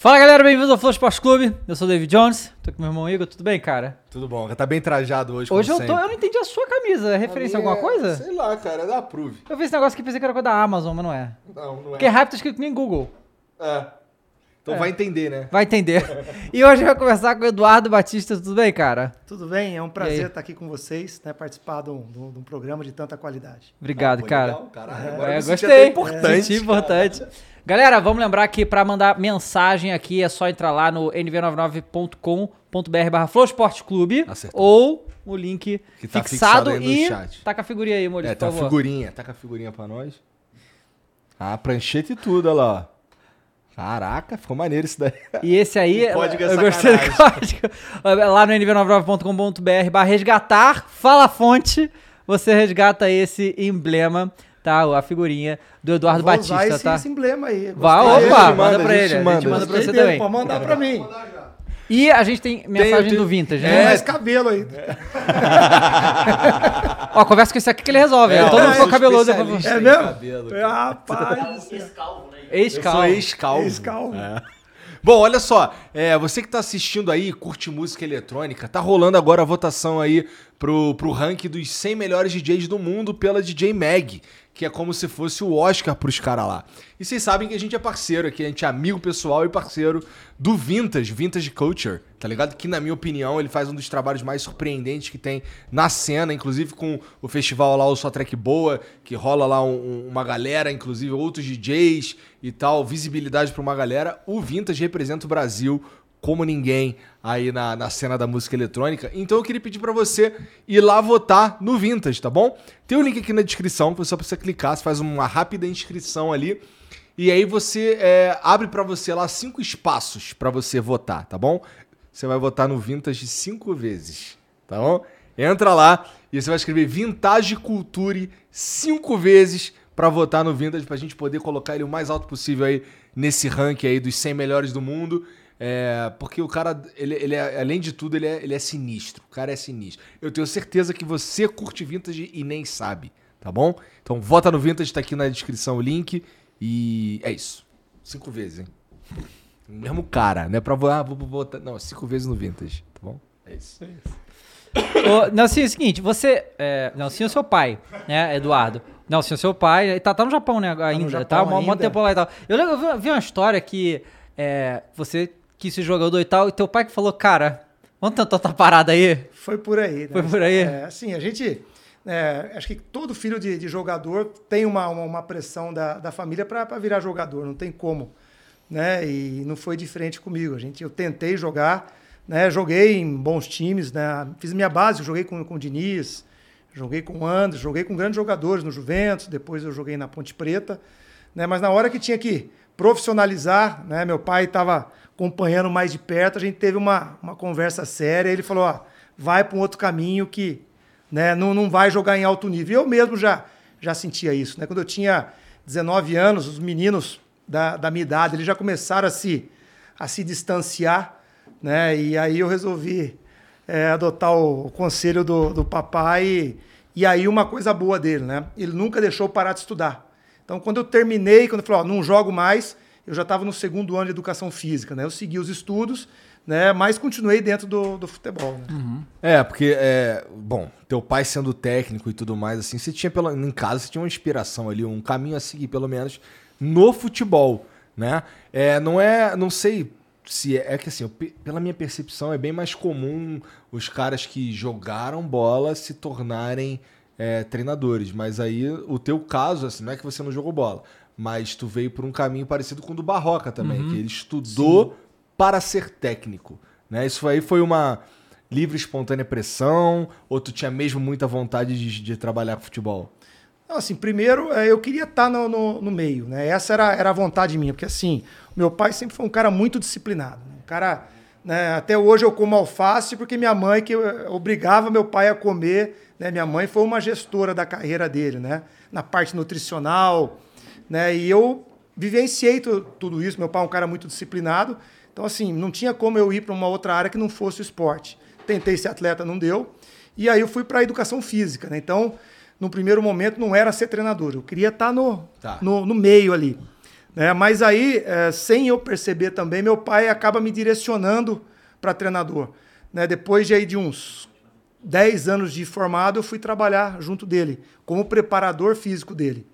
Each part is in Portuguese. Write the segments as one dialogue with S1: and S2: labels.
S1: Fala galera, bem-vindos ao Flow Esporte Clube. Eu sou o David Jones, tô com meu irmão Igor, tudo bem, cara?
S2: Tudo bom, tá bem trajado hoje.
S1: Hoje eu
S2: como
S1: tô, eu
S2: sempre.
S1: não entendi a sua camisa, é referência a alguma coisa?
S2: Sei lá, cara, é da Approve.
S1: Eu vi esse negócio aqui pensei que era coisa da Amazon, mas não é.
S2: Não, não é.
S1: Porque hype tá escrito nem Google.
S2: É. Então vai entender, né?
S1: Vai entender. e hoje vai conversar com o Eduardo Batista, tudo bem, cara?
S3: Tudo bem, é um prazer estar aqui com vocês, né, participar de um, de um- programa de tanta qualidade.
S1: Obrigado,
S2: Pô,
S1: cara.
S2: legal, caralho,
S1: É,
S2: eu
S1: gostei.
S2: até importante.
S1: Senti importante. Galera, vamos lembrar que para mandar mensagem aqui é só entrar lá no nv99.com.br barra Flow Esporte Clube ou o link
S2: Que tá
S1: fixado
S2: fixado
S1: e
S2: chat.
S1: tá com a figurinha aí, Molho,
S2: É, tá
S1: favor.
S2: figurinha. Tá com a figurinha pra nós. Ah, prancheta e tudo, olha lá. Caraca, ficou maneiro isso daí.
S1: E esse aí,
S2: é
S1: eu gostei do código. Lá no nv99.com.br barra resgatar, fala a fonte, você resgata esse emblema, tá? A figurinha do Eduardo
S3: Vou
S1: Batista,
S3: usar esse,
S1: tá?
S3: esse emblema aí. Gostei
S1: opa,
S3: dele.
S1: manda,
S2: manda,
S1: pra
S2: a
S1: ele,
S2: gente
S1: a gente
S2: manda.
S1: manda pra você
S3: dele,
S1: também.
S3: Pode mandar pra mim.
S1: E a gente tem mensagem
S2: tenho-
S1: do Vintage,
S3: Tem
S1: né?
S3: mais cabelo aí.
S1: Ó, conversa com esse aqui que ele resolve,
S2: É,
S1: todo mundo ficou
S2: sou
S1: cabeludo.
S2: especialista
S3: É
S2: em
S3: mesmo?
S2: cabelo.
S3: É, rapaz.
S2: Eu sou
S1: Ex-calvo.
S2: ex-calvo.
S3: Ex-calvo.
S2: É. Bom, olha só, é, você que tá assistindo aí, curte música eletrônica, tá rolando agora a votação aí pro, pro ranking dos 100 melhores DJs do mundo pela DJ Mag, que é como se fosse o Oscar pros caras lá. E vocês sabem que a gente é parceiro aqui, a gente é amigo pessoal e parceiro do Vintage, Vintage Culture, tá ligado? Que na minha opinião ele faz um dos trabalhos mais surpreendentes que tem na cena, inclusive com o festival lá, o Só Track Boa, que rola lá um- um- uma galera, inclusive outros DJs e tal, visibilidade pra uma galera. O Vintage representa o Brasil como ninguém aí na, na cena da música eletrônica. Então eu queria pedir pra você ir lá votar no Vintage, tá bom? Tem o link aqui na descrição, você só precisa clicar, você faz uma rápida inscrição ali. E aí você é, abre pra você lá cinco espaços pra você votar, tá bom? Você vai votar no Vintage cinco vezes, tá bom? Entra lá e você vai escrever Vintage Culture cinco vezes pra votar no Vintage, pra gente poder colocar ele o mais alto possível aí nesse ranking aí dos 100 melhores do mundo. É, porque o cara, ele, ele é- além de tudo, ele é, ele é sinistro. O cara é sinistro. Eu tenho certeza que você curte Vintage e nem sabe, tá bom? Então vota no Vintage, tá aqui na descrição o link. E é isso. Cinco vezes, hein? Mesmo cara, não é pra votar, ah, vou votar. Não, cinco vezes no Vintage, tá bom? É isso.
S1: Ô, Nelsinho, é o seguinte, você. É, Nelsinho é seu pai, né, Eduardo? Nelsinho é seu pai, tá, tá no Japão, né, ainda,
S3: Japão
S1: tá? Um monte
S3: ainda.
S1: tempo lá e tal. Eu, lembro- eu vi- vi uma história que é, você quis ser jogador e tal, e teu pai que falou, cara, vamos tentar outra parada aí?
S3: Foi por aí. Né?
S1: Foi por aí?
S3: É, assim, a gente. é, acho que todo filho de, de jogador tem uma, uma, uma pressão da, da família para virar jogador, não tem como. Né? E não foi diferente comigo. A gente, eu tentei jogar, né? joguei em bons times, né? fiz minha base, joguei com, com o Diniz, joguei com o André, joguei com grandes jogadores no Juventus, depois eu joguei na Ponte Preta. Né? Mas na hora que tinha que profissionalizar, né? meu pai estava acompanhando mais de perto, a gente teve uma, uma conversa séria. Ele falou: ó, vai para um outro caminho que né, não, não vai jogar em alto nível. Eu mesmo já, já sentia isso. Né? Quando eu tinha 19 anos, os meninos da, da minha idade eles já começaram a se, a se distanciar. Né? E aí eu resolvi é, adotar o, o conselho do, do papai. E, e aí uma coisa boa dele, né? ele nunca deixou parar de estudar. Então, quando eu terminei, quando eu falei, ó, não jogo mais, eu já estava no segundo ano de educação física, né? Eu segui os estudos, né? Mas continuei dentro do, do futebol. Né?
S2: É, porque, é, bom, teu pai sendo técnico e tudo mais, assim, você tinha, em casa, você tinha uma inspiração ali, um caminho a seguir, pelo menos, no futebol, né? É, não é, não sei se é, é que assim, eu pe- pela minha percepção, é bem mais comum os caras que jogaram bola se tornarem é, treinadores. Mas aí o teu caso, assim, não é que você não jogou bola, mas tu veio por um caminho parecido com o do Barroca também, que ele estudou para ser técnico. Né? Isso aí foi uma livre, espontânea pressão, ou tu tinha mesmo muita vontade de, de trabalhar com futebol?
S3: Não, assim, primeiro, é, eu queria estar no, no, no meio, né? Essa era, era a vontade minha, porque assim, meu pai sempre foi um cara muito disciplinado. né? Um cara, né, até hoje eu como alface porque minha mãe que eh, obrigava meu pai a comer, né? Minha mãe foi uma gestora da carreira dele, né? Na parte nutricional, né? E eu vivenciei tu- tudo isso. Meu pai é um cara muito disciplinado, então assim, não tinha como eu ir para uma outra área que não fosse o esporte. Tentei ser atleta, não deu. E aí eu fui para a educação física, né? Então, no primeiro momento não era ser treinador, eu queria estar no,
S2: Tá.
S3: no, no meio ali. Né? Mas aí, eh, sem eu perceber também, meu pai acaba me direcionando para treinador. Né? Depois de, aí, de uns 10 anos de formado, eu fui trabalhar junto dele, como preparador físico dele.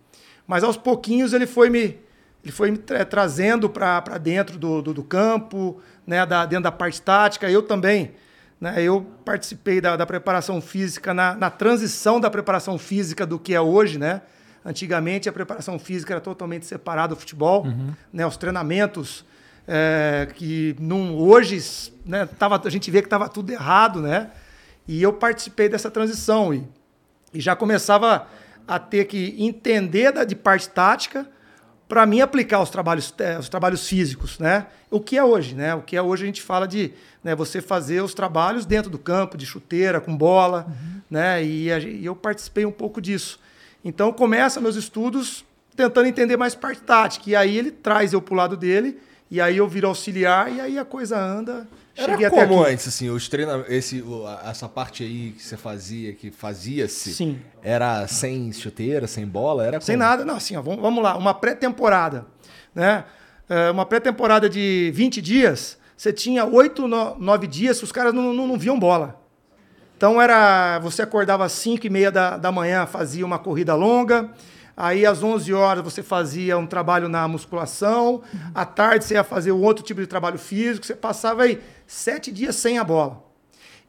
S3: Mas aos pouquinhos ele foi me, ele foi me tra- trazendo para dentro do, do, do campo, né? da, dentro da parte tática. Eu também, né? eu participei da, da preparação física, na, na transição da preparação física do que é hoje, né? Antigamente a preparação física era totalmente separada do futebol, né? Os treinamentos é, que não, hoje né, tava, a gente vê que estava tudo errado, né? E eu participei dessa transição e, e já começava a ter que entender da, de parte tática para mim aplicar os trabalhos, eh, os trabalhos físicos, né? O que é hoje, né? O que é hoje a gente fala de né, você fazer os trabalhos dentro do campo, de chuteira, com bola, né? E, a e eu participei um pouco disso. Então começa meus estudos tentando entender mais parte tática. E aí ele traz eu pro lado dele, e aí eu viro auxiliar, e aí a coisa anda.
S2: Era
S3: Cheguei
S2: como
S3: até aqui.
S2: antes, assim, os treina... Esse, essa parte aí que você fazia, que fazia-se,
S3: Sim.
S2: era sem chuteira, sem bola? Era
S3: Sem
S2: como?
S3: nada, não, assim, ó, vamos, lá, uma pré-temporada, né? É, uma pré-temporada de 20 dias, você tinha 8, 9 dias, os caras não, não, não viam bola. Então era, você acordava às 5 e meia da, da manhã, fazia uma corrida longa, aí às 11 horas você fazia um trabalho na musculação, à tarde você ia fazer um outro tipo de trabalho físico, você passava aí sete dias sem a bola.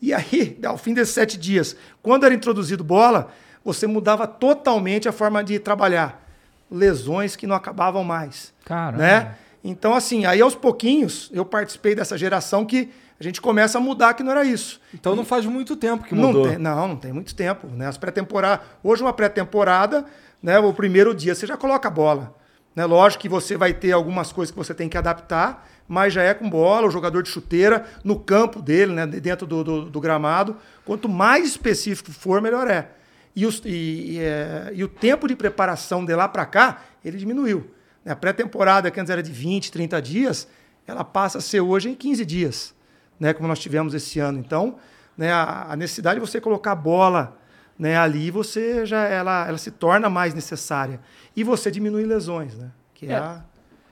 S3: E aí, ao fim desses sete dias, quando era introduzido bola, você mudava totalmente a forma de trabalhar. Lesões que não acabavam mais.
S1: Caramba.
S3: Né? Então, assim, aí aos pouquinhos, eu participei dessa geração que a gente começa a mudar que não era isso.
S2: Então não faz muito tempo que
S3: Não
S2: mudou.
S3: tem, não, não tem muito tempo. Né? As pré-temporadas. Hoje, uma pré-temporada, né, o primeiro dia você já coloca a bola. Né? Lógico que você vai ter algumas coisas que você tem que adaptar, mas já é com bola, o jogador de chuteira, no campo dele, né, dentro do, do, do gramado. Quanto mais específico for, melhor é. E, os- e- e, é, e o tempo de preparação de lá para cá, ele diminuiu. A pré-temporada, que antes era de 20, 30 dias, ela passa a ser hoje em 15 dias, né? como nós tivemos esse ano. Então, né, a, a necessidade de você colocar a bola né, ali, você já ela, ela se torna mais necessária. E você diminui lesões, né? Que é,
S1: É.
S3: a-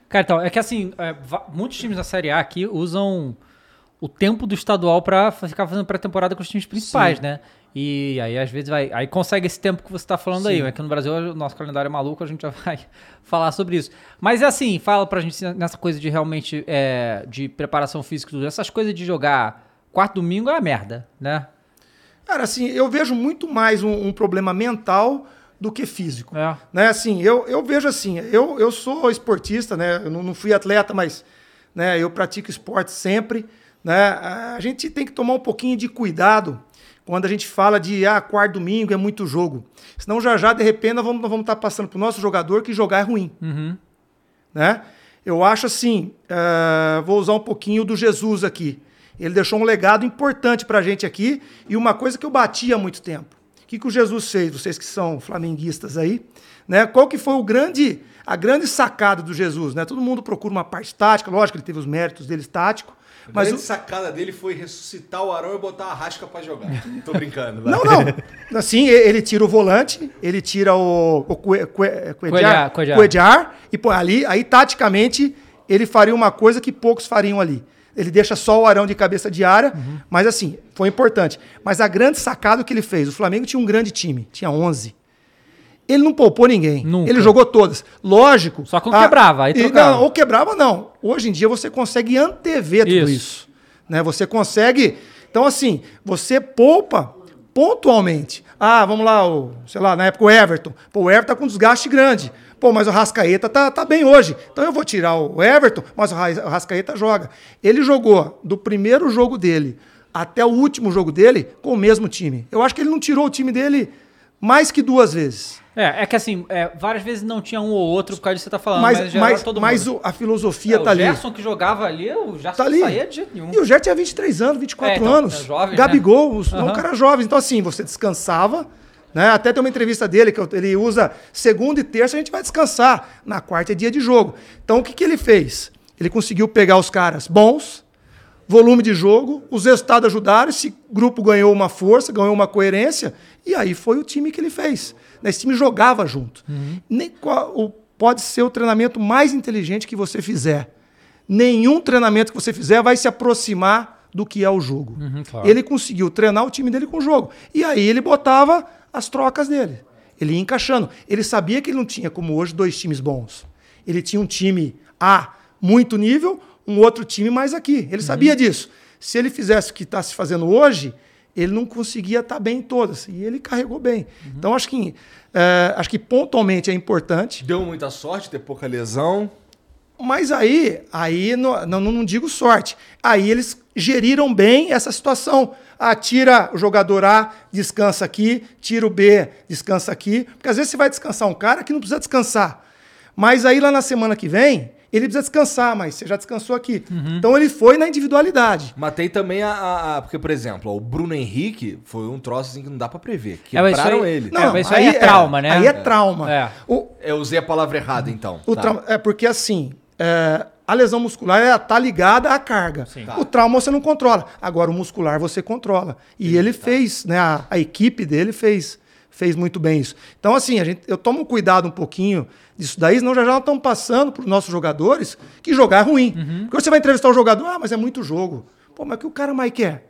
S1: Cara, então, é que assim, é, muitos times da Série A aqui usam o tempo do estadual pra fa- ficar fazendo pré-temporada com os times principais, né? E aí, às vezes, vai. Aí consegue esse tempo que você tá falando aí. Aqui no Brasil, o nosso calendário é maluco, a gente já vai falar sobre isso. Mas é assim, fala pra gente nessa coisa de realmente é, de preparação física tudo. Essas coisas de jogar quarto domingo é a merda, né?
S3: Cara, assim, eu vejo muito mais um, um problema mental do que físico.
S1: É.
S3: Né, assim, eu, eu vejo assim, eu, eu sou esportista, né? Eu não, não fui atleta, mas né, eu pratico esporte sempre. Né? A gente tem que tomar um pouquinho de cuidado quando a gente fala de ah, quarto domingo é muito jogo. Senão já já, de repente, nós vamos, nós vamos estar passando para o nosso jogador que jogar é ruim. Né? Eu acho assim, eh, vou usar um pouquinho do Jesus aqui. Ele deixou um legado importante para a gente aqui e uma coisa que eu bati há muito tempo. O que, que o Jesus fez, vocês que são flamenguistas aí? Né? Qual que foi o grande, a grande sacada do Jesus? Né? Todo mundo procura uma parte tática, lógico que ele teve os méritos dele tático,
S2: A
S3: mas
S2: grande
S3: o,
S2: sacada dele foi ressuscitar o Arão e botar a rasca pra jogar. Tô brincando. vai.
S3: Não, não. Assim, ele tira o volante, ele tira o, o Cue- Cue-.
S1: Coelhar,
S3: e põe ali. Aí, taticamente, ele faria uma coisa que poucos fariam ali. Ele deixa só o Arão de cabeça de área,
S1: Uhum.
S3: mas assim, foi importante. Mas a grande sacada que ele fez, o Flamengo tinha um grande time, tinha 11. Ele não poupou ninguém.
S1: Nunca.
S3: Ele jogou todas. Lógico.
S1: Só quando quebrava, aí trocava.
S3: não, ou quebrava, não. Hoje em dia você consegue antever tudo
S1: Isso.
S3: isso. Né? Você consegue. Então, assim, você poupa pontualmente. Ah, vamos lá, o, sei lá, na época o Everton. Pô, o Everton tá com desgaste grande. Pô, mas o Rascaeta tá, tá bem hoje. Então eu vou tirar o Everton, mas o Ra- o Rascaeta joga. Ele jogou do primeiro jogo dele até o último jogo dele com o mesmo time. Eu acho que ele não tirou o time dele mais que duas vezes.
S1: É, é que assim, é, várias vezes não tinha um ou outro por causa disso que você tá falando,
S3: Mas,
S1: mas,
S3: mas,
S1: mas, todo
S3: mas
S1: mundo.
S3: o- a filosofia
S1: É,
S3: tá
S1: o
S3: ali.
S1: Gerson que jogava ali, o Gerson
S3: Tá
S1: não
S3: ali.
S1: saía de jeito nenhum.
S3: E o Ger tinha 23 anos, 24
S1: É, então,
S3: anos.
S1: é jovem,
S3: Gabigol,
S1: né?
S3: os não,
S1: Aham.
S3: cara jovem. Então, assim, você descansava. Né? Até tem uma entrevista dele que ele usa segunda e terça, a gente vai descansar. Na quarta é dia de jogo. Então, o que, que ele fez? Ele conseguiu pegar os caras bons, volume de jogo, os resultados ajudaram, esse grupo ganhou uma força, ganhou uma coerência, e aí foi o time que ele fez. Né? Esse time jogava junto. Nem qual- o- pode ser o treinamento mais inteligente que você fizer. Nenhum treinamento que você fizer vai se aproximar do que é o jogo.
S1: claro.
S3: Ele conseguiu treinar o time dele com o jogo. E aí ele botava as trocas dele. Ele ia encaixando. Ele sabia que ele não tinha, como hoje, dois times bons. Ele tinha um time A, muito nível, um outro time mais aqui. Ele sabia disso. Se ele fizesse o que está se fazendo hoje, ele não conseguia estar bem em todas. E ele carregou bem. Então, acho que, eh, acho que pontualmente é importante.
S2: Deu muita sorte, ter pouca lesão.
S3: Mas aí, aí não, não, não digo sorte. Aí eles geriram bem essa situação. Ah, tira o jogador A, descansa aqui, tira o B, descansa aqui. Porque às vezes você vai descansar um cara que não precisa descansar. Mas aí lá na semana que vem, ele precisa descansar, mas você já descansou aqui. Então ele foi na individualidade.
S2: Mas tem também a, a- a- Porque, por exemplo, ó, o Bruno Henrique foi um troço assim que não dá pra prever.
S1: É,
S2: Quebraram
S1: aí-
S2: ele.
S1: Não, mas isso aí é trauma, né?
S3: Aí é trauma.
S1: É.
S3: O,
S2: Eu usei a palavra errada, então.
S3: O
S2: Tá.
S3: trauma- é porque assim, é, a lesão muscular ela tá ligada à carga. O trauma você não controla. Agora o muscular você controla. E ele fez, né? A, a equipe dele fez, fez muito bem isso. Então assim, a gente, eu tomo cuidado um pouquinho disso daí, senão já já estamos passando para os nossos jogadores que jogar é ruim. Porque você vai entrevistar o jogador, ah, mas é muito jogo. Pô, mas o que o cara mais quer?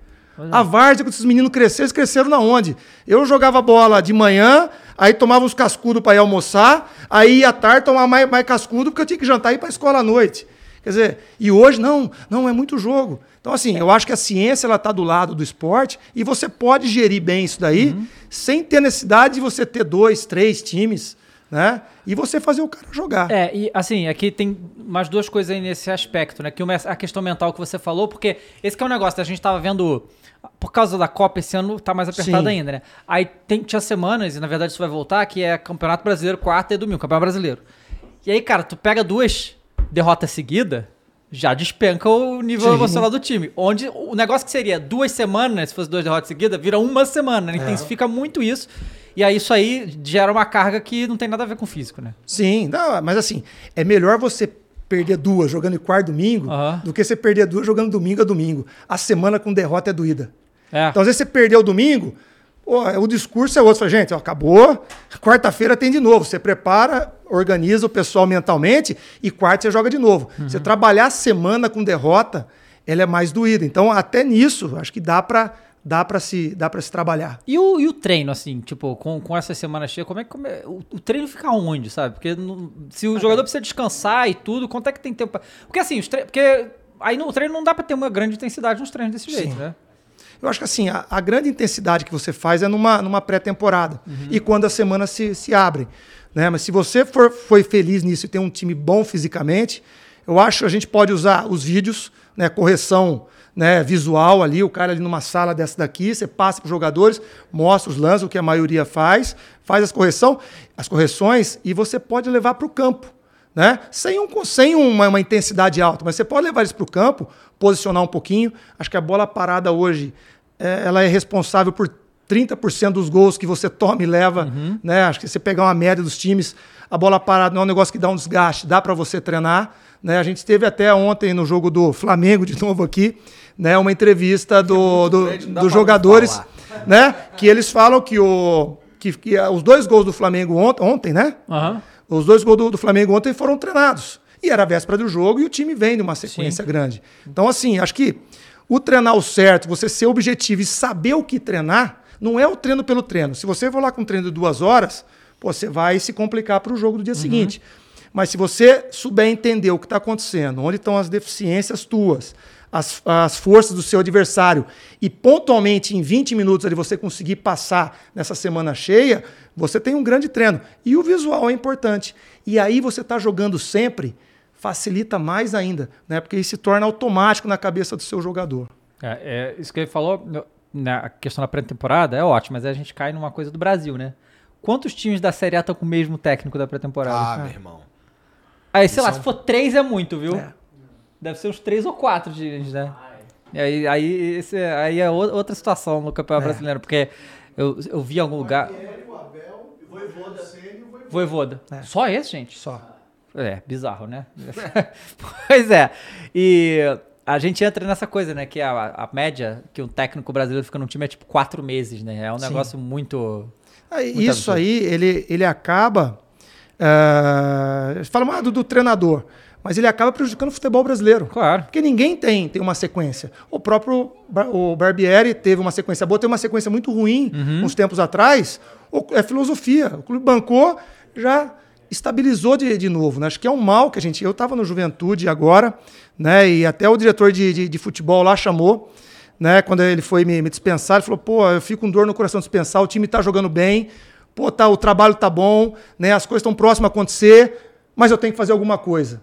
S3: A várzea, quando esses meninos cresceram, eles cresceram na onde? Eu jogava bola de manhã, aí tomava uns cascudos para ir almoçar, aí à tarde tomava mais, mais cascudo porque eu tinha que jantar e ir para a escola à noite. Quer dizer, e hoje não, não é muito jogo. Então, assim, eu acho que a ciência ela está do lado do esporte e você pode gerir bem isso daí sem ter necessidade de você ter dois, três times, né? E você fazer o cara jogar.
S1: É, e assim, aqui tem mais duas coisas aí nesse aspecto, né? Que uma é a questão mental que você falou, porque esse que é o negócio, a gente tava vendo, por causa da Copa esse ano tá mais apertado
S3: Sim.
S1: ainda, né? Aí tem, tinha semanas, e na verdade isso vai voltar, que é Campeonato Brasileiro, quarta e domingo, Campeonato Brasileiro. E aí, cara, tu pega duas derrotas seguidas, já despenca o nível
S3: Sim.
S1: emocional do time. Onde o negócio que seria duas semanas, se fosse duas derrotas seguidas, vira uma semana, né? Intensifica muito isso. E aí isso aí gera uma carga que não tem nada a ver com o físico, né?
S3: Sim, não, mas assim, é melhor você perder duas jogando em quarto domingo
S1: Aham.
S3: do que você perder duas jogando domingo a domingo. A semana com derrota é doída.
S1: É.
S3: Então, às vezes você perdeu o domingo, pô, o discurso é outro. Fala, gente, ó, acabou, quarta-feira tem de novo. Você prepara, organiza o pessoal mentalmente e quarta você joga de novo. Você trabalhar a semana com derrota, ela é mais doída. Então, até nisso, acho que dá pra, dá pra, se, dá pra se trabalhar.
S1: E o, e o treino, assim, tipo, com, com essa semana cheia, como é que. como é- o, o treino fica onde, sabe? Porque não- se o jogador precisa descansar e tudo, quanto é que tem tempo pra. Porque assim, os tre... porque aí no treino não dá pra ter uma grande intensidade nos treinos desse jeito,
S3: Sim.
S1: né?
S3: Eu acho que assim, a, a grande intensidade que você faz é numa, numa pré-temporada. E quando as semanas se, se abrem. Né? Mas se você for, foi feliz nisso e tem um time bom fisicamente, eu acho que a gente pode usar os vídeos, né? correção né? visual ali, o cara ali numa sala dessa daqui, você passa para os jogadores, mostra os lances, o que a maioria faz, faz as correção, as correções e você pode levar para o campo né? Sem, um, sem uma, uma intensidade alta, mas você pode levar eles para o campo, posicionar um pouquinho. Acho que a bola parada hoje é, ela é responsável por 30% dos gols que você toma e leva. Né? Acho que você pegar uma média dos times, a bola parada não é um negócio que dá um desgaste, dá para você treinar. Né? A gente teve até ontem no jogo do Flamengo, de novo aqui, né? uma entrevista do, do-
S2: grande,
S3: dos jogadores, né? que eles falam que, o, que, que os dois gols do Flamengo ontem, ontem né?
S1: Aham.
S3: Os dois gols do, do Flamengo ontem foram treinados. E era a véspera do jogo e o time vem de uma sequência grande. Então, assim, acho que o treinar o certo, você ser objetivo e saber o que treinar, não é o treino pelo treino. Se você for lá com um treino de duas horas, pô, você vai se complicar para o jogo do dia seguinte. Mas se você souber entender o que está acontecendo, onde estão as deficiências tuas, as, as forças do seu adversário, e pontualmente em 20 minutos ali você conseguir passar nessa semana cheia, você tem um grande treino. E o visual é importante. E aí você está jogando sempre, facilita mais ainda, né? Porque isso se torna automático na cabeça do seu jogador.
S1: É, é, isso que ele falou, na questão da pré-temporada, é ótimo, mas aí a gente cai numa coisa do Brasil, né? Quantos times da Série A estão com o mesmo técnico da pré-temporada?
S2: Ah, meu irmão.
S1: Aí, sei lá,
S2: é
S1: se for três é muito, viu?
S3: É.
S1: Deve ser uns três ou quatro times, né? E aí, aí, esse, aí é o- outra situação no Campeonato Brasileiro, porque eu, eu vi em algum lugar. Voivoda. Só esse, gente?
S3: Só.
S1: É, bizarro, né? pois é. E a gente entra nessa coisa, né? Que a, a média que um técnico brasileiro fica num time é tipo quatro meses, né? É um
S3: Sim.
S1: negócio muito.
S3: Aí,
S1: Muito
S3: isso
S1: absurdo.
S3: aí, ele, ele acaba. Uh, fala mais do, do treinador, mas ele acaba prejudicando o futebol brasileiro.
S1: Claro.
S3: Porque ninguém tem, tem uma sequência. O próprio o Barbieri teve uma sequência boa, teve uma sequência muito ruim
S1: Uhum.
S3: uns tempos atrás. O- é filosofia. O clube bancou, já estabilizou de, de novo. Né? Acho que é um mal que a gente. Eu estava no Juventude agora, né? E até o diretor de, de, de futebol lá chamou. Né, quando ele foi me, me dispensar, ele falou: pô, eu fico com dor no coração de dispensar, o time tá jogando bem, pô, tá, o trabalho tá bom, né, as coisas estão próximas a acontecer, mas eu tenho que fazer alguma coisa.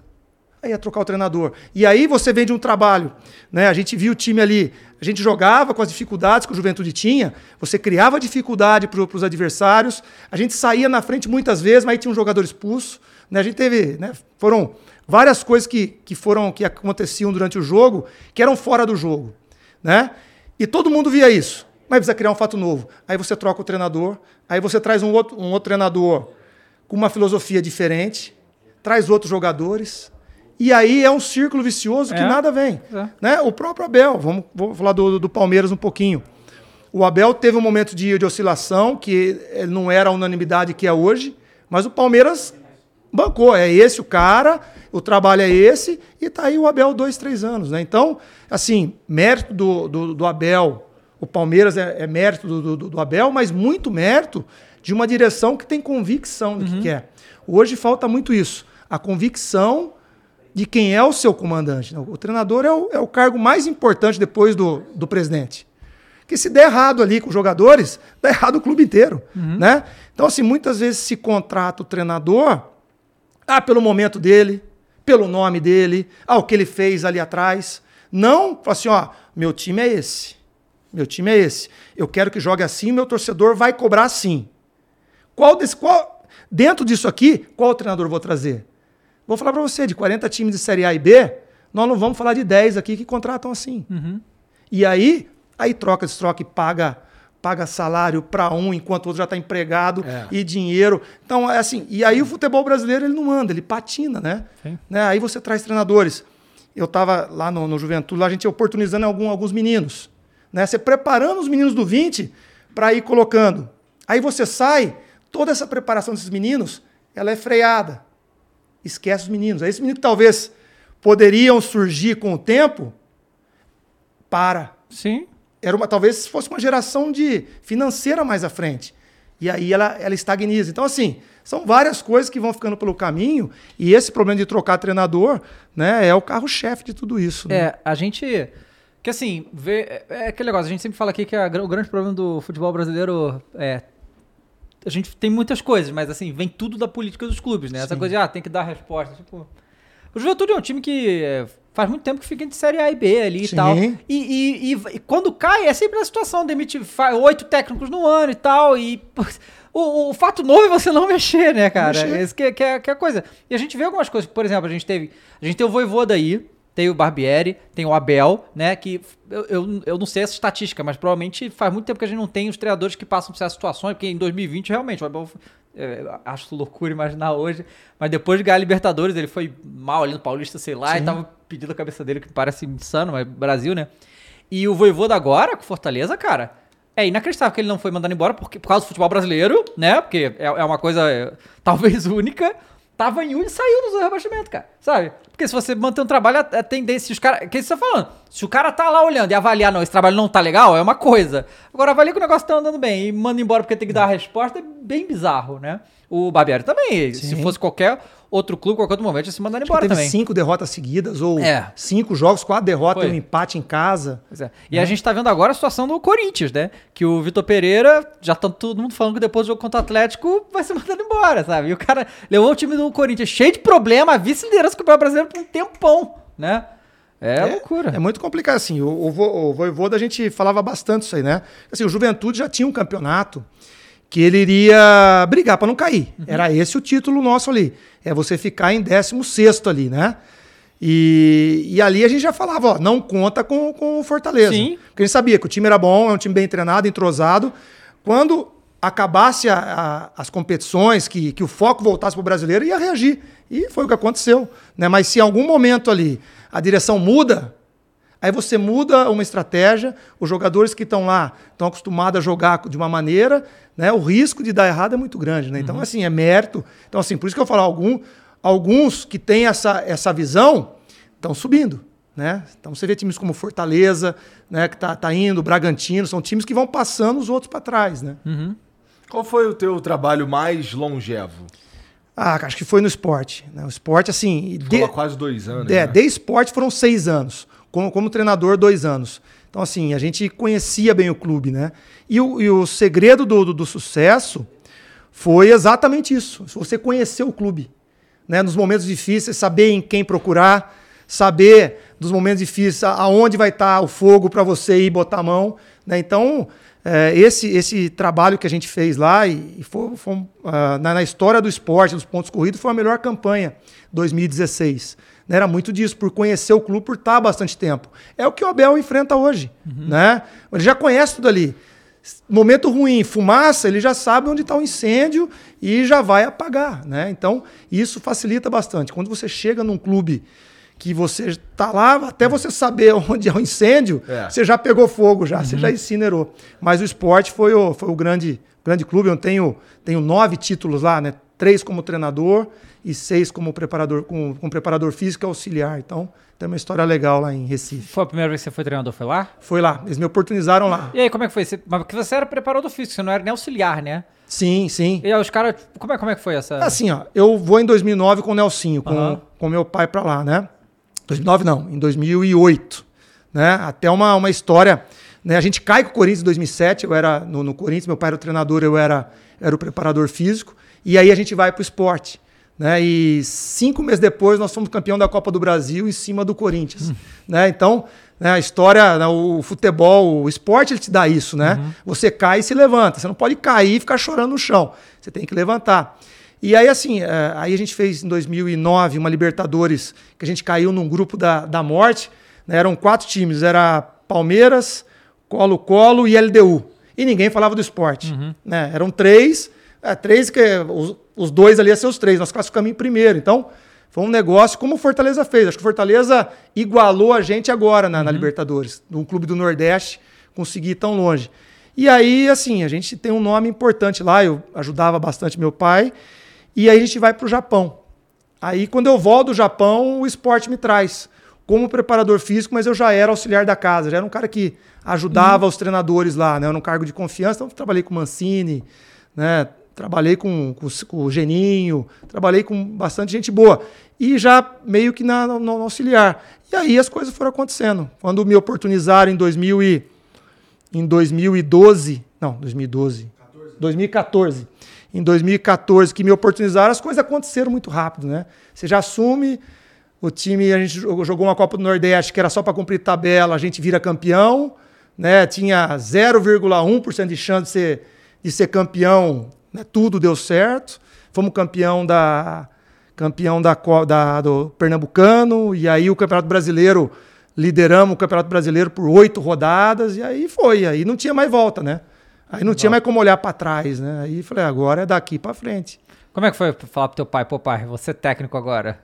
S3: Aí ia trocar o treinador. E aí você vem de um trabalho, né? A gente viu o time ali, a gente jogava com as dificuldades que o Juventude tinha, você criava dificuldade para os adversários, a gente saía na frente muitas vezes, mas aí tinha um jogador expulso, né? A gente teve, né? Foram várias coisas que, que foram que aconteciam durante o jogo que eram fora do jogo, né? E todo mundo via isso. Mas precisa criar um fato novo. Aí você troca o treinador, aí você traz um outro, um outro treinador com uma filosofia diferente, traz outros jogadores. E aí é um círculo vicioso que
S1: É.
S3: nada vem.
S1: É.
S3: Né? O próprio Abel, vamos vou falar do, do Palmeiras um pouquinho. O Abel teve um momento de, de oscilação, que não era a unanimidade que é hoje, mas o Palmeiras bancou. É esse o cara, o trabalho é esse, e tá aí o Abel dois, três anos. Né? Então, assim, mérito do, do, do Abel, o Palmeiras é, é mérito do, do, do Abel, mas muito mérito de uma direção que tem convicção do que quer. Hoje falta muito isso. A convicção de quem é o seu comandante. O treinador é o, é o cargo mais importante depois do, do presidente. Porque se der errado ali com os jogadores, dá errado o clube inteiro. Né? Então, assim, muitas vezes se contrata o treinador ah, pelo momento dele, pelo nome dele, ah, o que ele fez ali atrás. Não, fala assim, ó, meu time é esse. Meu time é esse. Eu quero que jogue assim, meu torcedor vai cobrar assim. Qual desse, qual, dentro disso aqui, qual treinador eu vou trazer? Vou falar para você, de 40 times de Série A e B, nós não vamos falar de 10 aqui que contratam assim. E aí, aí troca, destroca e paga, paga salário para um enquanto o outro já está empregado
S2: É.
S3: e dinheiro. Então, é assim, e aí o futebol brasileiro ele não anda, ele patina, né? né? Aí você traz treinadores. Eu estava lá no, no Juventude, lá a gente ia oportunizando algum, alguns meninos. Né? Você preparando os meninos do 20 para ir colocando. Aí você sai, toda essa preparação desses meninos, ela é freada. Esquece os meninos. Aí esses meninos que talvez poderiam surgir com o tempo, para.
S1: Sim.
S3: Era uma, talvez fosse uma geração de financeira mais à frente. E aí ela, ela estagniza. Então, assim, são várias coisas que vão ficando pelo caminho, e esse problema de trocar treinador né, é o carro-chefe de tudo isso. né?
S1: É, a gente. Que assim, vê, é, é aquele negócio, a gente sempre fala aqui que a o grande problema do futebol brasileiro é. A gente tem muitas coisas, mas assim, vem tudo da política dos clubes, né? Essa coisa de, ah, tem que dar resposta. Tipo, o Juventude é um time que é, faz muito tempo que fica entre Série A e B ali
S3: Sim.
S1: e tal. E, e- e- e quando cai, é sempre a situação, demite oito técnicos no ano e tal. E o, o fato novo é você não mexer, né, cara?
S3: Mexer.
S1: Esse que, que é, que é a coisa. E a gente vê algumas coisas, por exemplo, a gente teve. A gente tem o Voivoda aí, tem o Barbieri, tem o Abel, né? Que eu, eu, eu não sei essa estatística, mas provavelmente faz muito tempo que a gente não tem os treinadores que passam por essas situações, porque em 2020 realmente o Abel. é, acho loucura imaginar hoje, mas depois de ganhar a Libertadores, ele foi mal ali no Paulista, sei lá, e tava pedindo a cabeça dele, que parece insano, mas Brasil, né? E o Voivoda agora, com Fortaleza, cara, é inacreditável que ele não foi mandado embora porque, por causa do futebol brasileiro, né? Porque é, é uma coisa é, talvez única. Tava em um e saiu do rebaixamento, cara. Sabe? Porque se você manter um trabalho, a a tendência, se os caras. Que você tá falando? Se o cara tá lá olhando e avaliar, não, esse trabalho não tá legal, é uma coisa. Agora, avalia que o negócio tá andando bem e manda embora porque tem que dar a resposta, é bem bizarro, né? O Barbieri também. Se
S3: Sim.
S1: fosse qualquer outro clube, qualquer outro momento, ia se mandar embora
S3: teve
S1: também.
S3: cinco derrotas seguidas, ou
S1: É.
S3: cinco jogos, quatro derrotas
S1: Foi.
S3: e um empate em casa.
S1: Pois é. E a gente tá vendo agora a situação do Corinthians, né? Que o Vitor Pereira, já tá todo mundo falando que depois do jogo contra o Atlético vai ser mandado embora, sabe? E o cara levou o time do Corinthians cheio de problema, vice-liderança do Campeonato Brasileiro por um tempão, né? É, loucura.
S3: É muito complicado, assim. O, o, o Voivoda, a gente falava bastante isso aí, né? Assim, o Juventude já tinha um campeonato que ele iria brigar para não cair.
S1: Uhum.
S3: Era esse o título nosso ali. É você ficar em 16 ali, né? E, e ali a gente já falava, ó, não conta com, com o Fortaleza.
S1: Sim.
S3: Porque a gente sabia que o time era bom, é um time bem treinado, entrosado. Quando acabasse a- a- as competições, que, que o foco voltasse para o brasileiro, ia reagir. E foi o que aconteceu. Né? Mas se em algum momento ali a direção muda, aí você muda uma estratégia, os jogadores que estão lá estão acostumados a jogar de uma maneira, né? o risco de dar errado é muito grande. Né? Então, assim, é mérito. Então, assim, por isso que eu falo, algum, alguns que têm essa, essa visão estão subindo. Né? Então você vê times como Fortaleza, né, que tá, tá indo, Bragantino, são times que vão passando os outros para trás, né?
S2: Qual foi o teu trabalho mais longevo?
S3: Ah, acho que foi no esporte. Né? O esporte, assim.
S2: Ficou
S3: de-
S2: quase dois anos.
S3: É,
S2: né?
S3: de esporte foram seis anos. Como, como treinador, dois anos. Então, assim, a gente conhecia bem o clube, né? E o, e o segredo do, do, do sucesso foi exatamente isso. Você conhecer o clube, né? Nos momentos difíceis, saber em quem procurar, saber dos momentos difíceis aonde vai estar o fogo para você ir botar a mão, né? Então, é, esse, esse trabalho que a gente fez lá e, e foi, foi, ah, na, na história do esporte, dos pontos corridos, foi a melhor campanha 2016. Né? Era muito disso, por conhecer o clube, por estar há bastante tempo. É o que o Abel enfrenta hoje. Né? Ele já conhece tudo ali. Momento ruim, fumaça, ele já sabe onde está o incêndio e já vai apagar. Né? Então, isso facilita bastante. Quando você chega num clube que você está lá, até você saber onde é o incêndio,
S2: É.
S3: você já pegou fogo, já, você já incinerou. Mas o esporte foi o, foi o grande, grande clube. Eu tenho, tenho nove títulos lá, né? Três como treinador e seis como preparador, com, com preparador físico e auxiliar. Então, tem uma história legal lá em Recife.
S1: Foi a primeira vez que você foi treinador, foi lá?
S3: Foi lá, eles me oportunizaram lá.
S1: E aí, como é que foi? Você, mas porque você era preparador físico, você não era nem auxiliar, né?
S3: Sim, sim.
S1: E aí, os caras. Como é, como é que foi essa.
S3: Assim, ó, eu vou em 2009 com o Nelsinho, com,
S1: Aham.
S3: com meu pai pra lá, né? 2009 não, em 2008, né? Até uma, uma história, né? A gente cai com o Corinthians em 2007, eu era no, no Corinthians, meu pai era o treinador, eu era, era o preparador físico, e aí a gente vai pro esporte, né? E cinco meses depois nós fomos campeão da Copa do Brasil em cima do Corinthians, né? Então, né, a história, né, o futebol, o esporte, ele te dá isso, né? Você cai e se levanta, você não pode cair e ficar chorando no chão, você tem que levantar. E aí, assim, eh, aí a gente fez em 2009 uma Libertadores que a gente caiu num grupo da, da morte. né? Eram quatro times, era Palmeiras, Colo-Colo e LDU. E ninguém falava do esporte. Né? Eram três, é, três que os, os dois ali iam ser os três. Nós classificamos em primeiro. Então, foi um negócio como o Fortaleza fez. Acho que o Fortaleza igualou a gente agora na, na Libertadores, no clube do Nordeste, conseguir ir tão longe. E aí, assim, a gente tem um nome importante lá, eu ajudava bastante meu pai, e aí a gente vai para o Japão. Aí, quando eu volto do Japão, o esporte me traz como preparador físico, mas eu já era auxiliar da casa, já era um cara que ajudava os treinadores lá, né? Eu era um cargo de confiança, então trabalhei com Mancini, né? Trabalhei com, com, o- com o Geninho, trabalhei com bastante gente boa. E já meio que na, no, auxiliar. E aí as coisas foram acontecendo. Quando me oportunizaram em 2000 e, em 2012, não, 2012, 2014. Em 2014 que me oportunizaram, as coisas aconteceram muito rápido, né? Você já assume o time, a gente jogou jogou uma Copa do Nordeste que era só para cumprir tabela, a gente vira campeão, né? Tinha 0,1% de chance de ser, de ser campeão, né? Tudo deu certo. Fomos campeão da campeão da, da- do Pernambucano e aí o Campeonato Brasileiro lideramos o Campeonato Brasileiro por oito rodadas e aí foi, aí não tinha mais volta, né? Aí não tinha mais como olhar para trás, né? Aí falei, agora é daqui para frente.
S1: Como é que foi falar pro teu pai, pô, pai, você é técnico agora?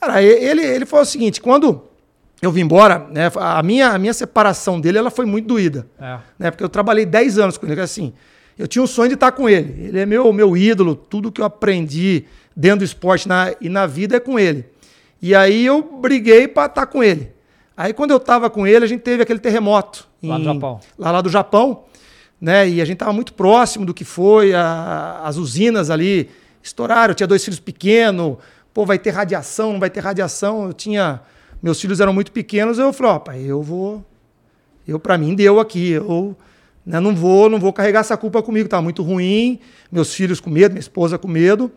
S3: Cara, ele, ele falou o seguinte: quando eu vim embora, né, a, minha, a minha separação dele ela foi muito doída.
S1: É.
S3: Né, porque eu trabalhei 10 anos com ele. Assim, eu tinha um sonho de estar com ele. Ele é meu, meu ídolo, tudo que eu aprendi dentro do esporte na, e na vida é com ele. E aí eu briguei para estar com ele. Aí quando eu tava com ele, a gente teve aquele terremoto.
S1: Lá do Japão.
S3: Lá, lá do Japão, né? E a gente tava muito próximo do que foi, a- as usinas ali estouraram, eu tinha dois filhos pequenos, pô, vai ter radiação, não vai ter radiação. Eu tinha. Meus filhos eram muito pequenos, eu falei, ó, pai, eu vou. Eu, para mim, deu aqui. Eu né, não vou não vou carregar essa culpa comigo, tá muito ruim, meus filhos com medo, minha esposa com medo.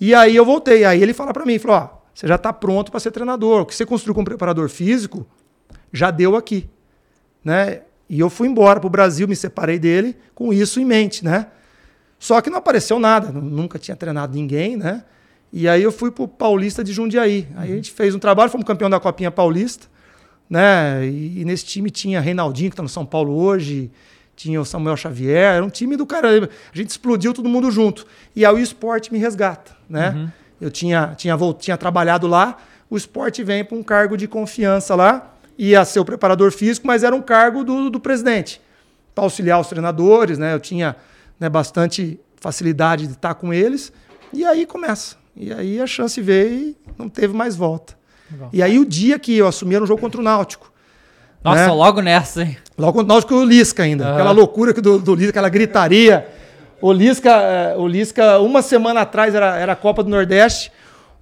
S3: E aí eu voltei. Aí ele fala para mim, falou, ó, você já tá pronto para ser treinador. O que você construiu como preparador físico já deu aqui, né? E eu fui embora pro Brasil, me separei dele com isso em mente, né? Só que não apareceu nada, nu- nunca tinha treinado ninguém, né? E aí eu fui pro Paulista de Jundiaí. Aí a gente fez um trabalho, fomos campeão da Copinha Paulista, né? E, e nesse time tinha Reinaldinho, que tá no São Paulo hoje, tinha o Samuel Xavier, era um time do caramba. A gente explodiu todo mundo junto. E aí o esporte me resgata, né? Eu tinha, tinha, tinha trabalhado lá, o esporte vem para um cargo de confiança lá, ia ser o preparador físico, mas era um cargo do, do presidente, para auxiliar os treinadores, né? Eu tinha né, bastante facilidade de estar com eles, e aí começa. E aí a chance veio e não teve mais volta. E aí o dia que eu assumi era um jogo contra o Náutico.
S1: Nossa,
S3: né?
S1: logo nessa, hein?
S3: Logo Náutico e o Lisca ainda.
S1: Aham.
S3: Aquela loucura do, do Lisca, aquela gritaria. O Lisca, eh, o Lisca, uma semana atrás era, era a Copa do Nordeste.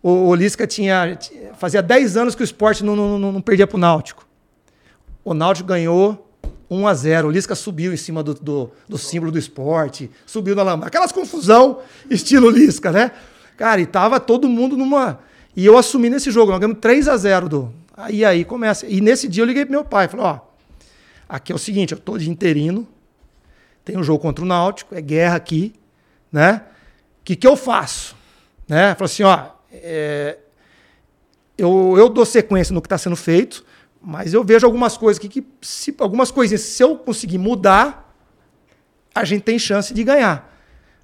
S3: O, o Lisca tinha. Fazia 10 anos que o esporte não, não, não, não perdia pro Náutico. O Náutico ganhou 1 a 0 O Lisca subiu em cima do, do, do símbolo do esporte, subiu na lama. Aquelas confusão, estilo Lisca, né? Cara, e tava todo mundo numa. E eu assumi nesse jogo, nós ganhamos 3 a 0 do. Aí aí começa. E nesse dia eu liguei pro meu pai, falei, ó, aqui é o seguinte, eu tô de interino, tem um jogo contra o Náutico, é guerra aqui, né? O que, que eu faço? Né? Falou assim, ó, é, eu, eu dou sequência no que está sendo feito, mas eu vejo algumas coisas que, que se, algumas coisinhas, se eu conseguir mudar, a gente tem chance de ganhar.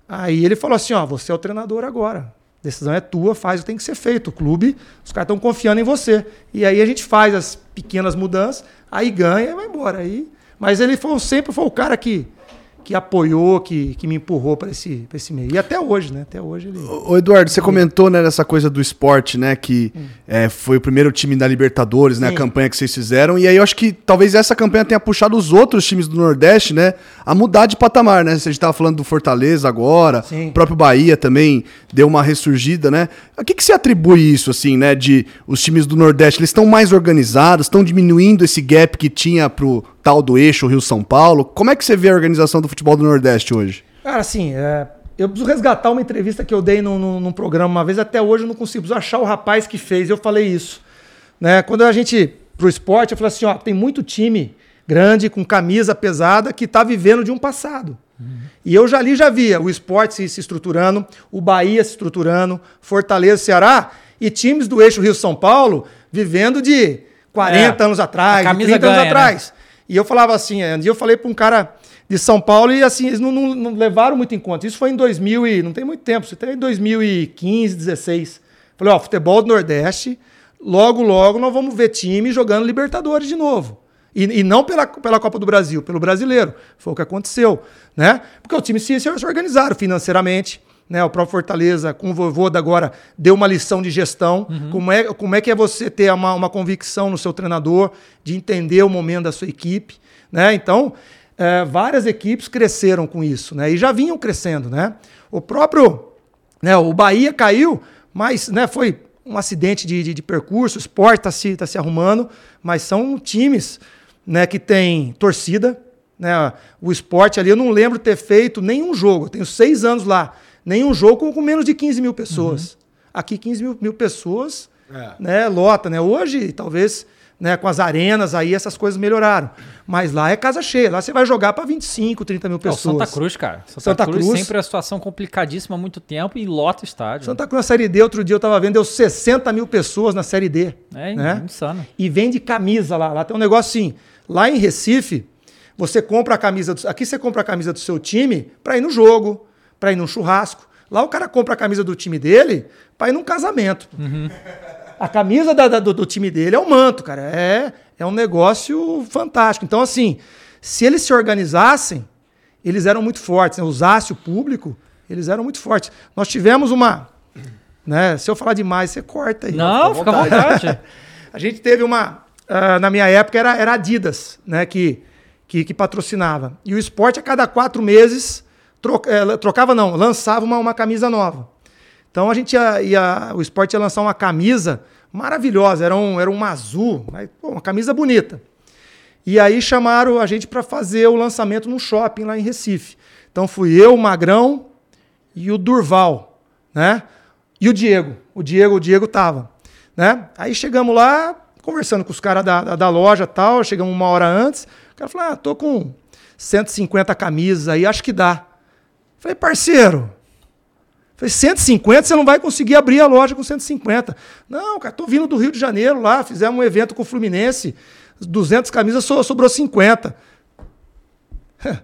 S3: Aí ele falou assim, ó, você é o treinador agora. Decisão é tua, faz o que tem que ser feito. O clube, os caras estão confiando em você. E aí a gente faz as pequenas mudanças, aí ganha e vai embora. Aí, mas ele foi, sempre foi o cara que, que apoiou, que, que me empurrou para esse, pra esse meio. E até hoje, né? Até hoje ele.
S4: Ô Eduardo, você comentou né, nessa coisa do esporte, né? Que é, foi o primeiro time da Libertadores, né? A
S3: Sim.
S4: campanha que vocês fizeram. E aí eu acho que talvez essa campanha tenha puxado os outros times do Nordeste, né? A mudar de patamar, né? Você estava falando do Fortaleza agora,
S3: Sim.
S4: o próprio Bahia também deu uma ressurgida, né? A que, que se atribui isso, assim, né? De os times do Nordeste, eles estão mais organizados, estão diminuindo esse gap que tinha pro tal do eixo Rio-São Paulo. Como é que você vê a organização do futebol do Nordeste hoje?
S3: Cara, assim, é, eu preciso resgatar uma entrevista que eu dei num, num- num programa uma vez, até hoje eu não consigo preciso achar o rapaz que fez, eu falei isso. Né? Quando a gente, pro esporte, eu falei assim, ó, tem muito time grande, com camisa pesada, que tá vivendo de um passado. E eu já ali já via o esporte se, se estruturando, o Bahia se estruturando, Fortaleza, Ceará, e times do eixo Rio-São Paulo vivendo de 40
S1: É,
S3: anos atrás,
S1: a
S3: de
S1: camisa
S3: 30 anos
S1: ganha, né?
S3: E eu falava assim, um dia eu falei para um cara de São Paulo e assim, eles não, não- não levaram muito em conta. Isso foi em 2000 e não tem muito tempo, isso até em 2015, 16. Falei, ó, futebol do Nordeste, logo, logo nós vamos ver time jogando Libertadores de novo. E, e não pela, pela Copa do Brasil, pelo brasileiro. Foi o que aconteceu, né? Porque o time se organizaram financeiramente, né? O próprio Fortaleza, com o Voivoda agora, deu uma lição de gestão. Como, é, como é que é você ter uma, uma convicção no seu treinador, de entender o momento da sua equipe, né? Então, é, várias equipes cresceram com isso, né? E já vinham crescendo, né? O próprio, né? O Bahia caiu, mas, né? Foi um acidente de, de, de percurso, o esporte está se, tá se arrumando, mas são times, né? Que tem torcida, né? O esporte ali, eu não lembro ter feito nenhum jogo, eu tenho seis anos lá, nenhum jogo com, menos de 15 mil pessoas. Aqui, 15 mil, mil pessoas,
S2: É.
S3: né? Lota, né? Hoje, talvez, né? Com as arenas aí, essas coisas melhoraram. Mas lá é casa cheia, lá você vai jogar para 25, 30 mil
S1: É
S3: pessoas.
S1: Santa Cruz, cara. Santa,
S3: Santa
S1: Cruz,
S3: Cruz.
S1: sempre é uma situação complicadíssima há muito tempo e lota o estádio.
S3: Santa Cruz na Série D, outro dia eu tava vendo, deu 60 mil pessoas na Série D.
S1: É
S3: né?
S1: insano.
S3: E vende camisa lá. Lá tem um negócio assim. Lá em Recife, você compra a camisa. Do, aqui você compra a camisa do seu time para ir no jogo, para ir num churrasco. Lá o cara compra a camisa do time dele para ir num casamento. A camisa da- da- do, do time dele é o manto, cara. É, é um negócio fantástico. Então, assim, se eles se organizassem, eles eram muito fortes. Né? Usasse o público, eles eram muito fortes. Nós tivemos uma. Né? Se eu falar demais, você corta aí.
S1: Não, fica à vontade.
S3: A gente teve uma. ah, na minha época era, era Adidas, né? Que, que, que patrocinava. E o esporte, a cada quatro meses, troca- eh, trocava, não, lançava uma, uma camisa nova. Então a gente ia, ia- O esporte ia lançar uma camisa maravilhosa, era um, era um azul, mas, pô, uma camisa bonita. E aí chamaram a gente para fazer o lançamento num shopping lá em Recife. Então fui eu, o Magrão e o Durval, né? E o Diego. O Diego, o Diego tava, né? Aí chegamos lá, conversando com os caras da, da, da loja tal, chegamos uma hora antes. O cara falou: "Ah, tô com 150 camisas aí, acho que dá". Falei: "Parceiro, Falei, 150, você não vai conseguir abrir a loja com 150. Não, cara, tô vindo do Rio de Janeiro lá, fizemos um evento com o Fluminense, 200 camisas, so- sobrou 50.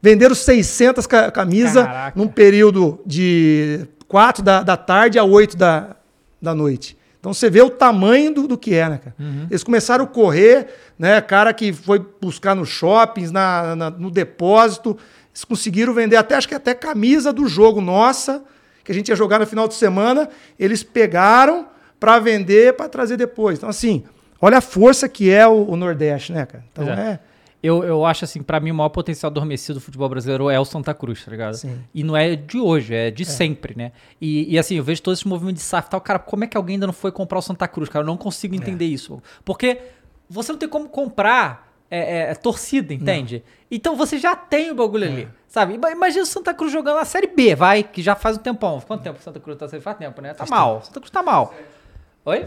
S3: Venderam 600 ca- camisas num período de 4 da, da tarde a 8 da, da noite. Então você vê o tamanho do, do que é, né, cara? Eles começaram a correr, né? Cara que foi buscar nos shoppings, na, na- no depósito. Eles conseguiram vender até, acho que até camisa do jogo nossa, que a gente ia jogar no final de semana. Eles pegaram para vender, para trazer depois. Então, assim, olha a força que é o, o Nordeste, né, cara? Então
S1: é.
S3: é.
S1: Eu, eu acho assim, pra mim, o maior potencial adormecido do futebol brasileiro é o Santa Cruz, tá ligado?
S3: Sim.
S1: E não é de hoje, é de sempre, né? E, e, assim, eu vejo todo esse movimento de SAF e tal. Cara, como é que alguém ainda não foi comprar o Santa Cruz, cara? Eu não consigo entender isso. Porque você não tem como comprar é, é, torcida, entende? Então você já tem o bagulho ali, sabe? Ima- Imagina o Santa Cruz jogando a Série B, vai, que já faz um tempão. Quanto tempo o Santa Cruz tá Série Faz tempo, né? Tá mal. Santa Cruz tá mal. Oi?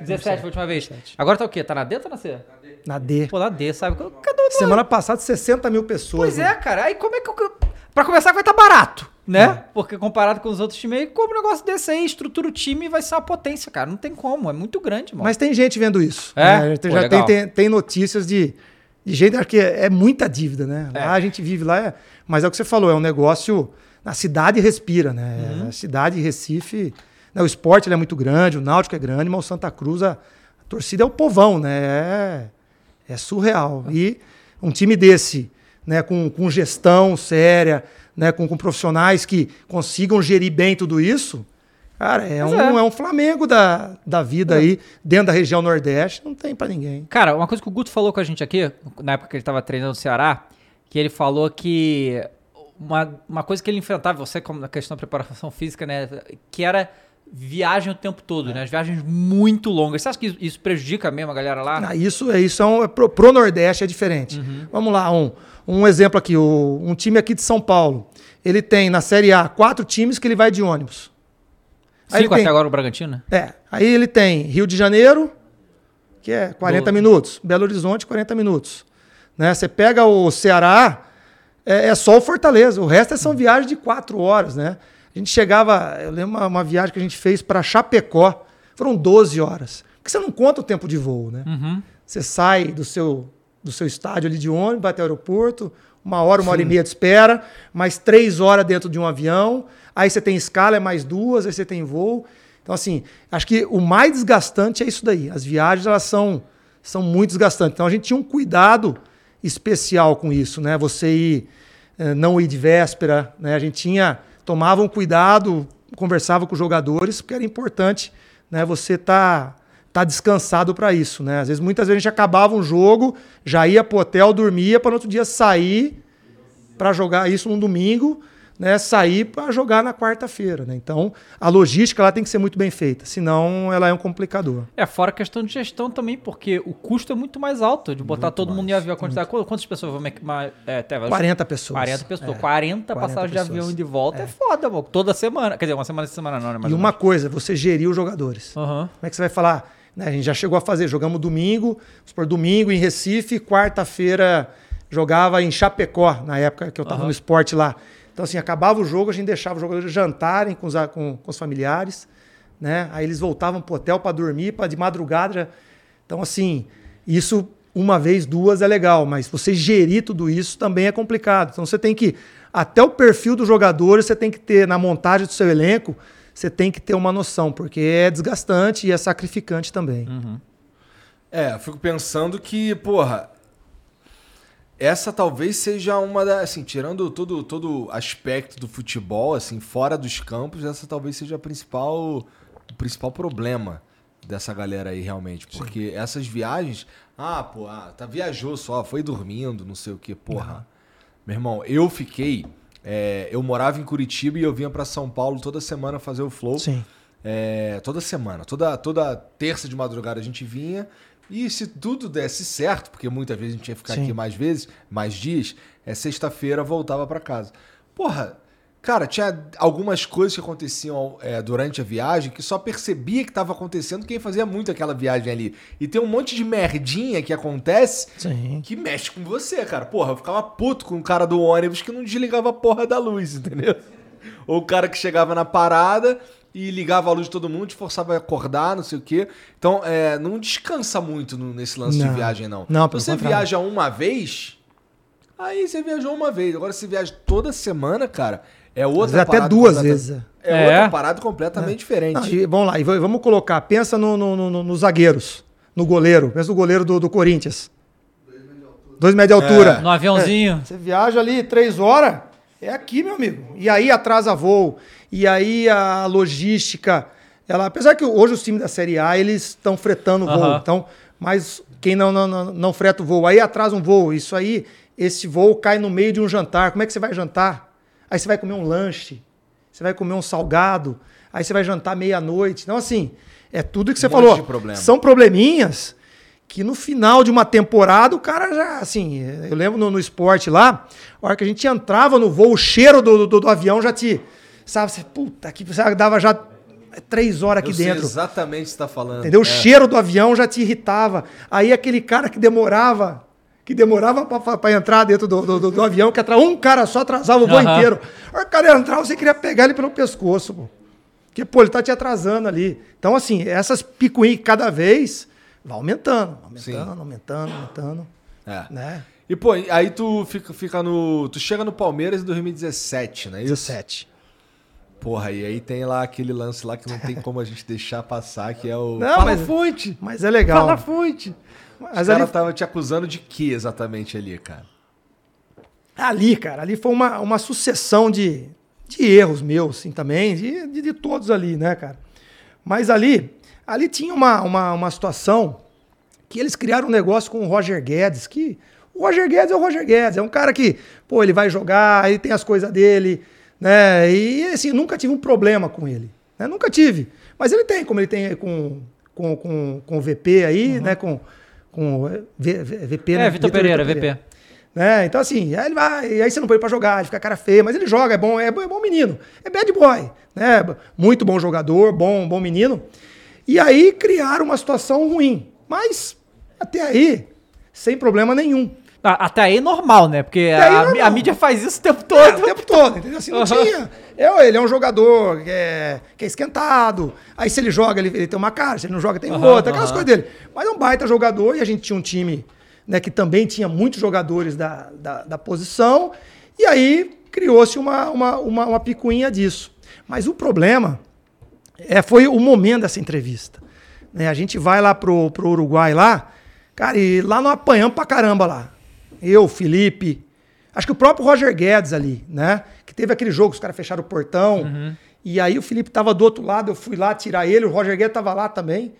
S1: 17 foi a última vez. Agora tá o quê? Tá na D ou tá na C?
S3: Na D.
S1: Pô, na D, sabe? Cadê o
S3: Semana passada, 60 mil pessoas.
S1: Pois
S3: né?
S1: é, cara. Aí como é que eu. Pra começar, vai estar barato, né? Porque comparado com os outros times aí, como um negócio desse aí, estrutura o time e vai ser uma potência, cara. Não tem como, é muito grande, mano.
S3: Mas tem gente vendo isso.
S1: É?
S3: né?
S1: Pô,
S3: já tem, tem, tem notícias de, de gente acho que é, é muita dívida, né?
S1: É.
S3: Lá a gente vive lá, é- mas é o que você falou, é um negócio. Na cidade respira, né?
S1: Uhum.
S3: A cidade Recife. né, o esporte ele é muito grande, o Náutico é grande, mas o Santa Cruz, a, a torcida é o povão, né? É, é surreal. E um time desse, né, com, com gestão séria, né, com, com profissionais que consigam gerir bem tudo isso, cara, é, um,
S1: é.
S3: é um Flamengo da, da vida aí, dentro da região Nordeste, não tem pra ninguém.
S1: Cara, uma coisa que o Guto falou com a gente aqui, na época que ele tava treinando no Ceará, que ele falou que uma, uma coisa que ele enfrentava, você como na questão da preparação física, né, que era viagem o tempo todo, né, as viagens muito longas. Você acha que isso- prejudica mesmo a galera lá?
S3: Ah, isso é isso é um, é pro, pro Nordeste é diferente.
S1: Uhum.
S3: Vamos lá, um, um exemplo aqui, o, um time aqui de São Paulo, ele tem na Série A quatro times que ele vai de ônibus. Aí
S1: Cinco
S3: ele tem-
S1: até agora o Bragantino, né?
S3: É, aí ele tem Rio de Janeiro, que é 40
S1: Do-
S3: minutos, Belo Horizonte 40 minutos. Né? Você pega o Ceará, é, é só o Fortaleza, o resto são viagens de quatro horas, né? A gente chegava, eu lembro uma, uma viagem que a gente fez para Chapecó, foram 12 horas. Porque você não conta o tempo de voo, né? Você sai do seu, do seu estádio ali de ônibus, vai até o aeroporto, uma hora, uma hora e meia de espera, mais três horas dentro de um avião, aí você tem escala, é mais duas, aí você tem voo. Então, assim, acho que o mais desgastante é isso daí. As viagens, elas são, são muito desgastantes. Então, a gente tinha um cuidado especial com isso, né? Você ir, eh, não ir de véspera, né? A gente tinha, tomava um cuidado, conversava com os jogadores, porque era importante, né? Você tá tá descansado para isso, né? Às vezes, muitas vezes a gente acabava um jogo, já ia pro hotel, dormia para no outro dia sair para jogar isso no domingo, né? Sair para jogar na quarta-feira, né? Então, a logística lá tem que ser muito bem feita, senão ela é um complicador.
S1: É, fora a questão de gestão também, porque o custo é muito mais alto de botar todo mundo em avião. A quantidade, quantas pessoas vão... É, até,
S3: 40 pessoas.
S1: 40 pessoas.
S3: É,
S1: 40,
S3: 40
S1: passagens de avião e de volta é, foda, mano. Toda semana. Quer dizer, uma semana de semana não, né? Mais
S3: E uma coisa, você gerir os jogadores.
S1: Aham.
S3: Como é que você vai falar? Né, a gente já chegou a fazer, jogamos domingo, supor, domingo em Recife, quarta-feira jogava em Chapecó, na época que eu estava no esporte lá. Então, assim, acabava o jogo, a gente deixava os jogadores jantarem com os, com, com os familiares, né? Aí eles voltavam pro hotel para dormir, para de madrugada. Então, assim, isso uma vez, duas é legal, mas você gerir tudo isso também é complicado. Então, você tem que, até o perfil dos jogadores, você tem que ter, na montagem do seu elenco, você tem que ter uma noção, porque é desgastante e é sacrificante também.
S2: É, eu fico pensando que, porra, essa talvez seja uma da, assim, tirando todo todo aspecto do futebol, assim, fora dos campos, essa talvez seja a principal principal problema dessa galera aí, realmente. Porque essas viagens. Ah, pô, ah, tá, viajou só, foi dormindo, não sei o que, porra. Meu irmão, eu fiquei. é, eu morava em Curitiba e eu vinha pra São Paulo toda semana fazer o flow.
S3: Sim.
S2: É, toda semana, toda, toda terça de madrugada a gente vinha. E se tudo desse certo, porque muitas vezes a gente ia ficar
S3: Sim.
S2: aqui mais vezes, mais dias, é sexta-feira voltava pra casa. Porra, cara, tinha algumas coisas que aconteciam é, durante a viagem que só percebia que tava acontecendo quem fazia muito aquela viagem ali. E tem um monte de merdinha que acontece
S3: Sim.
S2: que mexe com você, cara. Porra, eu ficava puto com o cara do ônibus que não desligava a porra da luz, entendeu? Ou o cara que chegava na parada e ligava a luz de todo mundo, te forçava a acordar, não sei o quê. Então, é, não descansa muito no- nesse lance de
S3: Não.
S2: viagem, não.
S3: Não, pelo
S2: Você
S3: contrário.
S2: viaja uma vez, aí você viajou uma vez. Agora, se viaja toda semana, cara, é outra
S3: vezes até duas vezes.
S2: É,
S1: É.
S2: outra parada completamente diferente.
S3: Não, e vamos lá, e vamos colocar. Pensa no, no- no- no- nos zagueiros, no goleiro. Pensa no goleiro do, do Corinthians. Dois metros de altura.
S1: No aviãozinho.
S3: Você viaja ali três horas, é aqui, meu amigo. E aí atrasa voo. E aí a logística. Ela, apesar que hoje os times da Série A eles estão fretando o voo. Então, mas quem não, não, não, não freta o voo, aí atrasa um voo. Isso aí, esse voo cai no meio de um jantar. Como é que você vai jantar? Aí você vai comer um lanche, você vai comer um salgado, aí você vai jantar meia-noite. Então, assim, é tudo que você
S2: Um
S3: falou. São probleminhas que no final de uma temporada o cara já, assim, eu lembro no, no esporte lá, a hora que a gente entrava no voo, o cheiro do, do, do avião já te, sabe, você, puta, que você dava já três horas aqui
S2: Eu sei
S3: dentro.
S2: exatamente o que você tá falando.
S3: Entendeu? O
S2: É.
S3: cheiro do avião já te irritava. Aí aquele cara que demorava, que demorava para entrar dentro do, do, do- do avião, que atra... um cara só atrasava o voo
S1: Aham.
S3: inteiro. Aí o cara entrava, você queria pegar ele pelo pescoço, pô. Porque, pô, ele tá te atrasando ali. Então, assim, essas picuinhas cada vez vai aumentando, aumentando,
S2: Sim.
S3: aumentando, aumentando,
S2: É.
S3: né?
S2: E, pô, aí tu fica, fica no. Tu chega no Palmeiras em 2017, não é isso?
S3: 17.
S2: Porra, e aí tem lá aquele lance lá que não tem como a gente deixar passar, que é o.
S3: Não,
S2: Fala
S3: mas-
S2: fonte!
S3: Mas é legal.
S2: Fala fonte!
S3: Mas
S2: Os caras
S3: ali,
S2: tava te acusando de que exatamente ali, cara?
S3: ali, cara, ali foi uma, uma sucessão de, de erros meus, assim, também, de, de, de todos ali, né, cara? Mas ali, ali tinha uma, uma, uma situação que eles criaram um negócio com o Roger Guedes, que o Roger Guedes é o Roger Guedes, é um cara que, pô, ele vai jogar, ele tem as coisas dele, né? E assim, nunca tive um problema com ele, né? Nunca tive. Mas ele tem, como ele tem com, com, com, com o VP aí, né? Com, com V- V- VP,
S1: É,
S3: né?
S1: Vitor Pereira, VP.
S3: Né? Então, assim, aí ele vai, e aí você não põe ele pra jogar, ele fica cara feia, mas ele joga, é bom, é, bom- é bom menino, é bad boy, né? Muito bom jogador, bom, bom menino. E aí criaram uma situação ruim, mas até aí, sem problema nenhum.
S1: Ah, Até aí normal, né? Porque a,
S3: normal.
S1: a mídia faz isso o tempo
S3: É,
S1: todo.
S3: o tempo todo, entendeu? Assim, não
S1: Aham.
S3: tinha. É, ele é um jogador que é, que é esquentado. Aí se ele joga, ele, ele tem uma cara. Se ele não joga, tem
S1: Aham,
S3: outra. Aquelas
S1: aham.
S3: coisas dele. Mas é um baita jogador e a gente tinha um time né, que também tinha muitos jogadores da, da, da posição. E aí criou-se uma, uma, uma, uma picuinha disso. Mas o problema é, foi o momento dessa entrevista. Né, a gente vai lá pro, pro Uruguai lá, cara, e lá nós apanhamos pra caramba lá. Eu, Felipe, acho que o próprio Roger Guedes ali, né? Que teve aquele jogo, os caras fecharam o portão. E aí o Felipe tava do outro lado, eu fui lá tirar ele, o Roger Guedes tava lá também.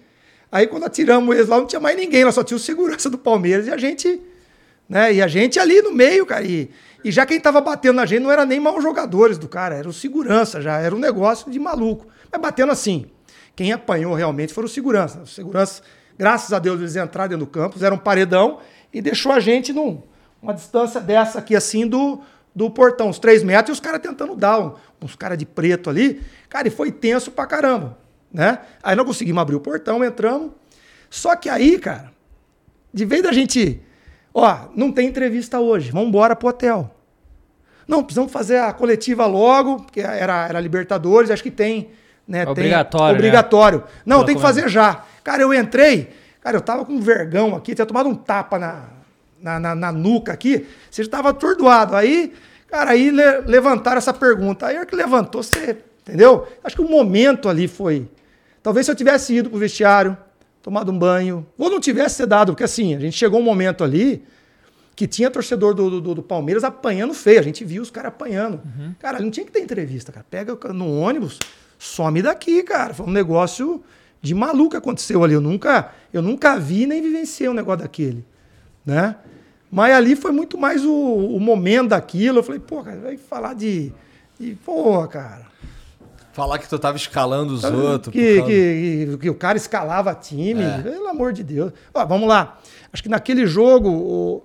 S3: Aí quando atiramos eles lá, não tinha mais ninguém, lá só tinha o segurança do Palmeiras e a gente, né? E a gente ali no meio, cara. E, e já quem tava batendo na gente não era nem maus jogadores do cara, era o segurança já, era um negócio de maluco. Mas batendo assim, quem apanhou realmente foram os seguranças. Os seguranças, graças a Deus, eles entraram dentro do campo, fizeram um paredão e deixou a gente num, uma distância dessa aqui, assim, do, do portão, uns três metros, e os caras tentando dar, um- uns caras de preto ali. Cara, e foi tenso pra caramba, né? Aí nós conseguimos abrir o portão, entramos. Só que aí, cara, de vez da gente, ó, não tem entrevista hoje, vamos embora pro hotel. Não, precisamos fazer a coletiva logo, porque era, era Libertadores, acho que tem. Né, tem-
S1: Obrigatório, né?
S3: Obrigatório. Não,
S1: Pela
S3: tem que fazer já. Cara, eu entrei, cara, eu tava com um vergão aqui, tinha tomado um tapa na, na, na- na nuca aqui, você já tava atordoado. Aí, cara, aí le- levantaram essa pergunta. Aí a hora que levantou, você, entendeu? Acho que o momento ali foi. Talvez se eu tivesse ido pro vestiário, tomado um banho, ou não tivesse ser dado, porque assim, a gente chegou um momento ali que tinha torcedor do, do, do Palmeiras apanhando feio. A gente viu os caras apanhando. Cara, não tinha que ter entrevista, cara. Pega no ônibus, some daqui, cara. Foi um negócio de maluco que aconteceu ali. Eu nunca, eu nunca vi nem vivenciei um negócio daquele, né? Mas ali foi muito mais o, o momento daquilo. Eu falei, pô, cara, vai falar de, de porra, cara.
S2: Falar que tu tava escalando os outros.
S3: Que, que, que- que o cara escalava time,
S2: É.
S3: pelo amor de Deus. Ó, vamos lá. Acho que naquele jogo, o-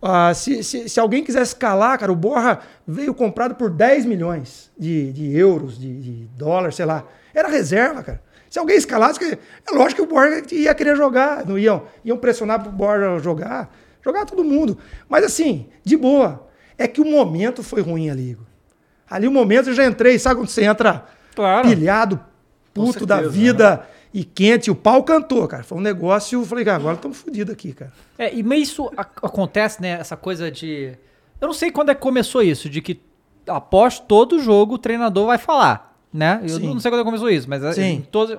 S3: ah, se, se, se alguém quisesse escalar, cara, o Borra veio comprado por 10 milhões de, de euros, de, de dólares, sei lá. Era reserva, cara. Se alguém escalasse, é lógico que o Borja ia querer jogar. Não iam, iam pressionar pro Borja jogar. Jogar todo mundo. Mas assim, de boa. É que o momento foi ruim ali. Ali o momento eu já entrei, sabe quando você entra
S1: Claro.
S3: pilhado, puto da
S2: certeza,
S3: vida e quente. O pau cantou, cara. Foi um negócio. Eu falei, cara, agora estamos fodidos aqui, cara.
S1: É, e mas isso ac- acontece, né? Essa coisa de. Eu não sei quando é que começou isso, de que após todo jogo o treinador vai falar, né? Eu
S3: Sim.
S1: não sei quando é que começou isso, mas é,
S3: Sim.
S1: em todos.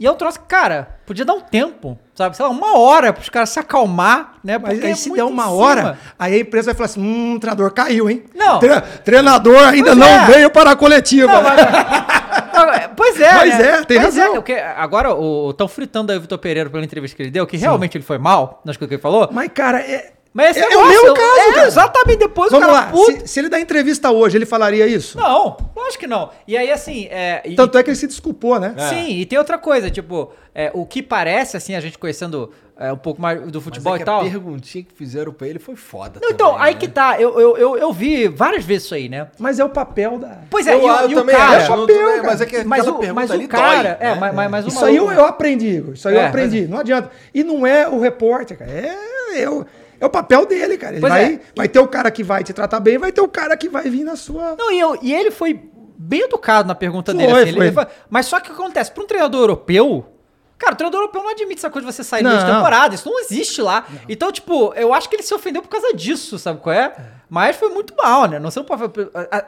S1: E é um troço que, cara, podia dar um tempo, sabe? Sei lá, uma hora pros caras se acalmar, né?
S3: Mas
S1: Porque
S3: aí
S1: é
S3: se der uma hora, aí a empresa vai falar assim: hum, o treinador caiu, hein?
S1: Não.
S3: Tre- treinador ainda
S1: Pois
S3: não
S1: é.
S3: veio para a coletiva.
S1: Não, mas- Pois é,
S3: Mas
S1: né?
S3: é, tem
S1: Pois
S3: razão.
S1: É, porque agora estão fritando aí o Vitor Pereira pela entrevista que ele deu, que realmente ele foi mal nas coisas que ele falou.
S3: Mas, cara, é.
S1: Mas esse
S3: é, é o
S1: negócio,
S3: mesmo
S1: eu-
S3: caso,
S1: é,
S3: cara.
S1: Exatamente, depois
S3: Vamos
S1: o
S3: lá.
S1: cara puto.
S3: Se, se ele dá entrevista hoje, ele falaria isso?
S1: Não, lógico que não. E aí, assim. É, e-
S3: Tanto é que ele se desculpou, né?
S1: Sim, e tem outra coisa, tipo, é, o que parece, assim, a gente conhecendo é, um pouco mais do
S2: Mas
S1: futebol
S2: é
S1: e
S2: que
S1: tal.
S2: a perguntinha que fizeram pra ele foi foda.
S1: Não, então,
S2: também,
S1: aí
S2: né?
S1: que tá. Eu, eu, eu, eu vi várias vezes isso aí, né?
S3: Mas é o papel da.
S1: Pois é,
S2: Eu,
S1: e, o-
S2: eu
S1: e o
S2: também
S1: cara.
S2: acho, não-
S3: papel, cara.
S2: mas é que
S1: mas o, mas
S2: ali
S1: o cara.
S2: dói,
S1: é,
S2: né?
S1: mas, mas, mas o
S3: Isso aí eu, eu aprendi, Igor. Isso aí eu
S1: É,
S3: aprendi. Não adianta. E não é o repórter, cara. É, é, o, é o papel dele, cara. Ele
S1: Pois
S3: vai,
S1: é.
S3: vai ter o cara que vai te tratar bem, vai ter o cara que vai vir na sua.
S1: Não, e, eu- e ele foi bem educado na pergunta
S3: Foi,
S1: dele. assim,
S3: foi.
S1: ele foi- mas só que o que acontece? Para um treinador europeu. Cara, o treinador europeu não admite essa coisa de você sair
S3: Não.
S1: de temporada. Isso não existe lá. Então, tipo, eu acho que ele se ofendeu por causa disso, sabe qual é? Mas foi muito mal, né? Não sei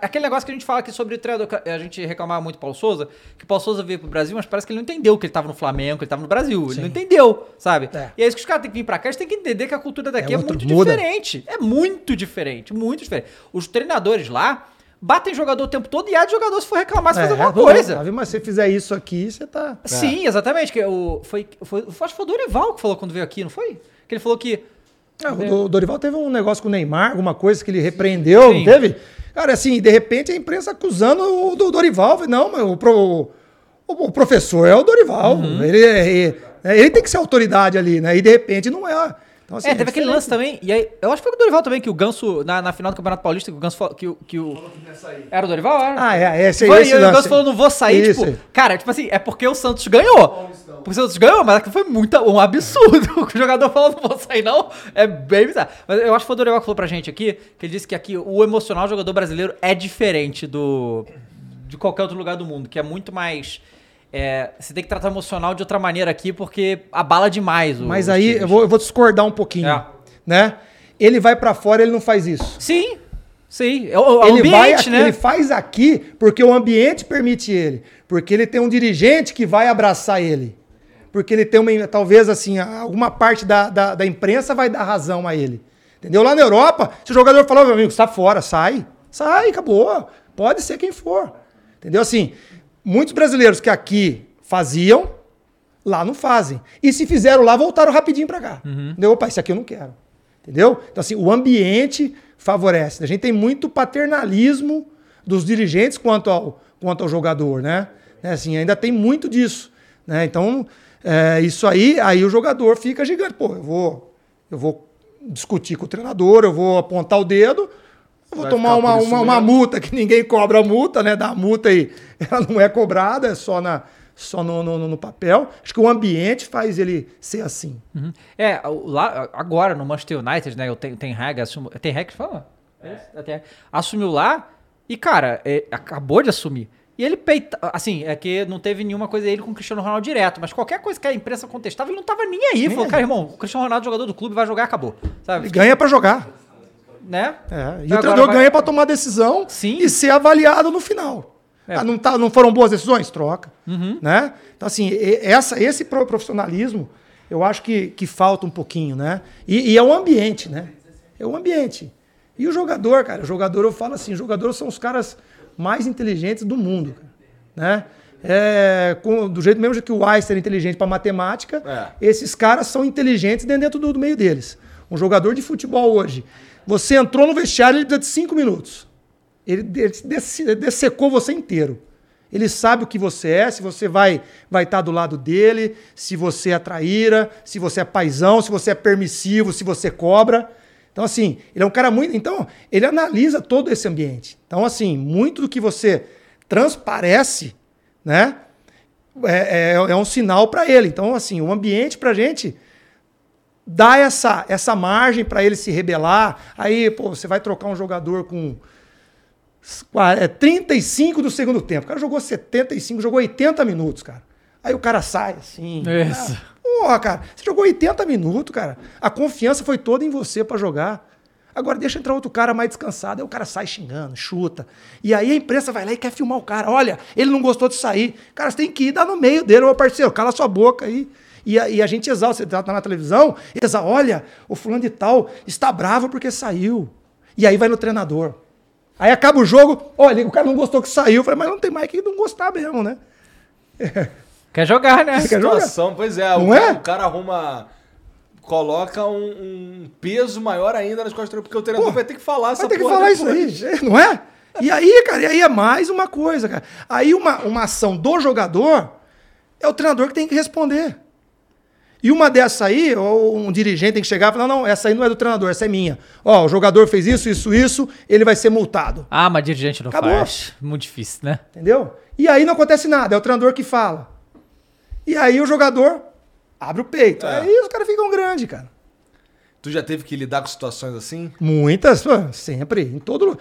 S1: Aquele negócio que a gente fala aqui sobre o treinador. A gente reclamava muito Paulo Souza, que o Paulo Souza veio pro Brasil, mas parece que ele não entendeu que ele tava no Flamengo, que ele tava no Brasil. Ele não entendeu, sabe?
S3: É.
S1: E é isso que os caras têm que vir pra cá, eles têm que entender que a cultura daqui
S3: É
S1: é, muito
S3: muda.
S1: diferente. É muito diferente, muito diferente. Os treinadores lá batem jogador o tempo todo e há de jogador se for reclamar, se fazer alguma
S3: não,
S1: coisa.
S3: vendo? Mas se você fizer isso aqui, você tá.
S1: Sim, exatamente. Que o, foi, foi, acho que foi o Dorival que falou quando veio aqui, não foi? Que ele falou que.
S3: É, o Do- Dorival teve um negócio com o Neymar, alguma coisa que ele repreendeu,
S1: Sim.
S3: não teve? Cara, assim, de repente a imprensa acusando o do Dorival. Não, mas o, pro- o- professor é o Dorival.
S1: Uhum.
S3: Ele, é- é- ele tem que ser autoridade ali, né? E de repente não é. Então, assim,
S1: é, teve aquele
S3: diferente.
S1: lance também. E aí, eu acho que foi o Dorival também, que o Ganso, na, na final do Campeonato Paulista, que o Ganso falou. Que, o- que o... Era o Dorival? Era?
S3: Ah, é, esse,
S1: Foi,
S3: esse
S1: e o. Ganso falou, não vou sair,
S3: Isso.
S1: tipo, cara, tipo assim, é porque o Santos ganhou. Porque o Santos ganhou, mas foi muito, um absurdo. O jogador falou, não vou sair não, é bem bizarro. Mas eu acho que foi o Dorival que falou pra gente aqui, que ele disse que aqui o emocional do jogador brasileiro é diferente do de qualquer outro lugar do mundo, que é muito mais... é, você tem que tratar o emocional de outra maneira aqui, porque abala demais o
S3: Mas aí eu vou, eu vou discordar um pouquinho.
S1: É.
S3: Né? Ele vai pra fora, ele não faz isso.
S1: Sim, sim. É o, o
S3: ele vai
S1: ambiente,
S3: aqui,
S1: né?
S3: ele faz aqui porque o ambiente permite ele, porque ele tem um dirigente que vai abraçar ele, porque ele tem uma, talvez assim, alguma parte da, da, da imprensa vai dar razão a ele, entendeu? Lá na Europa, se o jogador falar, meu amigo, está fora, sai, sai, acabou, pode ser quem for, entendeu? Assim, muitos brasileiros que aqui faziam, lá não fazem, e se fizeram lá, voltaram rapidinho para cá, entendeu? Opa, isso aqui eu não quero. Entendeu? Então, assim, o ambiente favorece. A gente tem muito paternalismo dos dirigentes quanto ao, quanto ao jogador, né? É, Assim, ainda tem muito disso. Né? Então, é, isso aí, aí o jogador fica gigante. Pô, eu vou, eu vou discutir com o treinador, eu vou apontar o dedo, eu vou
S2: Vai
S3: tomar uma, uma, uma multa que ninguém cobra a multa, né? Da multa e ela não é cobrada, é só, na, só no, no, no papel. Acho que o ambiente faz ele ser assim.
S1: Uhum. É, lá, agora no Manchester United, né? O Ten, Ten Hag assumiu. Tem Hag que fala? É. Ten Hag. Assumiu lá e, cara, é, acabou de assumir. E ele peita. Assim, é que não teve nenhuma coisa dele com o Cristiano Ronaldo direto, mas qualquer coisa que a imprensa contestava, ele não tava nem aí. Falou, cara, irmão, o Cristiano Ronaldo, jogador do clube, vai jogar, acabou. Sabe?
S3: Ele ganha para jogar.
S1: Né?
S3: É, e
S1: Então
S3: o treinador
S1: vai-
S3: ganha para tomar decisão
S1: Sim.
S3: e ser avaliado no final.
S1: É.
S3: Ah, não, tá, não foram boas decisões? Troca.
S1: Uhum.
S3: Né? Então, assim, essa, esse pro- profissionalismo, eu acho que, que falta um pouquinho, né? E, e é o ambiente, né? É o ambiente. E o jogador, cara, o jogador, eu falo assim, jogadores são os caras mais inteligentes do mundo, né? É, com- do jeito mesmo que o Einstein é inteligente para matemática,
S2: É.
S3: esses caras são inteligentes dentro do, do meio deles. Um jogador de futebol hoje, você entrou no vestiário, ele precisa de cinco minutos. Ele, ele desse- dessecou você inteiro. Ele sabe o que você é, se você vai vai estar do lado dele, se você é traíra, se você é paizão, se você é permissivo, se você cobra. Então, assim, ele é um cara muito. Então, ele analisa todo esse ambiente. Então, assim, muito do que você transparece, né? É, é, é um sinal para ele. Então, assim, o ambiente pra gente dá essa, essa margem para ele se rebelar. Aí, pô, você vai trocar um jogador com qua- é, 35 do segundo tempo. O cara jogou 75, jogou 80 minutos, cara. Aí o cara sai assim.
S1: Isso.
S3: Ah, porra, cara, você jogou 80 minutos, cara. A confiança foi toda em você para jogar. Agora deixa entrar outro cara mais descansado. Aí o cara sai xingando, chuta. E aí a imprensa vai lá e quer filmar o cara. Olha, ele não gostou de sair. Cara, você tem que ir dar no meio dele, ô parceiro, cala sua boca aí. E a, e a gente exalta, você tá na televisão, exalta, olha, o fulano de tal está bravo porque saiu. E aí vai no treinador. Aí acaba o jogo, olha, o cara não gostou que saiu. Eu falei, mas não tem mais que não gostar mesmo, né?
S1: Quer jogar, né?
S3: Quer jogar?
S2: situação, pois é.
S3: Não
S2: o,
S3: é?
S2: Cara, o cara arruma. Coloca um, um peso maior ainda nas costas do treinador, porque o treinador
S3: Pô,
S2: vai ter que falar essa
S3: Vai ter que falar isso
S2: depois.
S3: aí, não é? E aí, cara, e aí é mais uma coisa, cara. Aí uma, uma ação do jogador é o treinador que tem que responder. E uma dessa aí, ou um dirigente tem que chegar e falar: não, não, essa aí não é do treinador, essa é minha. Ó, o jogador fez isso, isso, isso, ele vai ser multado.
S1: Ah, mas dirigente não
S3: Acabou.
S1: faz. Muito difícil, né?
S3: Entendeu? E aí não acontece nada, é o treinador que fala. E aí o jogador abre o peito.
S2: É.
S3: Aí os caras ficam grandes, cara.
S2: Tu já teve que lidar com situações assim?
S3: Muitas, sempre, em todo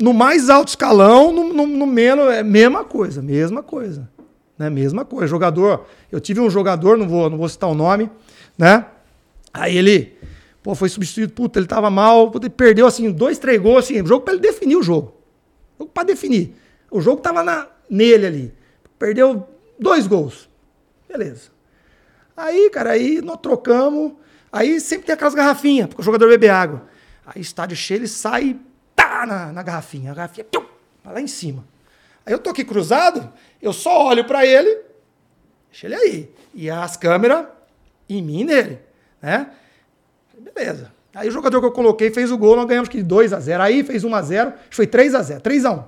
S3: No mais alto escalão, no, no, no menos, é mesma coisa, mesma coisa. Né? Mesma coisa. Jogador, eu tive um jogador, não vou, não vou citar o nome, né? Aí ele, pô, foi substituído, puta, ele tava mal, puta, ele perdeu assim, dois, três gols, assim, jogo pra ele definir o jogo. Jogo pra definir. O jogo tava na, nele ali. Perdeu dois gols. Beleza. Aí, cara, aí nós trocamos. Aí sempre tem aquelas garrafinhas, porque o jogador bebe água. Aí estádio cheio, ele sai tá na, na garrafinha. A garrafinha piu, lá em cima. Aí eu tô aqui cruzado, eu só olho pra ele, deixa ele aí. E as câmeras em mim nele, né? Beleza. Aí o jogador que eu coloquei fez o gol, nós ganhamos que de 2 a 0 Aí fez 1 a 0 acho que foi 3 a 0 3 a 1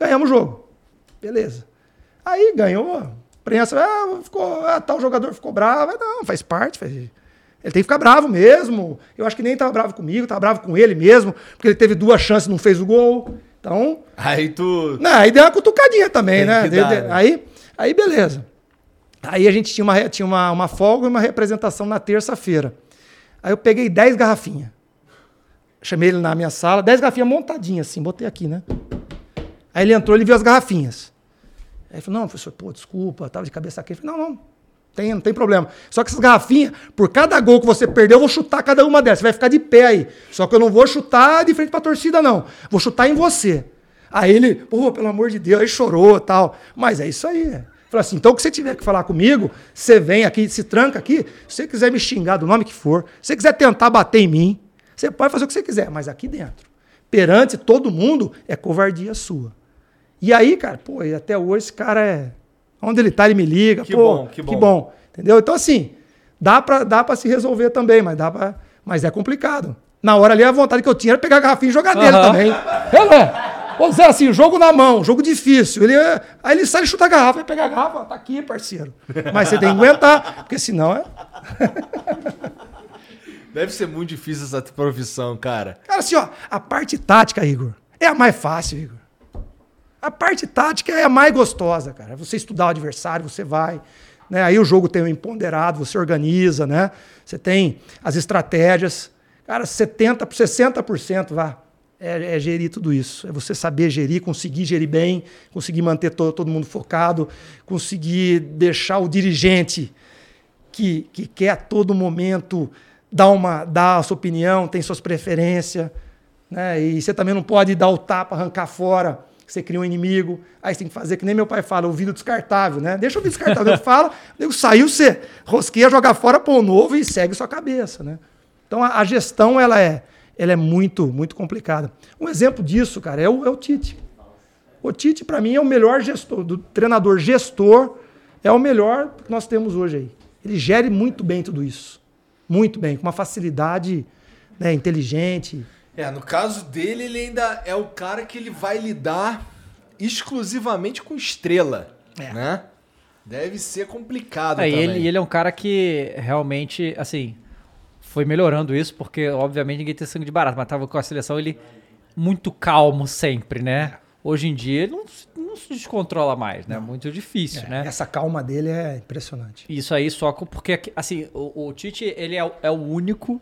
S3: Ganhamos o jogo. Beleza. Aí ganhou. A imprensa, ah, ficou, ah, tal jogador ficou bravo. Não, faz parte. Faz... Ele tem que ficar bravo mesmo. Eu acho que nem tava bravo comigo, tava bravo com ele mesmo, porque ele teve duas chances e não fez o gol. Então,
S2: Aí tu.
S3: não, aí deu uma cutucadinha também, né?
S2: dar,
S3: deu-
S2: né?
S3: Aí, aí, beleza. Aí a gente tinha uma, tinha uma, uma folga e uma representação na terça-feira. Aí eu peguei 10 garrafinhas. Chamei ele na minha sala, 10 garrafinhas montadinhas assim, botei aqui, né? Aí ele entrou, ele viu as garrafinhas. Aí ele falou, não, professor, pô, desculpa, tava de cabeça quente. Falei, não, não, tem, não tem problema. Só que essas garrafinhas, por cada gol que você perdeu, eu vou chutar cada uma delas. Você vai ficar de pé aí. Só que eu não vou chutar de frente pra torcida, não. Vou chutar em você. Aí ele, pô, pelo amor de Deus, aí chorou tal. Mas é isso aí. Falei assim, então o que você tiver que falar comigo, você vem aqui, se tranca aqui. Se você quiser me xingar do nome que for, se você quiser tentar bater em mim, você pode fazer o que você quiser, mas aqui dentro, perante todo mundo, é covardia sua. E aí, cara, pô, e até hoje esse cara é. Onde ele tá, ele me liga.
S2: Que
S3: pô,
S2: bom, que bom.
S3: Entendeu? Então, assim, dá pra, dá pra se resolver também, mas dá pra. Mas é complicado. Na hora ali, a vontade que eu tinha era pegar a garrafinha e jogar nele
S1: Aham.
S3: também. É, né? Ô Zé, assim, jogo na mão, jogo difícil. Ele, é- aí ele sai e chuta a garrafa, vai pegar a garrafa, tá aqui, parceiro. Mas você tem que aguentar, porque senão é.
S2: Deve ser muito difícil essa profissão, cara.
S3: Cara, assim, ó, a parte tática, Igor, é a mais fácil, Igor. A parte tática é a mais gostosa, cara. Você estudar o adversário, você vai. Né? Aí o jogo tem o imponderado, você organiza, né? Você tem as estratégias. Cara, 70%, 60% vá. É, é gerir tudo isso. É você saber gerir, conseguir gerir bem, conseguir manter to- todo mundo focado, conseguir deixar o dirigente que, que quer a todo momento dar, uma, dar a sua opinião, tem suas preferências. Né? E você também não pode dar o tapa, arrancar fora, você cria um inimigo. Aí você tem que fazer que nem meu pai fala, o vidro descartável, né? Deixa o vidro descartável. Ele fala, ele saiu, você rosqueia, joga fora, põe o novo e segue sua cabeça, né? Então a, a gestão, ela é, ela é muito, muito complicada. Um exemplo disso, cara, é o, é o Tite. O Tite, para mim, é o melhor gestor, do treinador gestor, é o melhor que nós temos hoje aí. Ele gere muito bem tudo isso. Muito bem, com uma facilidade né, inteligente.
S2: É, no caso dele, ele ainda é o cara que ele vai lidar exclusivamente com estrela, né? Deve ser complicado
S1: É, e
S2: também.
S1: ele, e ele é um cara que realmente, assim, foi melhorando isso, porque obviamente ninguém tem sangue de barato, mas tava com a seleção ele muito calmo sempre, né? Hoje em dia ele não, se- não se descontrola mais, né? Muito difícil,
S3: É,
S1: né?
S3: Essa calma dele é impressionante.
S1: Isso aí só porque, assim, o, o Tite, ele é, é o único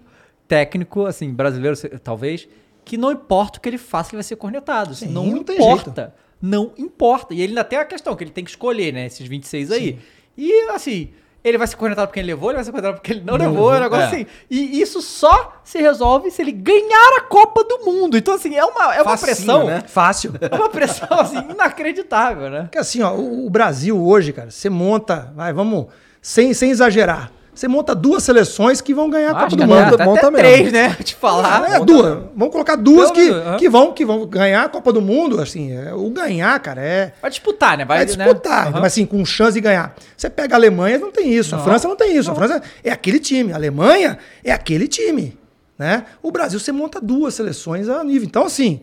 S1: técnico, assim, brasileiro, talvez, que não importa o que ele faça, ele vai ser cornetado.
S3: Sim,
S1: não,
S3: não
S1: importa. Não importa. E ele ainda tem a questão que ele tem que escolher, né? Esses 26 aí. E, assim, ele vai ser cornetado porque ele levou, ele vai ser cornetado porque ele não, levou, é um negócio
S2: É.
S1: assim. E isso só se resolve se ele ganhar a Copa do Mundo. Então, assim, é uma, é uma
S2: Facinho,
S1: pressão.
S2: né?
S3: Fácil.
S1: É uma pressão, assim, inacreditável, né?
S3: Porque assim, ó, o, o Brasil hoje, cara, você monta, vai, vamos, sem, sem exagerar, você monta duas seleções que vão ganhar a Copa
S1: Acho
S3: do Mundo.
S1: até,
S2: monta
S1: até três, né? Te falar.
S3: É, duas. Vamos colocar duas que, que, vão, que vão ganhar a Copa do Mundo. Assim, é, o ganhar, cara, é.
S1: Vai disputar, né? Vai,
S3: Vai disputar,
S1: né? Aham.
S3: mas assim, com chance de ganhar. Você pega a Alemanha, não tem isso. A França não tem isso. A França é aquele time. A Alemanha é aquele time. Né? O Brasil, você monta duas seleções a nível. Então, assim,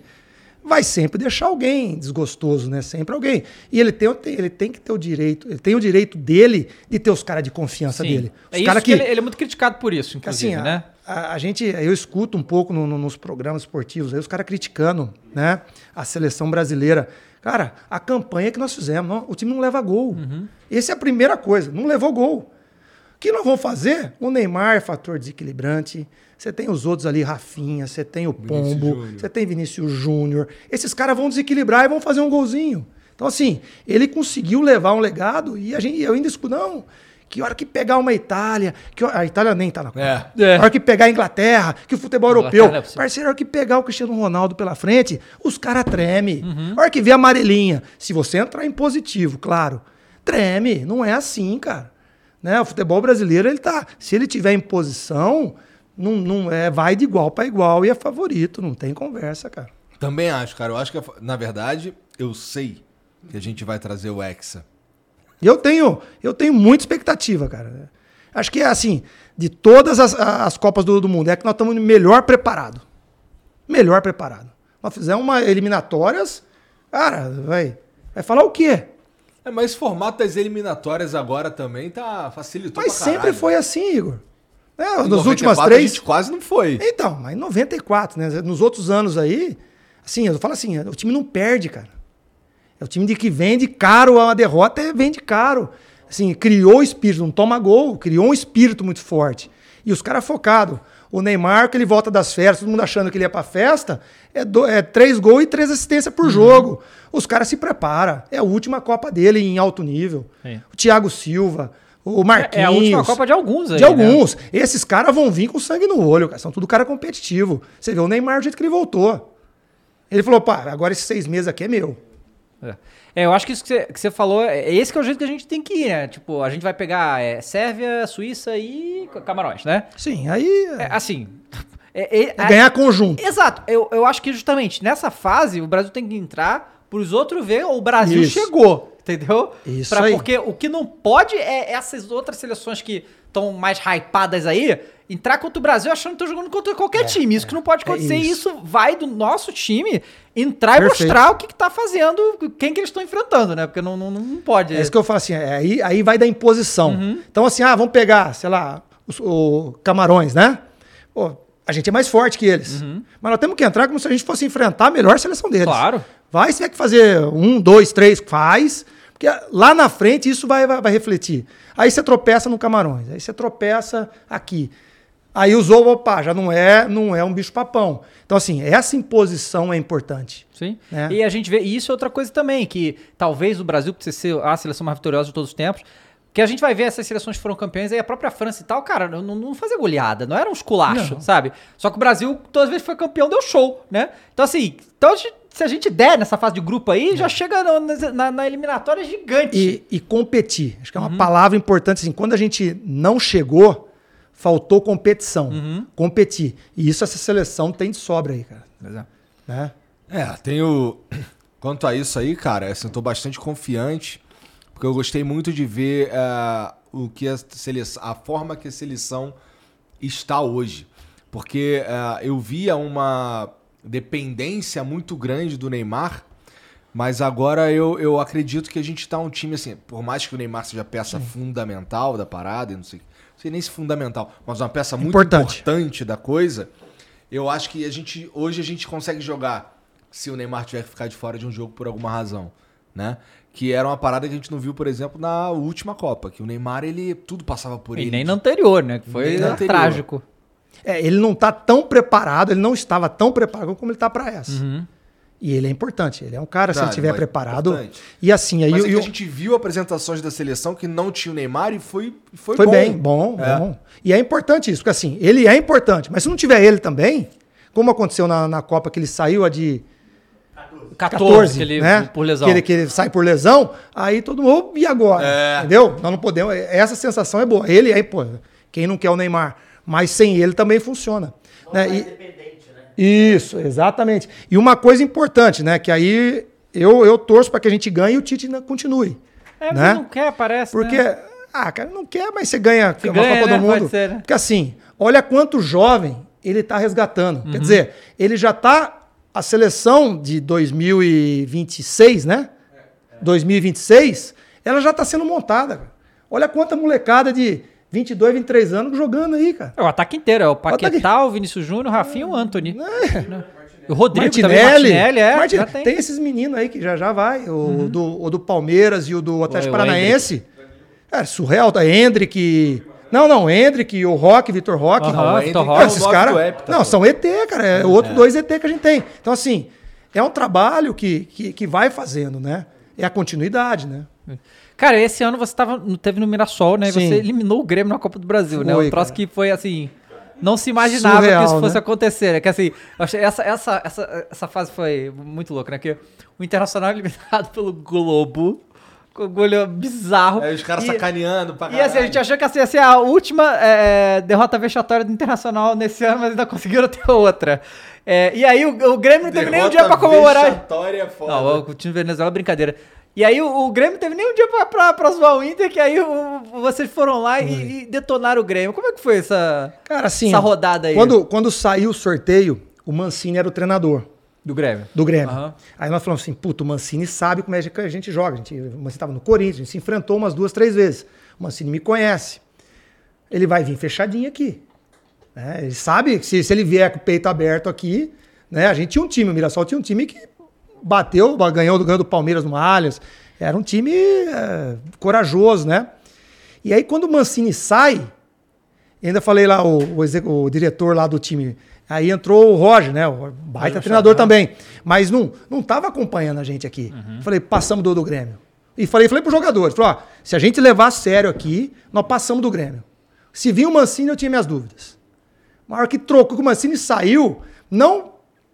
S3: vai sempre deixar alguém desgostoso, né? Sempre alguém. E ele tem, ele tem que ter o direito, ele tem o direito dele de ter os caras de confiança
S1: Sim.
S3: dele. Os
S1: É
S3: cara
S1: que, ele, ele é muito criticado por isso,
S3: que, assim,
S1: inclusive,
S3: a,
S1: né?
S3: a, a gente, eu escuto um pouco no- no- nos programas esportivos aí, os caras criticando, né, a seleção brasileira. Cara, a campanha que nós fizemos, não, o time não leva gol.
S1: Uhum.
S3: Essa é a primeira coisa, não levou gol. O que nós vamos fazer? O Neymar é fator desequilibrante. Você tem os outros ali, Rafinha, você tem o Pombo, você tem Vinícius Júnior. Esses caras vão desequilibrar e vão fazer um golzinho. Então, assim, ele conseguiu levar um legado e a gente, eu ainda escuto, não, que hora que pegar uma Itália, que a Itália nem tá na Copa.
S2: É.
S3: A hora que pegar a Inglaterra, que o futebol europeu.
S1: não é.
S3: Parceiro, a hora que pegar o Cristiano Ronaldo pela frente, os caras treme.
S1: Uhum.
S3: A hora que vê a amarelinha, se você entrar em positivo, claro, treme. Não é assim, cara. Né? O futebol brasileiro, ele tá. Se ele tiver em posição, não, não é, vai de igual para igual e é favorito. Não tem conversa, cara.
S2: Também acho, cara. Eu acho que, na verdade, eu sei que a gente vai trazer o Hexa.
S3: E eu tenho, eu tenho muita expectativa, cara. Acho que é assim, de todas as, as Copas do, do Mundo, é que nós estamos melhor preparado. Melhor preparado. Nós fizemos uma eliminatórias, cara, vai, vai falar o quê?
S2: É, mas formato das eliminatórias agora também tá facilitou
S3: Mas sempre foi assim, Igor. É,
S2: Em
S3: nas últimas
S2: 94
S3: três.
S2: A gente quase não foi.
S3: Então, mas em 94, né? Nos outros anos aí, assim, eu falo assim, o time não perde, cara. É o time de que vende caro a derrota, é vende caro. Assim, criou o espírito, não toma gol, criou um espírito muito forte. E os caras focados. O Neymar, que ele volta das festas, todo mundo achando que ele ia pra festa, é, do- é três gols e três assistências por jogo. Os caras se preparam. É a última Copa dele em alto nível.
S1: Sim.
S3: O Thiago Silva, o Marquinhos.
S1: É a última Copa de alguns aí,
S3: De
S1: né?
S3: alguns. Esses caras vão vir com sangue no olho, cara. São tudo cara competitivo. Você vê o Neymar do jeito que ele voltou. Ele falou, pá, agora esses seis meses aqui é meu.
S1: É. É, eu acho que isso que você, que você falou, é esse que é o jeito que a gente tem que ir, né? Tipo, a gente vai pegar é, Sérvia, Suíça e Camarões, né?
S3: Sim, aí.
S1: É, assim. é- é-
S3: é ganhar conjunto.
S1: Exato. Eu, eu acho que justamente nessa fase o Brasil tem que entrar pros outros ver o Brasil
S3: Isso.
S1: chegou. Entendeu?
S3: Isso
S1: Pra-
S3: aí.
S1: Porque o que não pode é essas outras seleções que estão mais hypadas aí entrar contra o Brasil achando que estão jogando contra qualquer time. Isso que não pode
S3: é
S1: acontecer. e
S3: isso.
S1: isso vai do nosso time entrar e
S3: Perfeito.
S1: mostrar o que, que tá fazendo, quem que eles estão enfrentando, né? Porque não, não, não pode.
S3: É isso que eu falo assim, é, aí, aí vai da imposição.
S1: Uhum.
S3: Então, assim, ah, vamos pegar, sei lá, os o Camarões, né? Pô, a gente é mais forte que eles. Mas nós temos que entrar como se a gente fosse enfrentar a melhor seleção deles.
S1: Uhum. Claro.
S3: Vai, se tiver que fazer um, dois, três, faz. Porque lá na frente isso vai, vai, vai refletir. Aí você tropeça no Camarões, aí você tropeça aqui. Aí usou, opa, já não é, não é um bicho papão. Então, assim, essa imposição é importante.
S1: Sim.
S3: É.
S1: E a gente vê, e isso é outra coisa também, que talvez o Brasil precise ser a seleção mais vitoriosa de todos os tempos. Que a gente vai ver essas seleções que foram campeãs aí, a própria França e tal, cara, não, não- não fazia goleada, não era um esculacho,
S3: Não.
S1: sabe? Só que o Brasil, todas as vezes que foi campeão, deu show, né? Então, assim, então, a gente- se a gente der nessa fase de grupo aí, já chega no- na, na eliminatória gigante.
S3: E, e competir. Acho que é
S1: Uhum.
S3: uma palavra importante. Assim, quando a gente não chegou, faltou competição.
S1: Uhum.
S3: Competir. E isso essa seleção tem de sobra aí, cara. Né?
S2: É, tem o. Quanto a isso aí, cara, assim, eu tô bastante confiante, porque eu gostei muito de ver eh, o que a seleção, a forma que a seleção está hoje. Porque eh, eu via uma dependência muito grande do Neymar, mas agora eu, eu acredito que a gente tá um time assim, por mais que o Neymar seja peça fundamental da parada, não sei, não sei nem se fundamental, mas uma peça muito
S3: Importante.
S2: importante da coisa, eu acho que a gente hoje a gente consegue jogar se o Neymar tiver que ficar de fora de um jogo por alguma razão, né? Que era uma parada que a gente não viu, por exemplo, na última Copa, que o Neymar ele tudo passava por
S1: E
S2: ele.
S1: nem no anterior, né? Que foi trágico.
S3: É, ele não tá tão preparado, ele não estava tão preparado como ele tá para essa.
S1: Uhum.
S3: E ele é importante. Ele é um cara, se
S2: Tá,
S3: ele estiver
S2: mas
S3: preparado.
S2: importante.
S3: E assim, aí
S2: Mas é
S3: eu-
S2: que
S3: eu-
S2: a gente viu apresentações da seleção que não tinha o Neymar e foi, foi,
S3: foi
S2: bom.
S3: bem, bom,
S2: É.
S3: bom. E é importante isso, porque assim, ele é importante, mas se não tiver ele também, como aconteceu na, na Copa que ele saiu a de
S1: 14,
S3: 14,
S1: que ele,
S3: né?
S1: por lesão.
S3: Que ele, que ele sai por lesão, aí todo mundo, e agora?
S2: É.
S3: Entendeu? Nós não podemos, essa sensação é boa. Ele aí, pô, quem não quer o Neymar, mas sem ele também funciona. né? E- Isso, exatamente. E uma coisa importante, né, que aí eu, eu torço para que a gente ganhe e o Tite continue.
S1: É,
S3: né?
S1: mas não quer, parece,
S3: Porque,
S1: né?
S3: ah, cara, não quer, mas você ganha
S1: Se
S3: uma
S1: ganha,
S3: Copa
S1: né?
S3: do Mundo.
S1: Ser, né?
S3: Porque assim, olha quanto jovem ele está resgatando.
S1: Uhum.
S3: Quer dizer, ele já está a seleção de 2026, né? 2026, ela já está sendo montada. Olha quanta molecada de 22, 23 anos jogando aí, cara.
S1: É o ataque inteiro, é o Paquetá, o Vinícius Júnior, o Rafinha e o Anthony. O Rodrigo também,
S3: Martinelli,
S1: Martinelli, é,
S3: Martin-
S1: já
S3: tem.
S1: tem. Uhum.
S3: esses meninos aí que já já vai, o, do, o do Palmeiras e o do Atlético
S1: o
S3: Paranaense. É surreal, tá? Hendrick. Não, não, Hendrick, o Rock, Vitor Roque.
S1: Aham,
S2: Não,
S1: Vitor Roque.
S2: é o
S3: esses caras.
S2: Hepta,
S3: Não, são ET, cara. É, outro dois ET que a gente tem. Então, assim, é um trabalho que, que, que vai fazendo, né? É a continuidade, né?
S1: Cara, esse ano você tava, teve no Mirassol, né? E
S3: Sim.
S1: Você eliminou o Grêmio na Copa do Brasil, né?
S3: Foi,
S1: Um troço
S3: cara.
S1: que foi assim. Não se imaginava
S3: Surreal,
S1: que isso fosse
S3: né?
S1: acontecer. É que assim, essa, essa, essa, essa fase foi muito louca, né? Que o Internacional é eliminado pelo Globo. Com gol bizarro.
S2: Aí os caras
S1: E-
S2: sacaneando pra
S1: E assim, a gente achou que assim, ia ser a última é, derrota vexatória do Internacional nesse ano, mas ainda conseguiram ter outra. É, e aí o, o Grêmio não teve nem um dia pra comemorar.
S2: Vexatória é foda.
S1: Não, o time Venezuela é brincadeira. E aí o, o Grêmio teve nem um dia pra, pra, pra zoar o Inter, que aí o- vocês foram lá e, e detonaram o Grêmio. Como é que foi essa,
S3: Cara, assim.
S1: essa rodada aí
S3: Quando, quando saiu o sorteio, o Mancini era o treinador.
S1: do Grêmio?
S3: do Grêmio.
S1: Aham.
S3: Aí nós falamos assim, puto, o Mancini sabe como é que a gente joga. A gente, o Mancini estava no Corinthians, a gente se enfrentou umas duas, três vezes. O Mancini me conhece. Ele vai vir fechadinho aqui. né? Ele sabe que se, se ele vier com o peito aberto aqui, né? A gente tinha um time, o Mirassol tinha um time que bateu, ganhou, ganhou do Palmeiras no Allianz. Era um time é, corajoso, né? E aí quando o Mancini sai, ainda falei lá, o, o, o diretor lá do time. Aí entrou o Roger, né? O baita treinador também. Mas não, não tava acompanhando a gente aqui. Falei, passamos do, do Grêmio. E falei, falei pros jogadores, falei, ó, se a gente levar a sério aqui, nós passamos do Grêmio. Se vir o Mancini, eu tinha minhas dúvidas. Na hora que trocou, que o Mancini saiu, não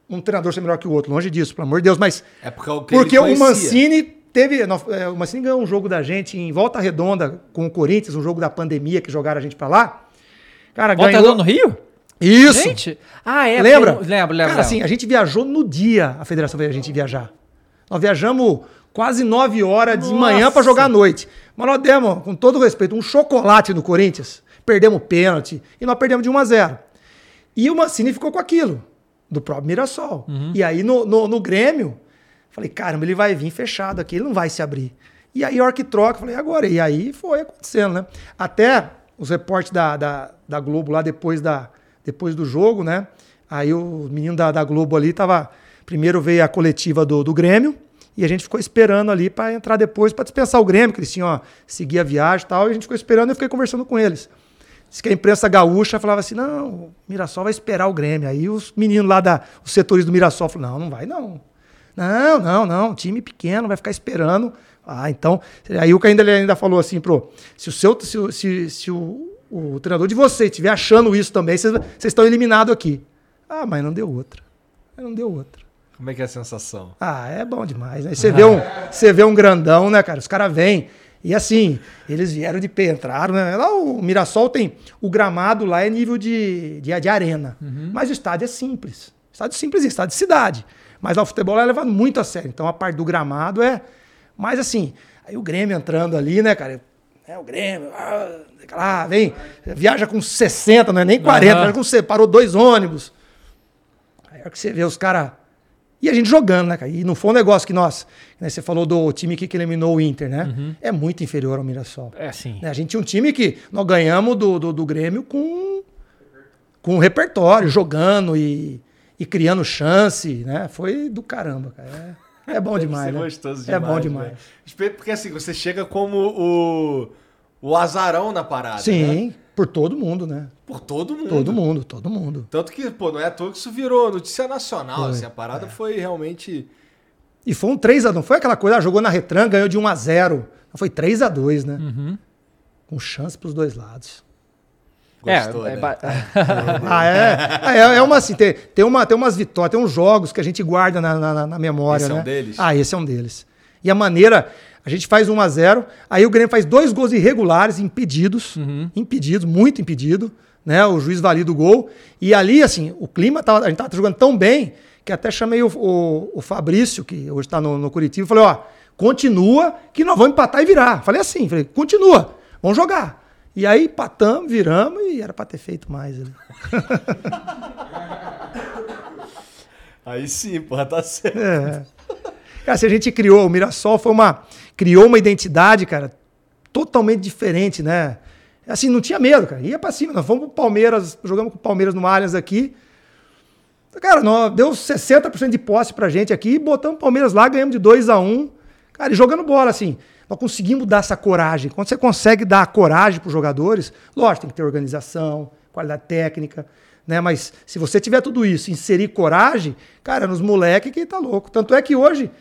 S3: um treinador ser melhor que o outro, longe disso, pelo amor de Deus, mas
S2: É porque, o que ele
S3: porque o. Mancini teve. é, O Mancini ganhou um jogo da gente em Volta Redonda com o Corinthians, um jogo da pandemia que jogaram a gente pra lá. Cara,
S1: Volta
S3: ganhou.
S1: Redonda no Rio?
S3: Isso!
S1: Gente! Ah, é.
S3: Lembra?
S1: porque- Lembro, lembro.
S3: Cara, assim, a gente viajou no dia, a federação fez a gente viajar. Nós viajamos quase nove horas de
S1: Nossa.
S3: manhã pra jogar à noite. Mas nós demos, com todo respeito, um chocolate no Corinthians. Perdemos pênalti e nós perdemos de 1 a 0. E o Mancini ficou com aquilo, do próprio Mirassol.
S1: Uhum.
S3: E aí no, no, no Grêmio, falei, caramba, ele vai vir fechado aqui, ele não vai se abrir. E aí a hora que troca, falei, agora? E aí foi acontecendo, né? Até os reportes da, da, da Globo lá depois, da, depois do jogo, né? Aí o menino da, da Globo ali tava. Primeiro veio a coletiva do, do Grêmio e a gente ficou esperando ali para entrar depois para dispensar o Grêmio, que eles tinham ó, seguir a viagem e tal. E a gente ficou esperando e eu fiquei conversando com eles. Diz que a imprensa gaúcha falava assim: não, o Mirassol vai esperar o Grêmio. Aí os meninos lá, da, os setores do Mirassol falaram: não, não vai não. Não, não, não, time pequeno, vai ficar esperando. Ah, então. Aí o ainda, ele ainda falou assim: pro, se o seu. Se, se, se o, o treinador de vocês estiver achando isso também, vocês vocês estão eliminados aqui. Ah, mas não deu outra. Mas Não deu outra.
S2: Como é que é a sensação?
S3: Ah, é bom demais, né? Você vê um, você vê um grandão, né, cara? Os caras vêm. E assim, eles vieram de pé, entraram, né? Lá o Mirassol tem. O gramado lá é nível de, de, de arena. Mas o estádio é simples. Estádio simples, estádio de cidade. Mas lá o futebol é levado muito a sério. Então a parte do gramado é. Mas assim, aí o Grêmio entrando ali, né, cara? É o Grêmio, ah, lá, vem, viaja com 60, não é nem 40,
S1: Aham.
S3: viaja com parou dois ônibus. Aí é que você vê os caras. E a gente jogando, né, cara? E não foi um negócio que nós. Né, você falou do time que eliminou o Inter, né? É muito inferior ao Mirassol.
S1: É assim.
S3: Né, A gente tinha um time que nós ganhamos do, do, do Grêmio com, com repertório, jogando e, e criando chance, né? Foi do caramba, cara. É, é bom demais, né?
S2: gostoso
S3: É
S2: demais.
S3: bom demais.
S2: né? Porque assim, você chega como o, o azarão na parada. né?
S3: Por todo mundo, né?
S2: Por todo mundo.
S3: Todo mundo, todo mundo.
S2: Tanto que, pô, não é à toa que isso virou notícia nacional.
S3: Foi,
S2: assim, a parada foi realmente.
S3: E foi um 3x2, não foi aquela coisa, ah, jogou na retran, ganhou de 1 a 0 Foi 3x2, né?
S1: Uhum.
S3: Com chance pros dois lados.
S2: Gostou,
S1: é, é
S2: né?
S1: ba-
S3: Ah, é? Ah, é, é uma assim, tem, tem, uma, tem umas vitórias, tem uns jogos que a gente guarda na, na, na memória,
S2: Esse é um
S3: né?
S2: deles?
S3: Ah, esse é um deles. E a maneira, a gente faz 1 a 0 aí o Grêmio faz dois gols irregulares, impedidos, impedidos, muito impedido, né? O juiz valida o gol. E ali, assim, o clima, tava, a gente tava jogando tão bem que até chamei o, o, o Fabrício, que hoje está no, no Curitiba, e falei, ó, continua que nós vamos empatar e virar. Falei assim, falei, continua, vamos jogar. E aí empatamos, viramos e era para ter feito mais ali.
S2: Aí sim, porra, tá certo.
S3: É. Cara, se a gente criou, o Mirassol foi uma. Criou uma identidade, cara, totalmente diferente, né? Assim, não tinha medo, cara. Ia pra cima. Nós fomos pro Palmeiras, jogamos com o Palmeiras no Allianz aqui. Cara, nós deu 60% de posse pra gente aqui, botamos o Palmeiras lá, ganhamos de 2 a 1 Cara, e jogando bola, assim. Nós conseguimos dar essa coragem. Quando você consegue dar coragem pros jogadores, lógico, tem que ter organização, qualidade técnica, né? Mas se você tiver tudo isso, inserir coragem, cara, nos moleques que tá louco. Tanto é que hoje,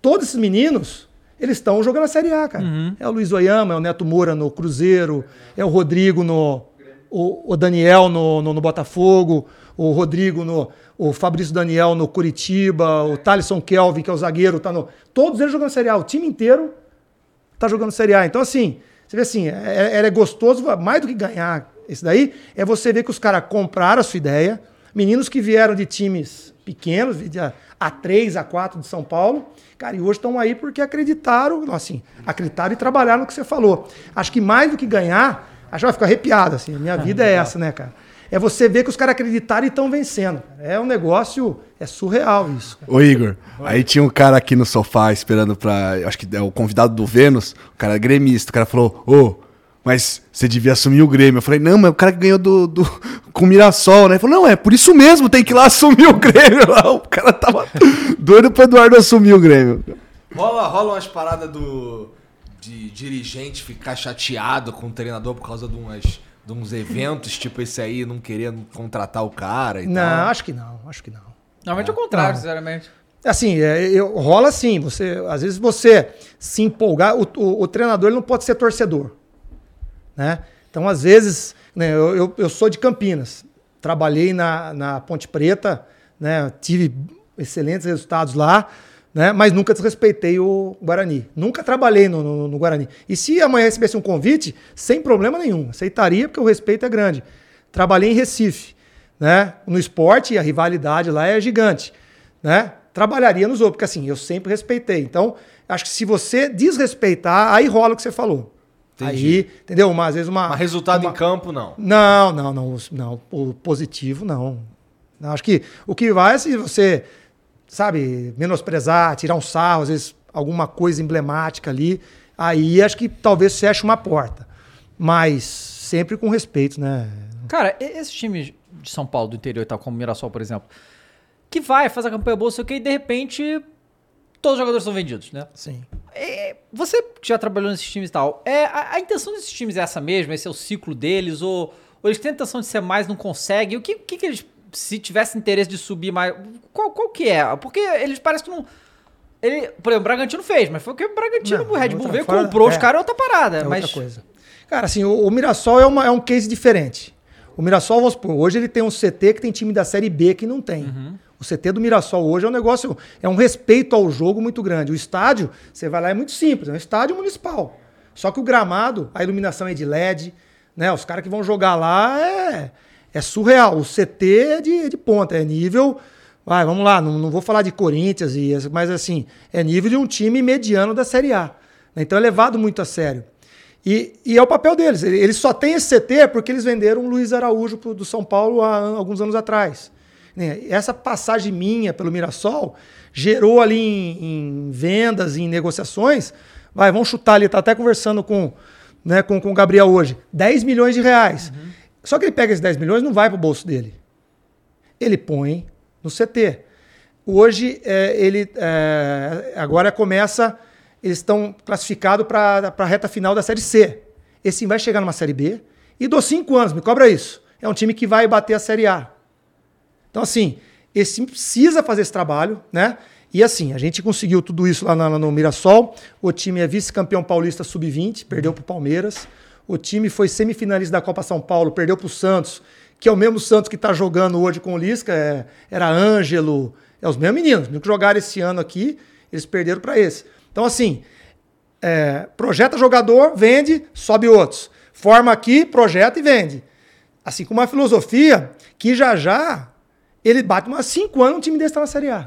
S3: todos esses meninos, eles estão jogando a Série A, cara. É o Luiz Oyama, é o Neto Moura no Cruzeiro, é o Rodrigo no. O, o Daniel no, no, no Botafogo, o Rodrigo no. O Fabrício Daniel no Curitiba, o Thalisson Kelvin, que é o zagueiro, tá no. Todos eles jogando Série A. O time inteiro tá jogando Série A. Então, assim, você vê assim, é, é- é gostoso, mais do que ganhar esse daí, é você ver que os caras compraram a sua ideia, meninos que vieram de times pequenos, de A- A3, A4 de São Paulo, cara, e hoje estão aí porque acreditaram, assim, acreditaram e trabalharam no que você falou. Acho que mais do que ganhar, acho que vai ficar arrepiado, assim, a minha vida é essa, né, cara? É você ver que os caras acreditaram e estão vencendo. É um negócio, é surreal isso. cara.
S4: Ô Igor, aí tinha um cara aqui no sofá esperando pra. Acho que é o convidado do Vênus, o cara é gremista. O cara falou: Ô, mas você devia assumir o Grêmio. Eu falei: Não, mas o cara que ganhou do, do, com o Mirassol, né? Ele falou: Não, é por isso mesmo, tem que ir lá assumir o Grêmio. Lá, o cara tava doido pro Eduardo assumir o Grêmio.
S2: Rola, rola umas paradas do. de dirigente ficar chateado com o treinador por causa de umas. de uns eventos, tipo esse aí, não querendo contratar o cara e
S3: Não,
S2: tal.
S3: acho que não, acho que não.
S1: Normalmente é o contrário,
S3: Não.
S1: sinceramente.
S3: Assim, é, eu- rola assim. Você, às vezes você se empolgar, o, o- o treinador ele não pode ser torcedor, né? Então, às vezes, né, eu, eu, eu sou de Campinas, trabalhei na, na Ponte Preta, né? Tive excelentes resultados lá, né? Mas nunca desrespeitei o Guarani. Nunca trabalhei no, no- no Guarani. E se amanhã recebesse um convite, sem problema nenhum, aceitaria porque o respeito é grande. Trabalhei em Recife, né? No esporte a rivalidade lá é gigante, né? Trabalharia nos outros, porque assim, eu sempre respeitei. Então, acho que se você desrespeitar, aí rola o que você falou. Aí, entendeu? Uma, às vezes uma.
S2: Mas resultado
S3: uma-
S2: em campo, não.
S3: Não, não, não, não. O positivo, não. Não, Acho que o que vai é se você, sabe, menosprezar, tirar um sarro, às vezes alguma coisa emblemática ali. Aí acho que talvez feche uma porta. Mas sempre com respeito, né?
S1: Cara, e- esses times de São Paulo, do interior e tal, como o Mirassol, por exemplo, que vai, faz a campanha boa, sei o que, e de repente todos os jogadores são vendidos, né?
S3: Sim.
S1: É, você que já trabalhou nesses times e tal, é, a, a intenção desses times é essa mesmo? Esse é o ciclo deles? Ou, ou eles têm a intenção de ser mais, não conseguem? O que, o que, que eles, se tivessem interesse de subir mais, qual, qual que é? Porque eles parecem que não... Ele, por exemplo, o Bragantino fez, mas foi porque o Bragantino,
S3: Não,
S1: o Red Bull veio,
S3: fora-
S1: comprou os
S3: é.
S1: caras, é outra parada.
S3: É
S1: mas
S3: outra coisa. Cara, assim, o, o Mirassol é, uma- é um case diferente. O Mirassol, vamos supor, hoje ele tem um CT que tem time da Série B que não tem. O CT do Mirassol hoje é um negócio, é um respeito ao jogo muito grande. O estádio, você vai lá, é muito simples, é um estádio municipal. Só que o gramado, a iluminação é de LED, né? Os caras que vão jogar lá é, é surreal. O CT é de, de ponta, é nível, Vai, vamos lá, não, não vou falar de Corinthians, e, mas assim, é nível de um time mediano da Série A. né? Então é levado muito a sério. E, e é o papel deles. Ele- Eles só têm esse CT porque eles venderam o Luiz Araújo do São Paulo há alguns anos atrás. Né? Essa passagem minha pelo Mirassol gerou ali em, em vendas, em negociações. Vai, vamos chutar ali, tá até conversando com, né, com, com o Gabriel hoje. 10 milhões de reais. Só que ele pega esses 10 milhões e não vai pro bolso dele ele põe no CT. Hoje, é, ele é, agora começa, eles estão classificados para a reta final da Série C. Esse vai chegar numa Série B e dou cinco anos, me cobra isso. É um time que vai bater a Série A. Então, assim, esse precisa fazer esse trabalho, né? E assim, a gente conseguiu tudo isso lá no Mirassol. O time é vice-campeão paulista sub-20, perdeu para o Palmeiras. O time foi semifinalista da Copa São Paulo, perdeu para o Santos, que é o mesmo Santos que está jogando hoje com o Lisca. é- era Ângelo, é os mesmos meninos. Os que jogaram esse ano aqui, eles perderam para esse. Então, assim, é, projeta jogador, vende, sobe outros. Forma aqui, projeta e vende. Assim como a filosofia que já já ele bate umas 5 anos um time desse está na Série A.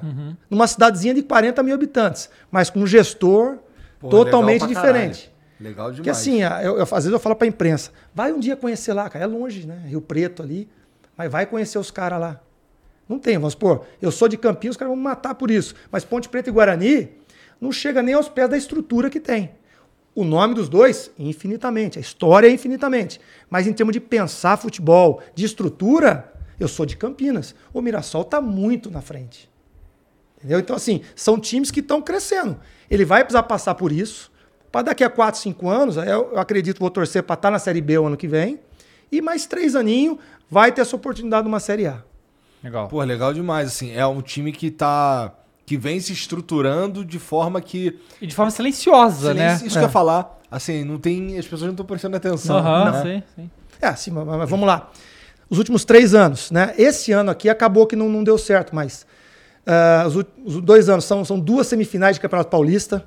S3: Numa cidadezinha de 40 mil habitantes, mas com um gestor
S2: Porra,
S3: totalmente diferente.
S2: caralho. Legal demais.
S3: Porque assim, eu, eu- às vezes eu falo pra imprensa, vai um dia conhecer lá, cara, é longe, né? Rio Preto ali, mas vai conhecer os caras lá. Não tem, vamos supor, eu sou de Campinas, os caras vão me matar por isso. Mas Ponte Preta e Guarani não chega nem aos pés da estrutura que tem. O nome dos dois, infinitamente. A história é infinitamente. Mas em termos de pensar futebol, de estrutura, eu sou de Campinas. O Mirassol está muito na frente. Entendeu? Então, assim, são times que estão crescendo. Ele vai precisar passar por isso. Para daqui a 4, 5 anos, aí eu, acredito que vou torcer para estar na Série B o ano que vem. E mais três aninhos, vai ter essa oportunidade numa Série A.
S1: Legal.
S2: Pô, legal demais, assim. É um time que tá. que vem se estruturando de forma que.
S1: E de forma silenciosa, né?
S2: Silêncio, Isso que eu ia falar. Assim, não tem. As pessoas não estão prestando atenção.
S1: Aham,
S2: né?
S1: sim, sim.
S3: É, sim, mas, mas vamos lá. Os últimos três anos, né? Esse ano aqui acabou que não, não deu certo, mas ah, os, os dois anos são, são duas semifinais de Campeonato Paulista.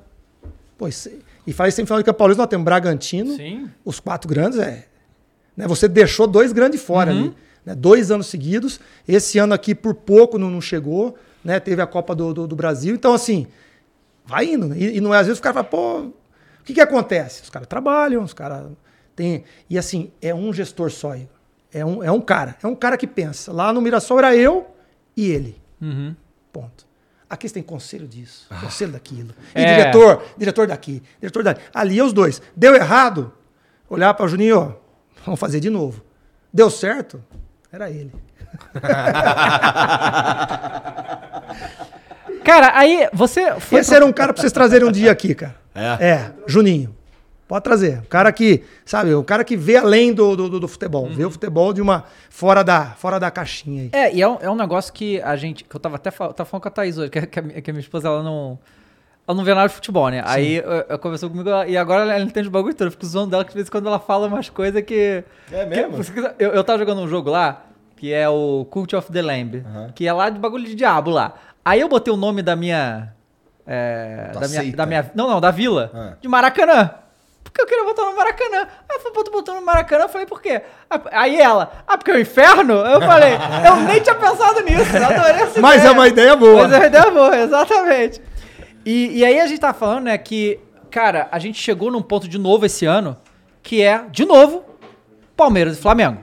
S3: Pois, e faz semifinal de Campeonato Paulista, nós temos Bragantino,
S1: Sim.
S3: os quatro grandes, é. Né, você deixou dois grandes fora ali. Né, dois anos seguidos. Esse ano aqui, por pouco, não, não chegou. Né, teve a Copa do, do, do Brasil. Então, assim, vai indo. Né? E, e não é, às vezes o cara fala, pô, o que, que acontece? Os caras trabalham, os caras têm. E assim, é um gestor só, Igor. É um, é um cara. É um cara que pensa. Lá no Mirassol era eu e ele. Ponto. Aqui você tem conselho disso, conselho daquilo. E
S1: É.
S3: diretor, diretor daqui, diretor daqui. Ali é os dois. Deu errado? Olhar para o Juninho, ó, vamos fazer de novo. Deu certo? Era ele.
S1: Cara, aí você foi.
S3: Esse era um cara para vocês trazerem um dia aqui, cara. É? Juninho. Pode trazer. O cara que, sabe, o cara que vê além do, do, do- futebol. Vê o futebol de uma. fora da, fora da caixinha aí.
S1: É, e é um, é um negócio que a gente. Que eu tava até fal- tava falando com a Thaís hoje, que, a- que a, minha- que a minha esposa ela não. Ela não vê nada de futebol, né? Aí eu- ela conversou comigo e agora ela entende o bagulho todo. Eu fico zoando dela que de vez em quando ela fala umas coisas que.
S2: É
S1: que-
S2: mesmo?
S1: quiser- eu, eu tava jogando um jogo lá, que é o Cult of the Lamb, que é lá de bagulho de diabo lá. Aí eu botei o nome da minha. é,
S2: Da
S1: da, minha, da minha. Não, não, da vila.
S2: Ah.
S1: De Maracanã. Porque eu queria botar no Maracanã. Aí eu falei, pô, tu botou no Maracanã? Eu falei, por quê? Aí ela, ah, porque é o inferno? Eu falei, eu nem tinha pensado nisso. Eu adorei essa
S3: Mas
S1: ideia.
S3: é uma ideia boa.
S1: Mas é uma ideia boa, exatamente. E, e aí a gente tá falando, né, que, cara, a gente chegou num ponto de novo esse ano, que é, de novo, Palmeiras e Flamengo.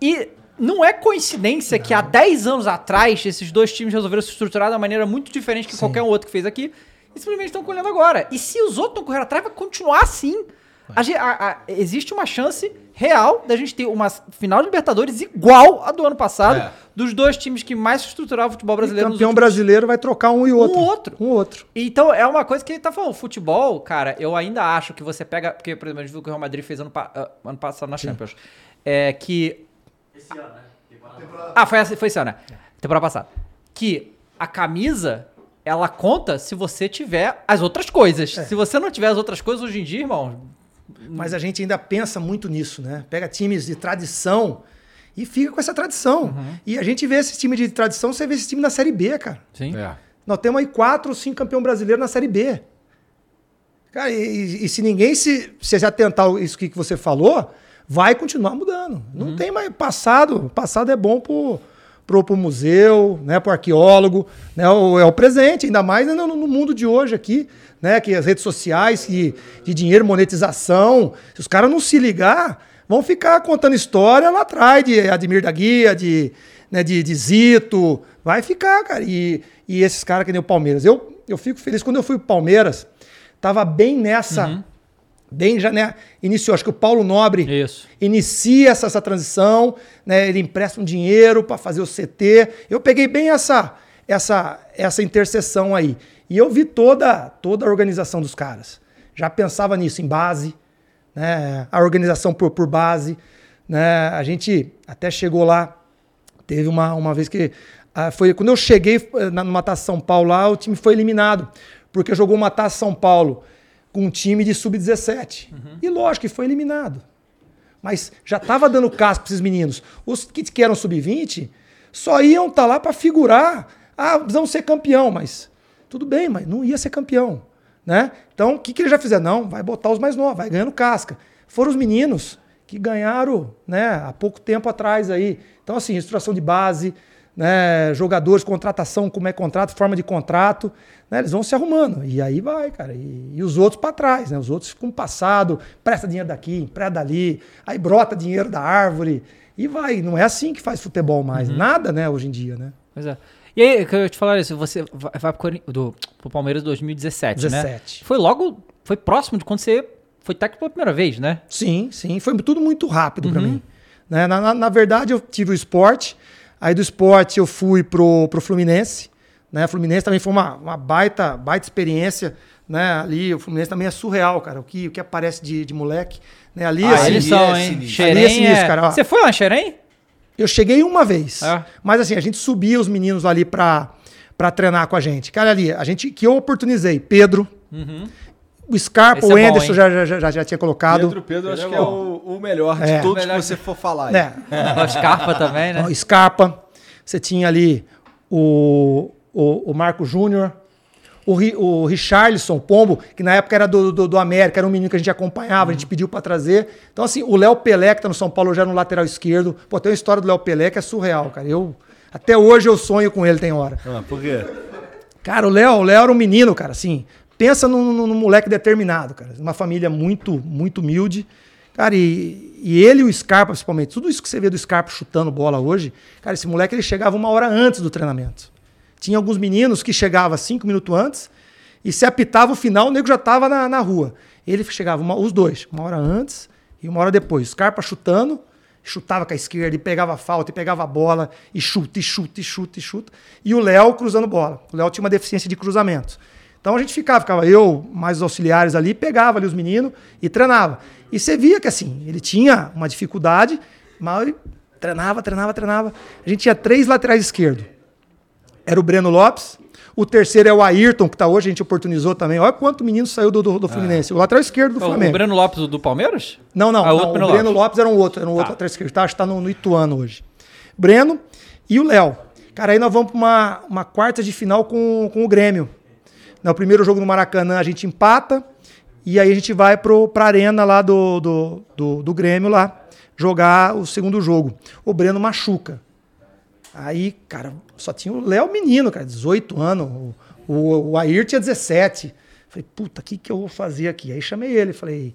S1: E não é coincidência que há 10 anos atrás esses dois times resolveram se estruturar de uma maneira muito diferente que qualquer um outro que fez aqui e simplesmente estão colhendo agora. E se os outros estão correndo atrás, vai continuar assim. A a- a- existe uma chance real da gente ter uma final de Libertadores igual a do ano passado,
S2: É.
S1: dos dois times que mais se estruturavam o futebol brasileiro.
S3: campeão
S1: últimos-
S3: brasileiro vai trocar um e outro.
S1: Um outro.
S3: Um outro.
S1: Então, é uma coisa que ele tá falando. Futebol, cara, eu ainda acho que você pega. Porque, por exemplo, a gente viu que o Real Madrid fez ano, ah, ano passado na Champions. É que. Esse ano, né? Ah, foi, essa- foi esse ano, né? Temporada passada. Que a camisa, ela conta se você tiver as outras coisas. Se você não tiver as outras coisas hoje em dia, irmão.
S3: Mas a gente ainda pensa muito nisso, né? Pega times de tradição e fica com essa tradição.
S1: Uhum.
S3: E a gente vê esse time de tradição, você vê esse time na Série B, cara.
S1: Sim.
S2: É.
S3: Nós temos aí quatro ou cinco campeões brasileiros na Série B. Cara, e, e- se ninguém se, se atentar a isso que que você falou, vai continuar mudando.
S1: Uhum.
S3: Não tem mais passado. Passado é bom pro, pro, museu, né, pro arqueólogo, né, é o presente, ainda mais no, no mundo de hoje aqui, né, que as redes sociais, que, de dinheiro, monetização, se os caras não se ligar, vão ficar contando história lá atrás de Admir da Guia, de, né, de, de Zito, vai ficar, cara, e, e esses caras que nem o Palmeiras. Eu, eu fico feliz, quando eu fui pro Palmeiras, tava bem nessa... Bem, já né, iniciou, acho que o Paulo Nobre
S1: Isso.
S3: inicia essa, essa transição, né, ele empresta um dinheiro para fazer o CT. Eu peguei bem essa, essa, essa interseção aí. E eu vi toda, toda a organização dos caras. Já pensava nisso, em base, né, a organização por, por base. Né, a gente até chegou lá, teve uma, uma vez que. ah, foi Quando eu cheguei eh, na- numa Taça São Paulo lá, o time foi eliminado. Porque jogou uma Taça São Paulo com um time de sub-17. E lógico que foi eliminado. Mas já estava dando casco para esses meninos. Os que, que eram sub-20 só iam estar lá para figurar. Ah, precisamos ser campeão, mas tudo bem, mas não ia ser campeão. Né? Então, o que, que eles já fizeram? Não, vai botar os mais novos, vai ganhando casca. Foram os meninos que ganharam né, há pouco tempo atrás aí. Então, assim, estruturação de base, né, jogadores, contratação, como é contrato, forma de contrato, né, eles vão se arrumando. E aí vai, cara. E, e os outros para trás, né? Os outros ficam passado, presta dinheiro daqui, empresta dali, aí brota dinheiro da árvore. E vai. Não é assim que faz futebol mais. Nada, né, hoje em dia, né?
S1: Pois é. E aí, que eu ia te falar isso, você vai vai pro, do, pro Palmeiras 2017, né?
S3: 17.
S1: Foi logo, foi próximo de quando você foi técnico pela primeira vez, né?
S3: Sim, sim. Foi tudo muito rápido pra mim. Né? Na, na, na verdade, eu tive o esporte. Aí do esporte eu fui pro, pro Fluminense. Né? O Fluminense também foi uma, uma baita, baita experiência. Né? Ali, o Fluminense também é surreal, cara. O que, o que aparece de, de moleque. Né? Ali,
S2: Ah,
S3: assim,
S1: eles são,
S2: é
S1: hein?
S3: é sinistro,
S1: é-
S3: cara.
S1: Você foi lá em Xerém?
S3: Eu cheguei uma vez.
S1: É.
S3: Mas assim, a gente subia os meninos ali pra, pra treinar com a gente. Cara, ali, a gente que eu oportunizei, Pedro, o Scarpa,
S1: Esse
S3: o
S1: é bom,
S3: Anderson já, já, já, já tinha colocado.
S2: Pedro, Pedro, acho que é o, o melhor de
S3: É.
S2: todos
S1: Melhor
S2: que você for falar.
S3: né?
S1: O Scarpa também, né?
S3: Ó, Scarpa, você tinha ali o, o, o Marco Júnior, o, o Richarlison, o Pombo, que na época era do, do, do América, era um menino que a gente acompanhava, a gente pediu pra trazer. Então, assim, o Léo Pelé, que tá no São Paulo já no lateral esquerdo. Pô, tem uma história do Léo Pelé que é surreal, cara. Eu, até hoje eu sonho com ele, tem hora.
S2: Ah, por quê?
S3: Cara, o Léo, o Léo era um menino, cara, assim. Pensa num, num- moleque determinado, cara. Uma família muito, muito humilde. Cara, e, e ele e o Scarpa, principalmente, tudo isso que você vê do Scarpa chutando bola hoje, cara, esse moleque ele chegava uma hora antes do treinamento. Tinha alguns meninos que chegavam cinco minutos antes e se apitava o final, o nego já tava na, na rua. Ele chegava uma- os dois, uma hora antes e uma hora depois. Scarpa chutando, chutava com a esquerda e pegava a falta e pegava a bola e chuta, e chuta, e chuta, e chuta. E o Léo cruzando bola. O Léo tinha uma deficiência de cruzamento. Então a gente ficava, ficava eu, mais os auxiliares ali, pegava ali os meninos e treinava. E você via que assim, ele tinha uma dificuldade, mas ele treinava, treinava, treinava. A gente tinha três laterais esquerdos. Era o Breno Lopes. O terceiro é o Ayrton, que tá hoje, a gente oportunizou também. Olha quanto menino saiu do, do, do Fluminense. O lateral esquerdo do
S1: O-
S3: Flamengo.
S1: O Breno Lopes do, Palmeiras?
S3: Não, não.
S1: Ah,
S3: não,
S1: outro
S3: o
S1: Breno
S3: Breno
S1: Lopes.
S3: Lopes. era um outro, era um outro
S1: Tá.
S3: lateral esquerdo. Tá, acho que tá no, no Ituano hoje. Breno e o Léo. Cara, aí nós vamos para uma, uma quarta de final com, com o Grêmio. No primeiro jogo no Maracanã a gente empata. E aí a gente vai pro, pra arena lá do, do, do, do Grêmio lá jogar o segundo jogo. O Breno machuca. Aí, cara, só tinha o Léo menino, cara, 18 anos. O, o, o Air tinha 17. Falei, puta, o que, que eu vou fazer aqui? Aí chamei ele, falei,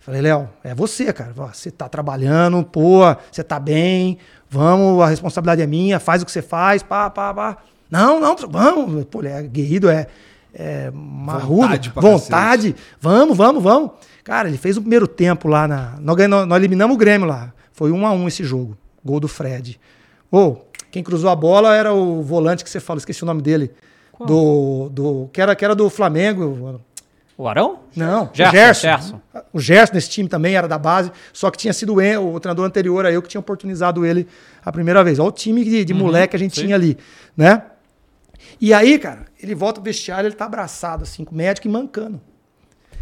S3: falei, Léo, é você, cara. Você tá trabalhando, pô, você tá bem, vamos, a responsabilidade é minha, faz o que você faz, pá, pá, pá. Não, não, vamos. Pô, ele é guerrido, é, é marrudo,
S2: Vontade
S3: vontade. Vamos, vamos, vamos. Cara, ele fez o primeiro tempo lá na. Nós, ganhamos- nós eliminamos o Grêmio lá. Foi um a um esse jogo. Gol do Fred. Ô, quem cruzou a bola era o volante que você fala, esqueci o nome dele. Do, do, que, era, que era do Flamengo.
S1: O Arão?
S3: Não,
S1: Gerson,
S3: o Gerson.
S1: Gerson.
S3: O Gerson nesse time também era da base, só que tinha sido o, treinador anterior a eu que tinha oportunizado ele a primeira vez. Olha o time de, de moleque que a gente tinha ali, né? E aí, cara, ele volta pro vestiário, ele tá abraçado assim com o médico e mancando. Eu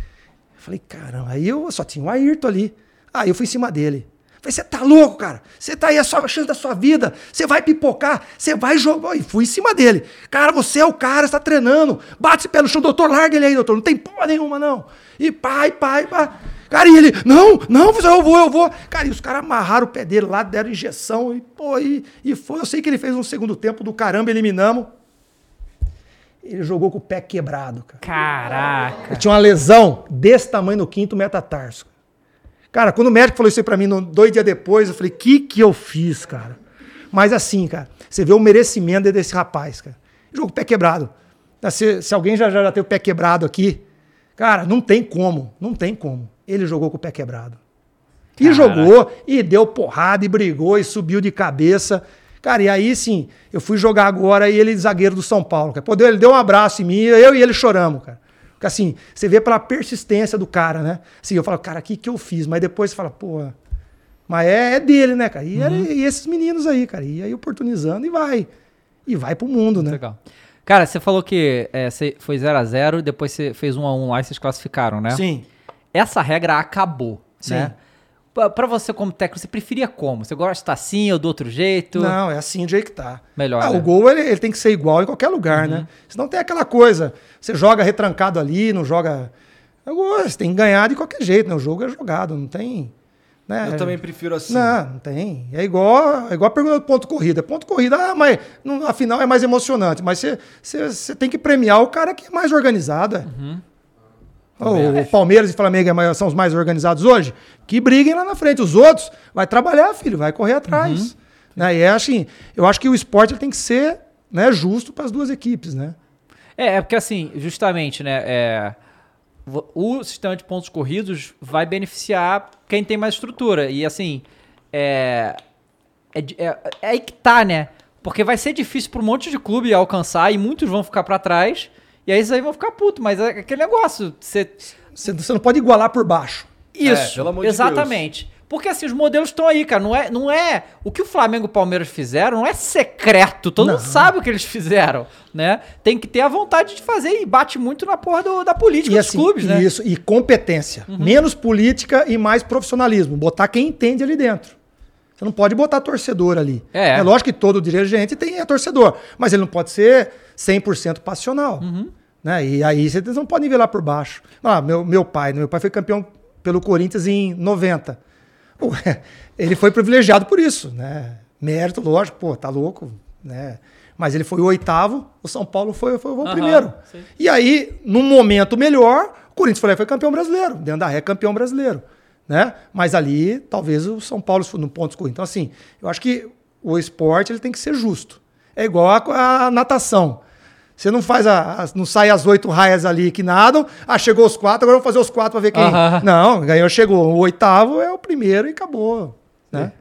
S3: falei, caramba, aí eu só tinha o Ayrton ali. Aí eu fui em cima dele. Falei, você tá louco, cara? Você tá aí a sua chance da sua vida. Você vai pipocar, você vai jogar. E fui em cima dele. Cara, você é o cara, você tá treinando. Bate esse pé no chão, doutor, larga ele aí, doutor. Não tem porra nenhuma, não. E pai, pai, pai. Cara, e ele, não, não, eu vou, eu vou. Cara, e os caras amarraram o pé dele lá, deram injeção e, pô, e, e foi. Eu sei que ele fez um segundo tempo do caramba, eliminamos. Ele jogou com o pé quebrado, cara.
S1: Caraca.
S3: Ele tinha uma lesão desse tamanho no quinto metatarso. Cara, quando o médico falou isso aí pra mim dois dias depois, eu falei, que que eu fiz, cara? Mas assim, cara, você vê o merecimento desse rapaz, cara. Ele jogou com o pé quebrado. Se, se alguém já, já, já tem o pé quebrado aqui, cara, não tem como, não tem como. Ele jogou com o pé quebrado. E jogou, e deu porrada, e brigou, e subiu de cabeça. Cara, e aí sim, eu fui jogar agora e ele, zagueiro do São Paulo. Cara. Pô, deu- ele deu um abraço em mim, eu e ele choramos, cara. Porque assim, você vê pela persistência do cara, né? Assim, eu falo, cara, o que, que eu fiz? Mas depois você fala, pô, mas é, é dele, né, cara? E, era- e esses meninos aí, cara, e aí oportunizando e vai. E vai pro mundo, né?
S1: Legal. Cara, você falou que é, você foi 0x0, depois você fez 1x1 lá e vocês classificaram, né?
S3: Sim.
S1: Essa regra acabou,
S3: Sim.
S1: né? Pra- Pra você como técnico, você preferia como? Você gosta assim ou do outro jeito?
S3: Não, é assim do jeito que tá.
S1: Melhor,
S3: Ah,
S1: né?
S3: O gol ele, ele tem que ser igual em qualquer lugar, né? Senão tem aquela coisa. Você joga retrancado ali, não joga. É Você tem que ganhar de qualquer jeito, né? O jogo é jogado, não tem. Né?
S2: Eu também prefiro assim.
S3: Não, não tem. É igual, é igual a pergunta do ponto corrida. Ponto corrida, ah, mas não, afinal é mais emocionante. Mas você, você, você tem que premiar o cara que é mais organizado. O, Palmeiras e Flamengo é são os mais organizados hoje. Que briguem lá na frente. Os outros, vai trabalhar, filho, vai correr atrás. Né? E é assim, eu acho que o esporte tem que ser né, justo para as duas equipes, né?
S1: É, é porque assim, justamente, né? é, o sistema de pontos corridos vai beneficiar quem tem mais estrutura. E assim, é, é, é, é aí que tá, né? Porque vai ser difícil para um monte de clube alcançar e muitos vão ficar para trás. E aí aí vão ficar puto, mas é aquele negócio. Você,
S3: Você, você não pode igualar por baixo.
S1: isso,
S2: É, pelo amor de
S1: exatamente. Porque assim, os modelos estão aí, cara. Não é, não é. O que o Flamengo e o Palmeiras fizeram não é secreto. Todo mundo sabe o que eles fizeram, né? Tem que ter a vontade de fazer e bate muito na porra do- da política
S3: E
S1: dos
S3: assim,
S1: clubes, né?
S3: isso, e competência. Menos política e mais profissionalismo. Botar quem entende ali dentro. Você não pode botar torcedor ali.
S1: É.
S3: lógico que todo dirigente tem é torcedor, mas ele não pode ser 100% passional.
S1: Uhum.
S3: Né? E aí vocês não podem lá por baixo. Ah, meu, meu pai, meu pai foi campeão pelo Corinthians em 90. Pô, ele foi privilegiado por isso, né? Mérito, lógico, pô, tá louco, né? Mas ele foi o oitavo, o São Paulo foi, foi o
S1: Aham,
S3: primeiro.
S1: sim.
S3: E aí, num momento melhor, o Corinthians foi, foi campeão brasileiro. Dentro da ré, campeão brasileiro. Né? Mas ali, talvez o São Paulo no ponto corrido. Então, assim, eu acho que o esporte ele tem que ser justo. É igual a, a natação. Você não faz a, as- não sai as oito raias ali que nadam. Ah, chegou os quatro, agora vamos fazer os quatro para ver quem.
S1: Aham.
S3: Não, ganhou, chegou. O oitavo é o primeiro e acabou. Né?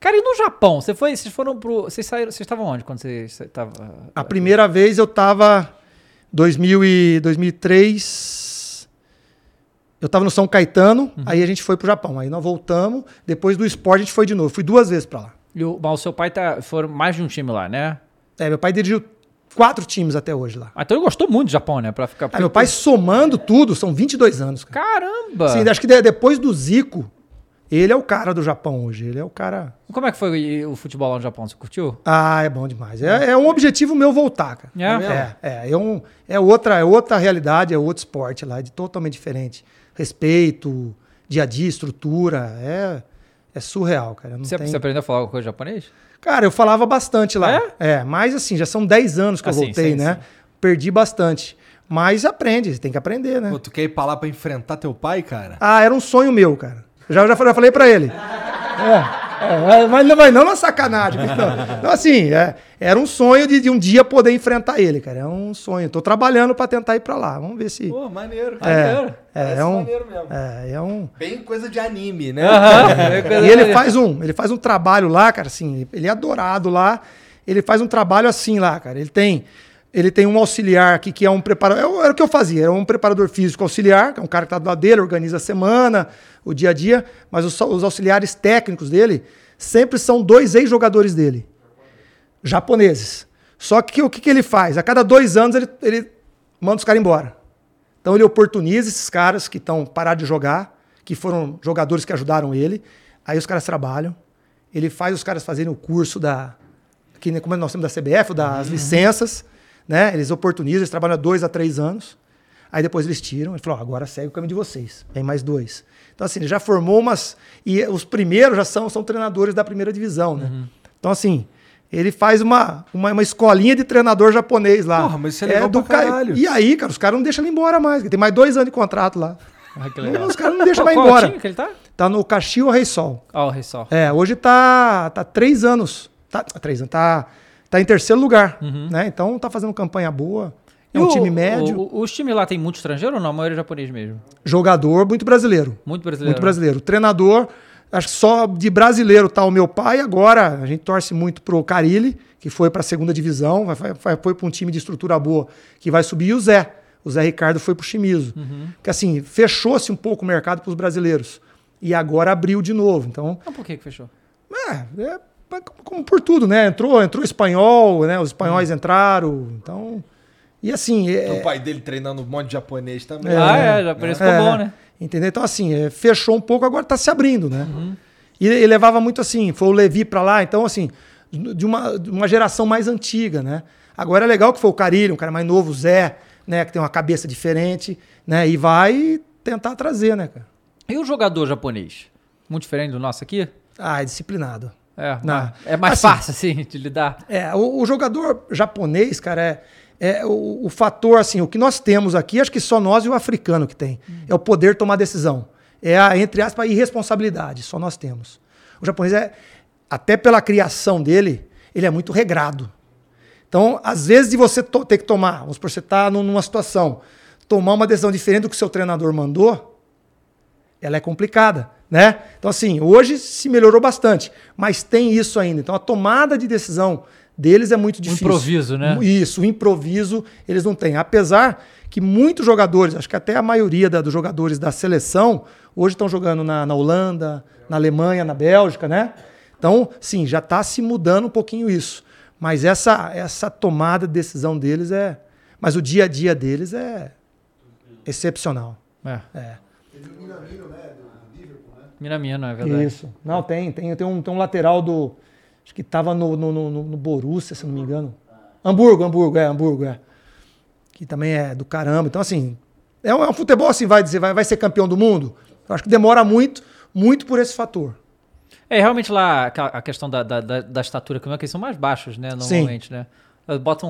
S1: Cara, e no Japão? Você foi, vocês foram pro. Vocês saíram. Vocês estavam onde quando vocês estavam.
S3: A primeira vez eu tava 2000 e 2003. Eu tava no São Caetano,
S1: Uhum.
S3: aí a gente foi pro Japão. Aí nós voltamos, depois do esporte a gente foi de novo. Fui duas vezes pra lá.
S1: E o, mas o seu pai tá. Foram mais de um time lá, né?
S3: É, meu pai dirigiu quatro times até hoje lá.
S1: Ah, Então ele gostou muito do Japão, né? Pra ficar.
S3: Aí meu pai somando tudo, são 22 anos, cara.
S1: Caramba!
S3: Sim, acho que de- depois do Zico, ele é o cara do Japão hoje. Ele é o cara.
S1: Como é que foi o futebol lá no Japão? Você curtiu?
S3: Ah, é bom demais. É, é um objetivo meu voltar, cara.
S1: É?
S3: É, é, é, um, é, outra, é outra realidade, é outro esporte lá, é de totalmente diferente. Respeito, dia a dia, estrutura, é, é surreal, cara. Não
S1: Você,
S3: tem-
S1: você aprendeu a falar alguma coisa japonês?
S3: Cara, eu falava bastante lá. É? mas assim, já são 10 anos que
S1: Ah,
S3: eu
S1: sim,
S3: voltei,
S1: sim,
S3: né?
S1: sim.
S3: Perdi bastante. Mas aprende, tem que aprender, né?
S2: Pô, tu quer ir pra lá pra enfrentar teu pai, cara?
S3: Ah, era um sonho meu, cara. Já, já, falei- já falei pra ele. É, é, mas, não, mas não na sacanagem. Não, Não, assim, é, era um sonho de, de um dia poder enfrentar ele, cara. É um sonho. Tô trabalhando pra tentar ir pra lá. Vamos ver se.
S2: Pô, maneiro,
S3: É,
S2: maneiro.
S3: é, é um,
S2: maneiro mesmo.
S3: é, é um.
S2: Bem coisa de anime, né?
S3: E ele faz um, ele faz um trabalho lá, cara, assim, ele é adorado lá. Ele faz um trabalho assim lá, cara. Ele tem, ele tem um auxiliar aqui que é um preparador. Era o que eu fazia, era um preparador físico auxiliar, que é um cara que tá do lado dele, organiza a semana, o dia a dia. Mas os, os auxiliares técnicos dele sempre são dois ex-jogadores dele, japoneses. Só que o que, que ele faz? A cada dois anos ele, ele manda os caras embora. Então ele oportuniza esses caras que estão parados de jogar, que foram jogadores que ajudaram ele. Aí os caras trabalham. Ele faz os caras fazerem o curso da. Que, como nós temos da CBF, das licenças. Né? Eles oportunizam, eles trabalham há dois a três anos. Aí depois eles tiram, ele falou, ó, agora segue o caminho de vocês. Vem mais dois. Então, assim, ele já formou umas. E os primeiros já são, são treinadores da primeira divisão, né? Então, assim, ele faz uma, uma, uma escolinha de treinador japonês lá.
S2: Porra, mas isso é legal pra
S3: ca-
S2: caralho.
S3: E aí, cara, os caras não deixam ele embora mais. Tem mais dois anos de contrato lá.
S1: Ah, que legal.
S3: Os caras não deixam mais
S1: Qual é
S3: embora.
S1: time que ele tá?
S3: Tá no Caxil Rei Sol.
S1: Ó, o Rei Sol.
S3: É, hoje tá, tá três anos. Tá, três anos. Tá, tá em terceiro lugar. Né? Então tá fazendo campanha boa. É
S1: Uhum.
S3: Um
S1: o-
S3: time médio.
S1: o- o- os times lá tem muito estrangeiro ou não? A maioria é japonês mesmo.
S3: Jogador muito brasileiro.
S1: Muito brasileiro.
S3: Muito brasileiro. Treinador, acho que só de brasileiro tá o meu pai. Agora a gente torce muito pro Carilli, que foi pra segunda divisão, vai, vai- foi pra um time de estrutura boa que vai subir. E o Zé. O Zé Ricardo foi pro Chimizo. Que assim, fechou-se um pouco o mercado pros brasileiros. E agora abriu de novo. Então,
S1: Ah, por que que fechou?
S3: é, é como por tudo, né? Entrou, entrou espanhol, né? Os espanhóis entraram. Então. E assim. É,
S2: O pai dele treinando um monte de japonês também.
S1: ah, é, já por isso ficou
S3: é,
S1: bom, né?
S3: Entendeu? Então, assim, é, fechou um pouco, agora tá se abrindo, né?
S1: Uhum.
S3: E ele levava muito assim, foi o Levi pra lá, então, assim, de uma, de uma geração mais antiga, né? Agora é legal que foi o Carilho, um cara mais novo, o Zé, né? Que tem uma cabeça diferente, né? E vai tentar trazer, né, cara?
S1: E o jogador japonês? Muito diferente do nosso aqui?
S3: Ah, é disciplinado.
S1: É, mas- é mais
S3: Assim,
S1: fácil, assim, de lidar.
S3: É, o, o jogador japonês, cara, é, é o, o fator, assim, o que nós temos aqui, acho que só nós e o africano que tem. É o poder tomar decisão. É a, entre aspas, a irresponsabilidade, só nós temos. O japonês é, até pela criação dele, ele é muito regrado. Então, às vezes, de você ter que tomar, vamos supor, você está numa situação, tomar uma decisão diferente do que o seu treinador mandou, ela é complicada, né? Então, assim, hoje se melhorou bastante, mas tem isso ainda. Então, a tomada de decisão deles é muito difícil.
S1: improviso, né?
S3: Isso, o improviso eles não têm. Apesar que muitos jogadores, acho que até a maioria da- dos jogadores da seleção, hoje estão jogando na, na Holanda, na Alemanha, na Bélgica, né? Então, sim, já está se mudando um pouquinho isso. Mas essa, essa tomada de decisão deles é. Mas o dia a dia deles é excepcional.
S1: É.
S3: É.
S1: Minamino, é verdade.
S3: Isso. Não, tem, tem, tem, um, tem um lateral do. Acho que tava no, no, no, no Borussia, se não me engano. Hamburgo, Hamburgo, é, Hamburgo, é. Que também é do caramba. Então, assim, é um, é um futebol assim, vai dizer, vai, vai ser campeão do mundo? Eu acho que demora muito, muito por esse fator.
S1: É, realmente lá, a questão da, da, da, da estatura, como é que eles são mais baixos, né, normalmente, né? Bota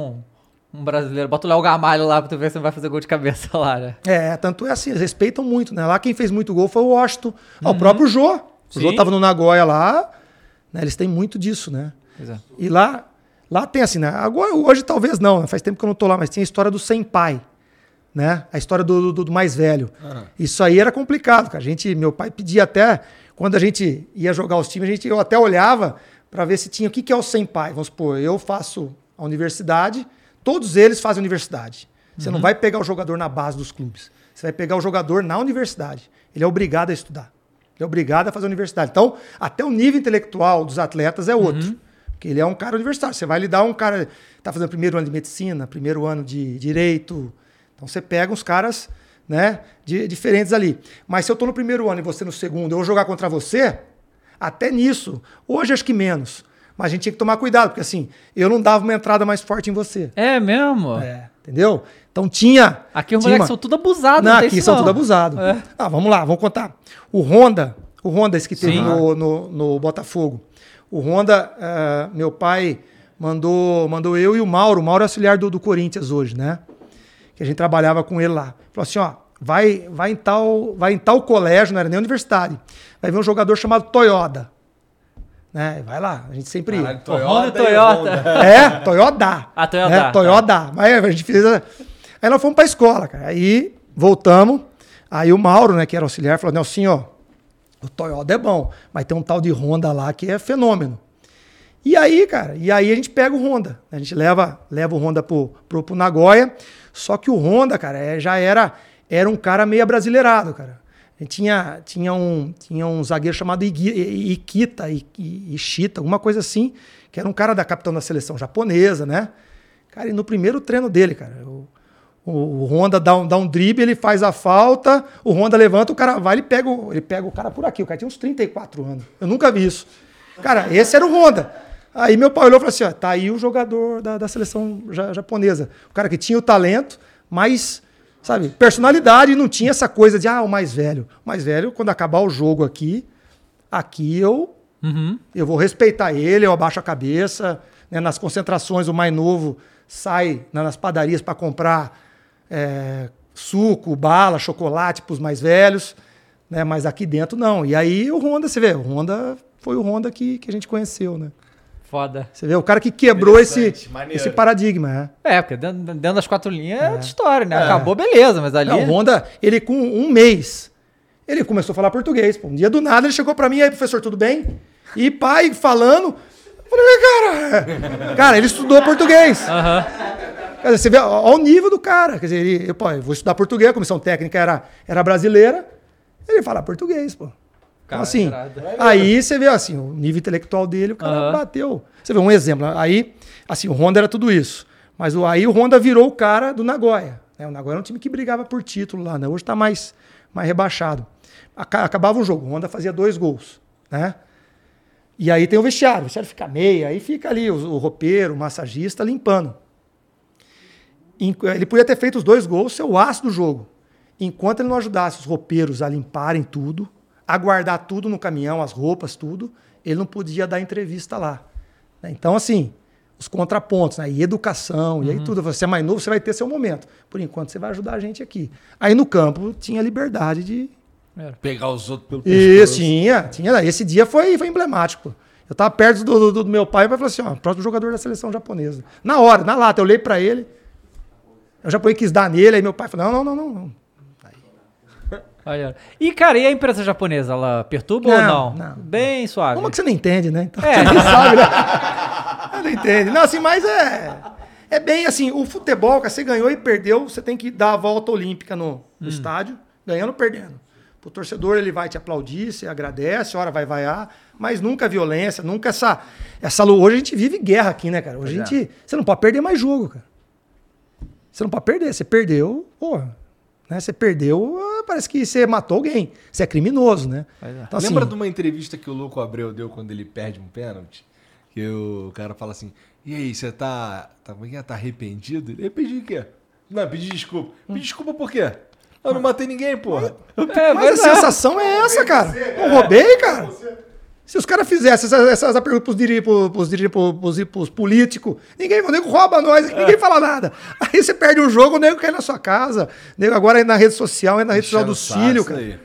S1: um, brasileiro, bota o Léo Gamalho lá pra tu ver se não vai fazer gol de cabeça lá, né?
S3: É, tanto é assim, eles respeitam muito, né? Lá quem fez muito gol foi o Washington. Ah, o próprio Jô. O Jô tava no Nagoya lá, né? Eles têm muito disso, né?
S1: Pois é.
S3: E lá, lá tem assim, né? Agora, hoje talvez não, né? faz tempo que eu não tô lá, mas tem a história do senpai, né? A história do, do, do mais velho. Isso aí era complicado, cara. A gente, meu pai pedia até, quando a gente ia jogar os times, a gente, eu até olhava para ver se tinha, o que, que é o senpai? Vamos supor, eu faço a universidade, todos eles fazem universidade. Você não vai pegar o jogador na base dos clubes. Você vai pegar o jogador na universidade. Ele é obrigado a estudar. Ele é obrigado a fazer a universidade. Então, até o nível intelectual dos atletas é outro. Porque ele é um cara universitário. Você vai lidar um cara que está fazendo primeiro ano de medicina, primeiro ano de direito. Então você pega uns caras né, de- diferentes ali. Mas se eu estou no primeiro ano e você no segundo, eu vou jogar contra você, até nisso. Hoje acho que menos. Mas a gente tinha que tomar cuidado, porque assim, eu não dava uma entrada mais forte em você.
S1: É mesmo?
S3: É, entendeu? Então tinha.
S1: Aqui os moleques
S3: uma-
S1: são tudo abusados,
S3: não,
S1: não,
S3: aqui são
S1: não.
S3: tudo abusados.
S1: É.
S3: Ah, vamos lá, vamos contar. O Honda, o Honda, esse que teve no, no, no Botafogo. O Honda, eh, meu pai mandou, mandou eu e o Mauro. O Mauro é auxiliar do, do Corinthians hoje, né? Que a gente trabalhava com ele lá. Falou assim: ó, vai, vai, em tal, vai em tal colégio, não era nem universidade. Vai ver um jogador chamado Toyota. Né? Vai lá, a gente sempre ia.
S2: Caralho,
S1: Honda e Toyota.
S3: É, Toyota.
S1: Ah, Toyota,
S3: É,
S1: tá.
S3: Toyota. Mas a gente fez. a- Aí nós fomos pra escola, cara. Aí voltamos. Aí o Mauro, né, que era auxiliar, falou: Nelson, ó, o Toyota é bom, mas tem um tal de Honda lá que é fenômeno. E aí, cara, e aí a gente pega o Honda. A gente leva, leva o Honda pro, pro, pro Nagoya. Só que o Honda, cara, é, já era, era um cara meio brasileirado, cara. Tinha, tinha, um, tinha um zagueiro chamado Ikita, Ishita, alguma coisa assim, que era um cara da capitão da seleção japonesa, né? Cara, e no primeiro treino dele, cara, o, o, Honda dá um, dá um drible, ele faz a falta, o Honda levanta, o cara vai, ele pega, ele pega o cara por aqui. O cara tinha uns 34 anos. Eu nunca vi isso. Cara, esse era o Honda. Aí meu pai olhou e falou assim: ó, tá aí o jogador da, da seleção ja- japonesa. O cara que tinha o talento, mas Sabe? Personalidade não tinha essa coisa de, ah, o mais velho. O mais velho, quando acabar o jogo aqui, aqui eu, eu vou respeitar ele, eu abaixo a cabeça. né? Nas concentrações, o mais novo sai na- nas padarias para comprar é, suco, bala, chocolate para os mais velhos. Né? Mas aqui dentro não. E aí o Honda, você vê, o Honda foi o Honda que, que a gente conheceu, né?
S1: Foda.
S3: Você vê, o cara que quebrou esse,
S2: maneiro.
S3: esse paradigma, é.
S1: É, porque dentro, dentro das quatro linhas é outra história, né? Acabou, beleza, mas ali.
S3: Não, o Honda, ele com um mês, ele começou a falar português. Pô. Um dia do nada ele chegou pra mim, e aí, professor, tudo bem? E pai falando. Eu Falei, cara, cara, ele estudou português. Quer dizer, você vê, ó o nível do cara. Quer dizer, ele, eu, pô, eu vou estudar português, a comissão técnica era, era brasileira, ele fala português, pô. Então, assim, aí você vê assim, o nível intelectual dele, o cara
S1: Aham.
S3: bateu. Você vê um exemplo, aí, assim, o Honda era tudo isso. Mas o, aí o Honda virou o cara do Nagoya. né? O Nagoya era um time que brigava por título lá, né? Hoje tá mais, mais rebaixado. Aca- Acabava o jogo, o Honda fazia dois gols, né? E aí tem o vestiário, o vestiário fica meia, aí fica ali o, o roupeiro, o massagista limpando. Ele podia ter feito os dois gols, ser o aço do jogo. Enquanto ele não ajudasse os roupeiros a limparem tudo, a guardar tudo no caminhão, as roupas, tudo, ele não podia dar entrevista lá. né? Então, assim, os contrapontos, né? E educação, e aí tudo. Você é mais novo, você vai ter seu momento. Por enquanto, você vai ajudar a gente aqui. Aí no campo tinha liberdade de.
S2: Pegar os outros pelo
S3: Isso, tinha, tinha. Esse dia foi, foi emblemático. Eu tava perto do, do- do meu pai e falou assim: ó, próximo jogador da seleção japonesa. Na hora, na lata, eu olhei pra ele. O japonês quis dar nele, aí meu pai falou: não, não, não, não. não.
S1: Olha. E, cara, e a imprensa japonesa? Ela perturba ou
S3: Não,
S1: não?
S3: não,
S1: Bem suave.
S3: Uma que você não entende, né? Então,
S1: É.
S3: você nem sabe, né? Não entende. Não, assim, mas é. É bem assim, o futebol, cara, você ganhou e perdeu, você tem que dar a volta olímpica no, no estádio, ganhando ou perdendo. O torcedor ele vai te aplaudir, você agradece, a hora vai vaiar, mas nunca violência, nunca essa essa hoje a gente vive guerra aqui, né, cara? Hoje a gente, você não pode perder mais jogo, cara. Você não pode perder, você perdeu, porra, né? Você perdeu, ah, parece que você matou alguém. Você é criminoso, né? Então, assim,
S2: Lembra de uma entrevista que o Louco Abreu deu quando ele perde um pênalti? Que o cara fala assim: E aí, você tá. tá como é que é? Tá arrependido? Ele arrependido de quê? Não, pedi desculpa. Pedi desculpa por quê? Eu não matei ninguém, porra.
S1: É,
S3: Mas a sensação é essa, cara. Eu roubei, cara. Se os caras fizessem essa, essa, essa pergunta pros, diri, pros, pros, diri- pros, pros- pros políticos, ninguém, o nego rouba nós, ninguém fala nada. Aí você perde o jogo, o nego cai na sua casa. O nego agora é na rede social, é na rede social do Cílio, cara.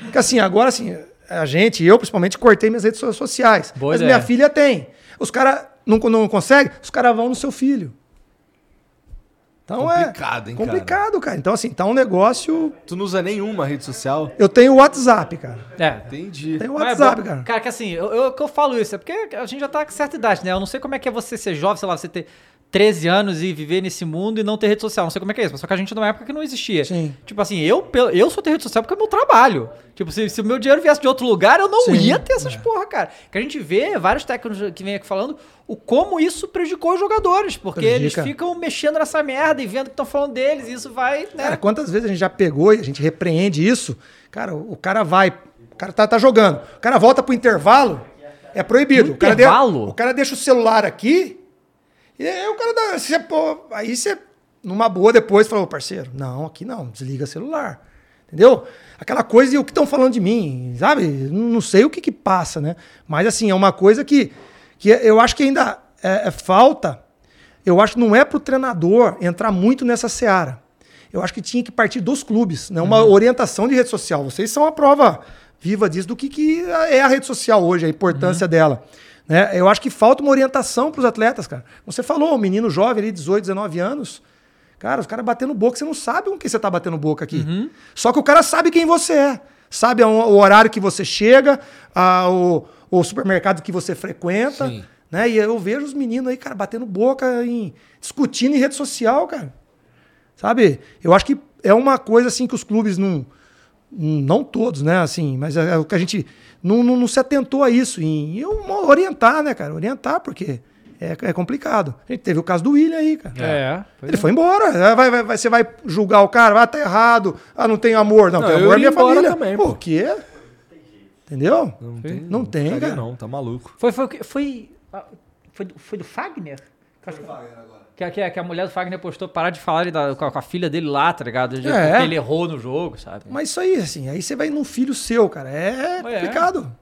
S3: Porque assim, agora assim, a gente, eu principalmente, cortei minhas redes so- sociais.
S1: Boa
S3: mas
S1: ideia.
S3: minha filha tem. Os caras não, não conseguem, os caras vão no seu filho. Então
S2: Complicado,
S3: é
S2: hein,
S3: complicado, cara. Então assim, tá um negócio.
S2: Tu não usa nenhuma rede social?
S3: Eu tenho o WhatsApp, cara.
S1: É.
S2: Entendi.
S3: Tem o
S1: Mas é
S3: WhatsApp,
S1: bom.
S3: cara.
S1: Cara, que assim, eu, eu, que eu falo isso, é porque a gente já tá com certa idade, né? Eu não sei como é que é você ser jovem, sei lá, você ter 13 anos e viver nesse mundo e não ter rede social. Não sei como é que é isso, mas só que a gente numa época que não existia.
S3: Sim.
S1: Tipo assim, eu, eu só tenho rede social porque é meu trabalho. Tipo, se, se o meu dinheiro viesse de outro lugar, eu não
S3: Sim.
S1: ia ter essas porra, cara. Que a gente vê vários técnicos que vêm aqui falando o como isso prejudicou os jogadores, porque eles
S3: Prejudica.
S1: ficam mexendo nessa merda e vendo que estão falando deles, e isso vai, né?
S3: Cara, quantas vezes a gente já pegou e a gente repreende isso? Cara, o o cara vai, o cara tá, tá jogando, o cara volta pro intervalo, é proibido. O, cara de- o cara deixa o celular aqui, e aí o cara dá. Você, pô, aí você, numa boa, depois falou, parceiro, não, aqui não, desliga celular. Entendeu? Aquela coisa e o que estão falando de mim, sabe? Não sei o que que passa, né? Mas assim, é uma coisa que, que eu acho que ainda é, é falta. Eu acho que não é pro treinador entrar muito nessa seara. Eu acho que tinha que partir dos clubes, né? Uma orientação de rede social. Vocês são a prova viva disso do que, que é a rede social hoje, a importância dela. Né? Eu acho que falta uma orientação para os atletas, cara. Você falou, um menino jovem ali, 18, 19 anos. Cara, os caras batendo boca, você não sabe com quem você tá batendo boca aqui. Só que o cara sabe quem você é. Sabe o horário que você chega, a- o, o supermercado que você frequenta.
S2: Sim.
S3: Né? E eu vejo os meninos aí, cara, batendo boca, em, discutindo em rede social, cara. Sabe? Eu acho que é uma coisa assim que os clubes não. Não todos, né? Assim, mas é o que a gente não, não, não se atentou a isso. Em, em orientar, né, cara? Orientar, porque é, é complicado. A gente teve o caso do William aí, cara.
S1: É.
S3: Ele foi embora. Vai, vai, vai- você vai julgar o cara, ah, tá errado, ah, não tem amor. Não,
S2: Não,
S3: tem amor é minha família.
S2: também,
S3: o quê? Entendeu?
S2: Não tem,
S3: Não tem,
S2: faria
S3: cara.
S2: Não, tá maluco.
S1: Foi, foi, o que- foi, ah, foi, do- foi do Fagner? Que, a- que, que a mulher do Fagner postou parar de falar da- com, a, com a filha dele lá, tá ligado? De-
S3: É.
S1: Porque ele errou no jogo, sabe?
S3: Mas isso aí, assim, aí você vai num filho seu, cara. É
S1: É.
S3: complicado.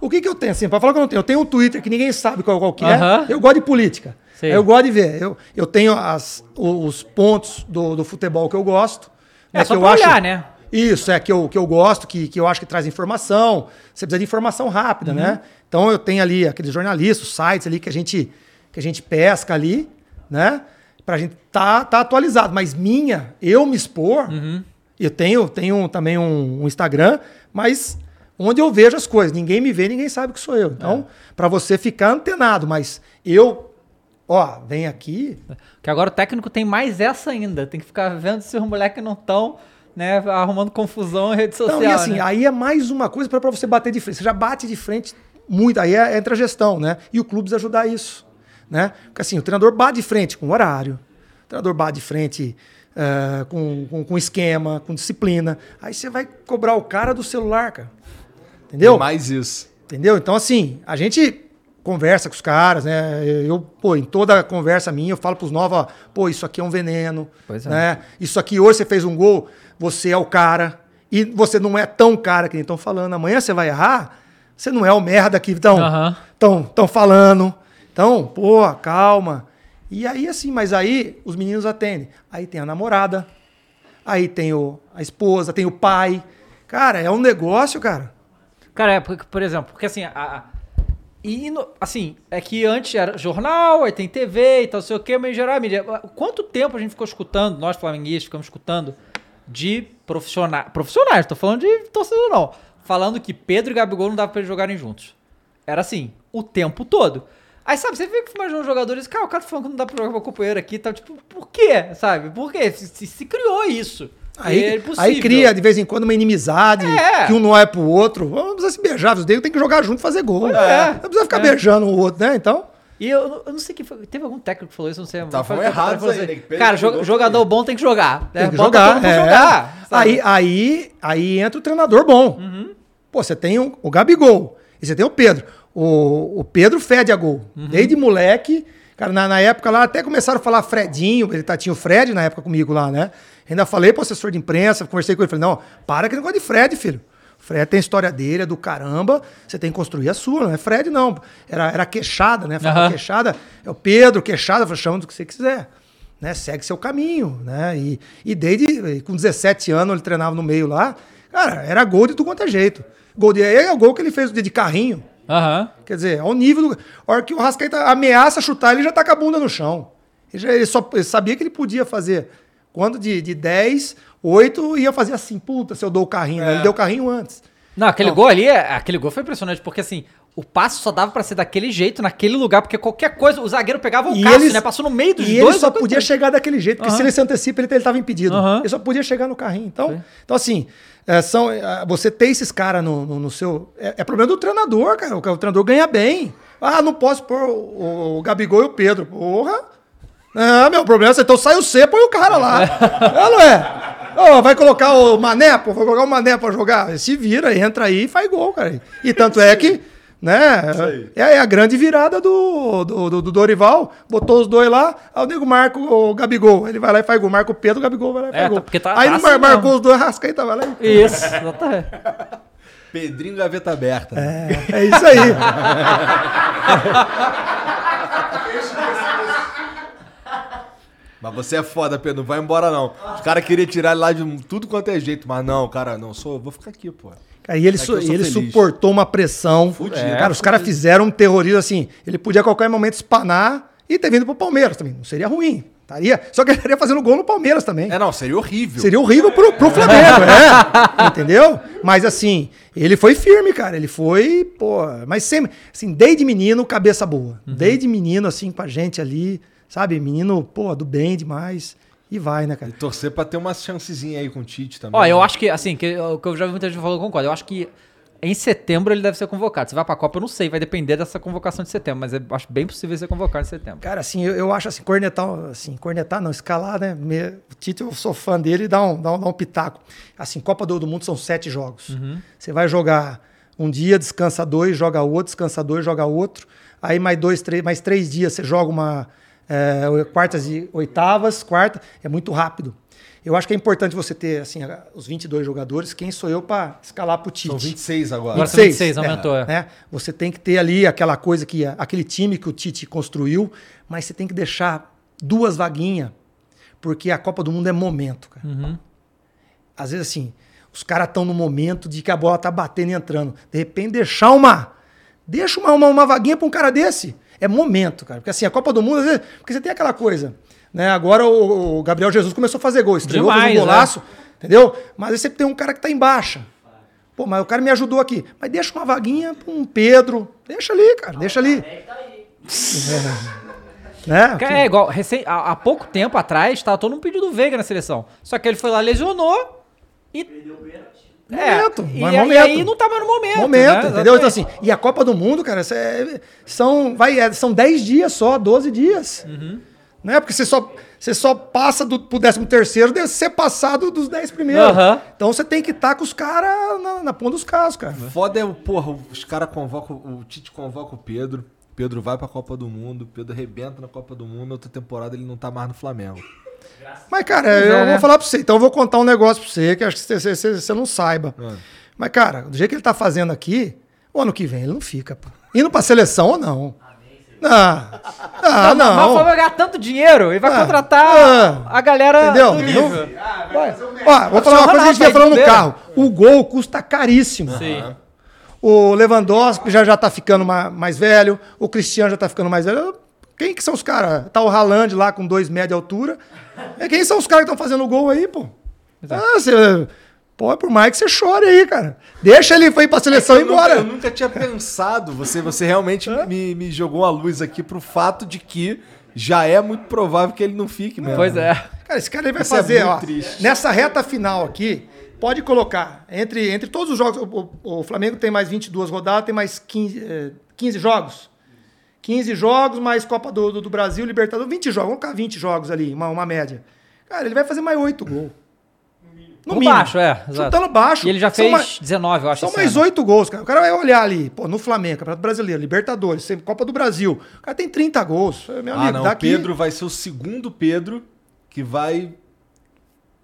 S3: O que que eu tenho, assim, pra falar que eu não tenho? Eu tenho um Twitter que ninguém sabe qual, qual que é.
S1: Aham.
S3: Eu gosto de política.
S1: Sei.
S3: Eu gosto de ver. Eu, eu tenho as, os pontos do, do futebol que eu gosto.
S1: É,
S3: né,
S1: só
S3: que eu
S1: pra
S3: acho-
S1: olhar, né?
S3: Isso, é que eu, que eu gosto, que, que eu acho que traz informação. Você precisa de informação rápida,
S1: Uhum.
S3: né? Então eu tenho ali aqueles jornalistas, sites ali que a gente, que a gente pesca ali, né? Pra gente tá, tá atualizado. Mas minha, eu me expor,
S1: Uhum.
S3: eu tenho, tenho também um, um Instagram, mas onde eu vejo as coisas. Ninguém me vê, ninguém sabe que sou eu. Então, pra você ficar antenado, mas eu, ó, vem aqui,
S1: Que agora o técnico tem mais essa ainda. Tem que ficar vendo se os moleques não estão, né, arrumando confusão em rede social.
S3: Não, e assim,
S1: né?
S3: aí é mais uma coisa para você bater de frente. Você já bate de frente muito, aí é, entra a gestão, né? E o clube ajudar isso, né? Porque assim, o treinador bate de frente com horário, o treinador bate de frente eh, com, com, com esquema, com disciplina. Aí você vai cobrar o cara do celular, cara. Entendeu?
S2: Mais isso.
S3: Entendeu? Então, assim, a gente conversa com os caras, né? Eu, pô, em toda conversa minha, eu falo pros novos, ó, pô, isso aqui é um veneno,
S1: Pois é.
S3: né? Isso aqui, hoje você fez um gol, você é o cara, e você não é tão cara que nem estão falando. Amanhã você vai errar, você não é o merda que estão
S1: Aham.
S3: tão, tão falando. Então, pô, calma. E aí, assim, mas aí os meninos atendem. Aí tem a namorada, aí tem o, a esposa, tem o pai. Cara, é um negócio, cara.
S1: Cara, é, porque, por exemplo, porque assim, a, e no- assim, é que antes era jornal, aí tem TV e tal, sei o quê, mas em geral a mídia. Quanto tempo a gente ficou escutando, nós flamenguistas ficamos escutando, de profissionais, profissionais, tô falando de torcedor não, falando que Pedro e Gabigol não dava pra eles jogarem juntos. Era assim, o tempo todo. Aí, sabe, você vê que mais uns jogadores, cara, o cara tá falando que não dá pra jogar com o companheiro aqui e tal, tipo, por quê, sabe? Por quê? Se, se- se criou isso.
S3: Aí,
S1: é
S3: aí cria de vez em quando uma inimizade,
S1: É.
S3: que um não é pro outro. Não precisa se beijar, os dedos tem que jogar junto e fazer gol.
S1: é.
S3: Não precisa ficar
S1: É.
S3: beijando o outro, né? Então.
S1: E eu, eu não sei que foi, teve algum técnico que falou isso, não sei.
S2: Tá
S1: foi-
S2: falando errado
S1: falou
S2: isso aí,
S1: assim,
S2: né? Que Pedro
S1: Cara, jogador
S2: também.
S1: bom tem que jogar.
S3: Tem
S1: né?
S3: que
S1: Bota
S3: jogar. é.
S1: jogar,
S3: aí, aí, aí entra o treinador bom.
S1: Uhum.
S3: Pô, você tem o, o Gabigol e você tem o Pedro. O, o Pedro fede a gol.
S1: Uhum.
S3: Desde moleque. Cara, na, na época lá, até começaram a falar Fredinho. Ele tá, tinha o Fred na época comigo lá, né? Ainda falei pro assessor de imprensa, conversei com ele. Falei, não, para que negócio de Fred, filho. Fred tem a história dele, é do caramba. Você tem que construir a sua, não é Fred, não. Era, era queixada, né? Falava
S1: Aham.
S3: queixada. É o Pedro, queixada. Chama do que você quiser né, segue seu caminho, né? E, e desde com 17 anos ele treinava no meio lá, cara, era gol de tudo quanto é jeito. Gol de é o gol que ele fez de carrinho.
S1: Aham.
S3: Quer dizer, ao nível do. A hora que o Rascaeta ameaça chutar, ele já tá com a bunda no chão. Ele, já- ele só ele sabia que ele podia fazer. Quando de, de 10, 8 ia fazer assim, puta, se eu dou o carrinho. né? Ele deu o carrinho antes.
S1: Não, aquele gol ali, é- aquele gol foi impressionante, porque assim, o passe só dava pra ser daquele jeito, naquele lugar, porque qualquer coisa, o zagueiro pegava o
S3: E
S1: Cássio,
S3: eles-
S1: né? Passou no meio dos
S3: e
S1: dois.
S3: ele só
S1: coisa
S3: podia
S1: tremenda.
S3: chegar daquele jeito, porque
S1: Aham.
S3: se ele se antecipa, ele estava impedido.
S1: Aham.
S3: Ele só podia chegar no carrinho. Então, então assim, é, são, é, você ter esses caras no, no- no seu. É, é problema do treinador, cara. O, o treinador ganha bem. Ah, não posso pôr o, o Gabigol e o Pedro. Porra! Ah, meu problema é então sai o C, põe o cara lá. é, não é? Ô, vai colocar o Mané, pô, vai colocar o Mané pra jogar. Se vira, entra aí e faz gol, cara. E tanto é que, né, é, é a grande virada do, do, do- do Dorival. Botou os dois lá, aí o nego marca o Gabigol. Ele vai lá e faz gol. Marca o Pedro, o Gabigol vai lá e faz
S1: É,
S3: gol.
S1: tá- porque tá-
S3: aí
S1: tá
S3: não mar-
S1: assim
S3: marcou
S1: mesmo.
S3: os dois, Rascaeta vai lá e...
S1: Isso, exatamente.
S2: Pedrinho Gaveta Aberta.
S3: É, é isso aí.
S2: Mas você é foda, Pedro. Não vai embora, não. Os caras queriam tirar ele lá de tudo quanto é jeito. Mas não, cara, não. Sou, vou ficar aqui, pô.
S3: E ele,
S2: É
S3: su- ele
S2: feliz.
S3: suportou uma pressão.
S2: Fudido.
S3: cara, os caras fizeram um terrorismo assim. Ele podia a qualquer momento espanar e ter vindo pro Palmeiras também. Não seria ruim. Estaria, só que ele estaria fazendo gol no Palmeiras também.
S2: É, não, seria horrível.
S3: Seria horrível pro, pro Flamengo, é. Entendeu? Mas assim, ele foi firme, cara. Ele foi, pô, mas sempre, assim, desde menino, cabeça boa.
S1: Uhum.
S3: Desde menino, assim, com a gente ali, sabe? Menino, pô, do bem demais. E vai, né, cara?
S2: E torcer pra ter uma chancezinha aí com o Tite também.
S1: Ó, eu
S2: né?
S1: acho que, assim, que, o que eu já vi muita gente falando, eu concordo. Eu acho que em setembro ele deve ser convocado. Se vai pra Copa, eu não sei, vai depender dessa convocação de setembro, mas eu acho bem possível ser convocado em setembro.
S3: Cara, assim, eu, eu acho assim, cornetar, assim, cornetar não, escalar, né? Me- o Tite, eu sou fã dele, dá um, dá um, dá um pitaco. Assim, Copa do, do Mundo são sete jogos.
S1: Uhum.
S3: Você vai jogar um dia, descansa dois, joga outro, descansa dois, joga outro. Aí mais dois, três, mais três dias você joga uma. É, quartas e oitavas, quarta, é muito rápido. Eu acho que é importante você ter assim os 22 jogadores. Quem sou eu para escalar pro Tite?
S2: São 26 agora.
S1: Agora são 26, aumentou, é.
S3: né? Você tem que ter ali aquela coisa que aquele time que o Tite construiu, mas você tem que deixar duas vaguinhas, porque a Copa do Mundo é momento, cara. Às vezes assim, os caras estão no momento de que a bola tá batendo e entrando. De repente deixar uma deixa uma, uma, uma vaguinha para um cara desse. É momento, cara. Porque assim, a Copa do Mundo, às vezes, porque você tem aquela coisa, né? Agora o, o Gabriel Jesus começou a fazer gol, estreou, fez
S1: Demais,
S3: um golaço, entendeu? Mas aí você tem um cara que tá em baixa. Pô, mas o cara me ajudou aqui. Mas deixa uma vaguinha pra um Pedro. Deixa ali, cara. Deixa ali. É. Né?
S1: É igual, recém, há, há pouco tempo atrás, tava todo mundo pedindo o Veiga na seleção. Só que ele foi lá, lesionou e. É,
S3: Momento,
S1: e,
S3: mas
S1: aí-
S3: momento.
S1: aí não tá mais no momento.
S3: Momento,
S1: né?
S3: entendeu? Então, assim, e a Copa do Mundo, cara, é- são, vai, é, são 10 dias só, 12 dias.
S1: Uhum.
S3: Né? Porque você só, você só passa do, pro 13 terceiro, deve ser passado dos 10 primeiros.
S1: Aham.
S3: Então você tem que estar com os caras na, na ponta dos carros, cara.
S2: Foda é o, porra, os caras convocam, o Tite convoca o Pedro, Pedro vai pra Copa do Mundo, Pedro arrebenta na Copa do Mundo, na outra temporada ele não tá mais no Flamengo.
S3: Mas, cara,
S1: Pois
S3: eu
S1: é, né?
S3: vou falar pra você. Então eu vou contar um negócio pra você que acho que você, você- você- não saiba.
S2: Ah.
S3: Mas, cara, do jeito que ele tá fazendo aqui, o ano que vem ele não fica, pô. Indo pra seleção ou não? Ah, ah,
S1: Mas o
S3: não.
S1: Flamengo vai ganhar tanto dinheiro e vai
S3: Ah,
S1: contratar
S3: ah.
S1: a galera
S3: Entendeu?
S1: do nível.
S3: Vai. Ó, vou falar uma coisa que a gente ia falando no
S1: vai
S3: carro. O gol custa caríssimo.
S1: Sim.
S3: O Lewandowski já já tá ficando ma- mais velho. O Cristiano já tá ficando mais velho. Quem que são os caras? Tá o Haaland lá com dois metros de altura. É, quem são os caras que estão fazendo o gol aí, pô? Ah, você... Pô, por mais que você chore aí, cara. Deixa ele ir pra seleção e ir
S2: eu, nunca,
S3: embora.
S2: eu nunca tinha pensado, você, você realmente me, me jogou a luz aqui pro fato de que já é muito provável que ele não fique mesmo.
S1: Pois é.
S3: Cara, esse cara ele vai
S2: Isso é
S3: fazer,
S2: muito
S3: ó.
S2: triste.
S3: Nessa reta final aqui, pode colocar. Entre, entre todos os jogos, o, o- o Flamengo tem mais 22 rodadas, tem mais 15, eh, 15 jogos. 15 jogos, mais Copa do, do, do Brasil, Libertadores, 20 jogos. Vamos colocar 20 jogos ali, uma, uma média. Cara, ele vai fazer mais 8 gols. No
S1: Por
S3: mínimo.
S1: baixo, é, exato.
S3: Chutando baixo.
S1: E ele já fez
S3: mais-
S1: 19, eu acho.
S3: São mais
S1: ano.
S3: oito gols, cara. O cara vai olhar ali, pô, no Flamengo, Campeonato Brasileiro, Libertadores, sempre Copa do Brasil. O cara tem 30 gols. Meu
S2: Ah,
S3: amigo,
S2: não. O
S3: daqui...
S2: Pedro vai ser o segundo Pedro que vai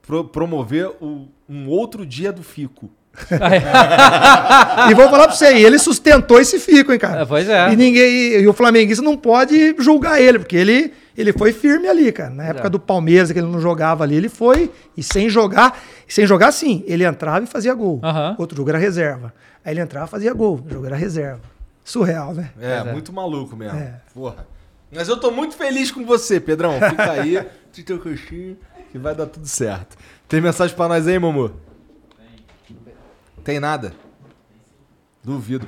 S2: pro- promover o- um outro dia do Fico.
S3: E vou falar pra você, e ele sustentou esse fico, hein, cara.
S1: É, pois é.
S3: E, ninguém, e, e o flamenguista não pode julgar ele, porque ele, ele foi firme ali, cara. Na época
S1: É.
S3: do Palmeiras, que ele não jogava ali, ele foi, e sem jogar, sem jogar sim, ele entrava e fazia gol.
S1: Aham.
S3: Outro jogo era reserva. Aí ele entrava e fazia gol, o jogo era reserva. Surreal, né?
S2: É,
S1: é.
S2: muito maluco mesmo.
S3: É.
S2: Porra. Mas eu tô muito feliz com você, Pedrão. Fica aí, de teu coxinho, que vai dar tudo certo. Tem mensagem pra nós aí, Momo? Tem nada? Duvido.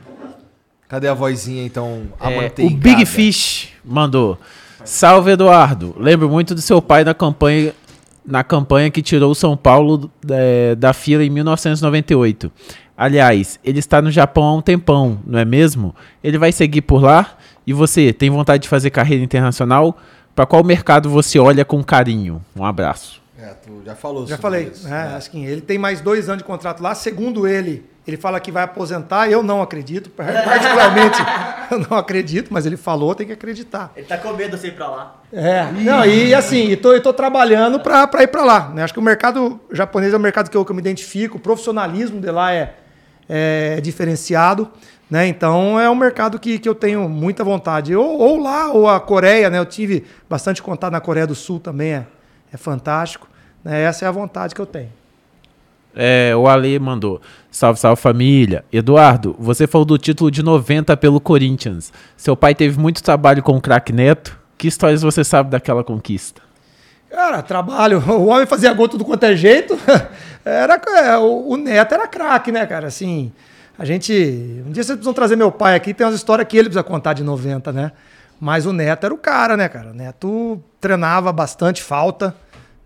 S2: Cadê a vozinha, então,
S5: É, o? Big Fish mandou. Salve, Eduardo. Lembro muito do seu pai na campanha, na campanha que tirou o São Paulo é, da fila em 1998. Aliás, ele está no Japão há um tempão, não é mesmo? Ele vai seguir por lá? E você, tem vontade de fazer carreira internacional? Para qual mercado você olha com carinho? Um abraço.
S2: É, tu já falou
S3: Já
S2: sobre
S3: falei,
S2: isso,
S3: né? Assim, ele tem mais dois anos de contrato lá. Segundo ele, ele fala que vai aposentar. Eu não acredito, particularmente eu não acredito, mas ele falou, tem que acreditar.
S6: Ele tá com medo de você ir pra lá.
S3: É, não, e assim, e tô, e tô trabalhando pra, pra ir pra lá. Né? Acho que o mercado japonês é um mercado que eu, que eu me identifico, o profissionalismo de lá é, é diferenciado. Né? Então é um mercado que, que eu tenho muita vontade. Ou, ou lá, ou a Coreia, né? Eu tive bastante contato na Coreia do Sul também, é, é fantástico. Né? Essa é a vontade que eu tenho.
S5: É, o Ale mandou. Salve, salve família. Eduardo, você falou do título de 90 pelo Corinthians. Seu pai teve muito trabalho com o craque Neto. Que histórias você sabe daquela conquista?
S3: Cara, trabalho. O homem fazia gol tudo quanto é jeito. Era, é, o, o Neto era craque, né, cara? Assim, a gente. Um dia vocês precisam trazer meu pai aqui, tem umas histórias que ele precisa contar de 90, né? Mas o Neto era o cara, né, cara? O Neto treinava bastante falta,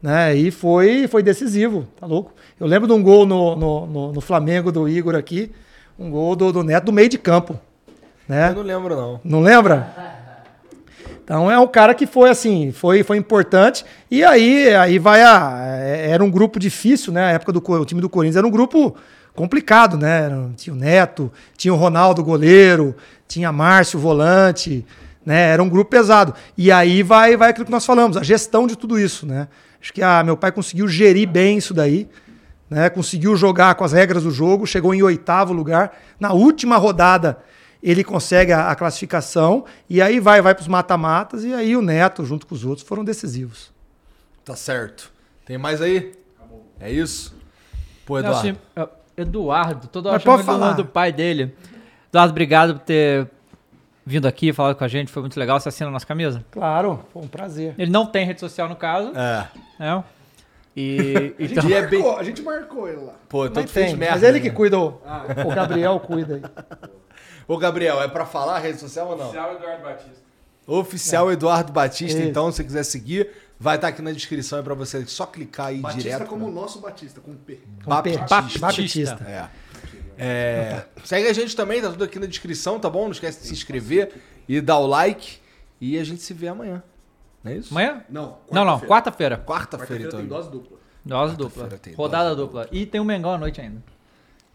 S3: né? E foi, foi decisivo, tá louco? Eu lembro de um gol no, no, no- no Flamengo do Igor aqui, um gol do, do Neto do meio de campo. Né?
S2: Eu não lembro, não.
S3: Não lembra? Então é um cara que foi assim, foi, foi importante. E aí, aí vai a. é- Era um grupo difícil, né? A época do o time do Corinthians era um grupo complicado, né? Tinha o Neto, tinha o Ronaldo goleiro, tinha Márcio volante, Né? Era um grupo pesado. E aí vai, vai aquilo que nós falamos, a gestão de tudo isso. Né? Acho que ah, meu pai conseguiu gerir bem isso daí. Né? Conseguiu jogar com as regras do jogo, chegou em oitavo lugar. Na última rodada, ele consegue a, a classificação. E aí vai, vai para os mata-matas. E aí o Neto, junto com os outros, foram decisivos.
S2: Tá certo. Tem mais aí? É isso? Pô,
S1: Não,
S2: Eduardo.
S1: assim, ó, Eduardo, toda hora chamando o
S3: falar.
S1: nome do pai dele. Eduardo, obrigado por ter vindo aqui, falado com a gente, foi muito legal. Você assina a nossa camisa?
S3: Claro, foi um prazer.
S1: Ele não tem rede social no caso,
S2: É.
S1: né? E, então,
S2: E é bem...
S4: a gente marcou ele lá.
S2: Pô, então
S3: Mas
S2: tu fez
S3: tem,
S2: merda.
S3: mas ele
S2: né?
S3: que cuida, o, o Gabriel cuida aí.
S2: Ô, Gabriel, é pra falar a rede social ou não?
S1: Oficial Eduardo Batista.
S2: Oficial Eduardo Batista,
S3: Isso.
S2: então, se você quiser seguir, vai estar aqui na descrição, é pra você só clicar aí
S4: Batista
S2: direto.
S4: como o
S2: né?
S4: nosso Batista, com P.
S2: Baptista.
S1: Baptista.
S3: Baptista.
S2: É. É, Segue a gente também, tá tudo aqui na descrição, tá bom? Não esquece de se inscrever e dar o like. E a gente se vê amanhã. Não é isso?
S1: Amanhã?
S4: Não,
S1: Não, não, quarta-feira.
S2: Quarta-feira,
S4: Quarta-feira
S2: então.
S4: tem dose dupla.
S1: Dose dupla. Rodada
S2: dose
S1: dupla. E tem o Mengão à noite ainda.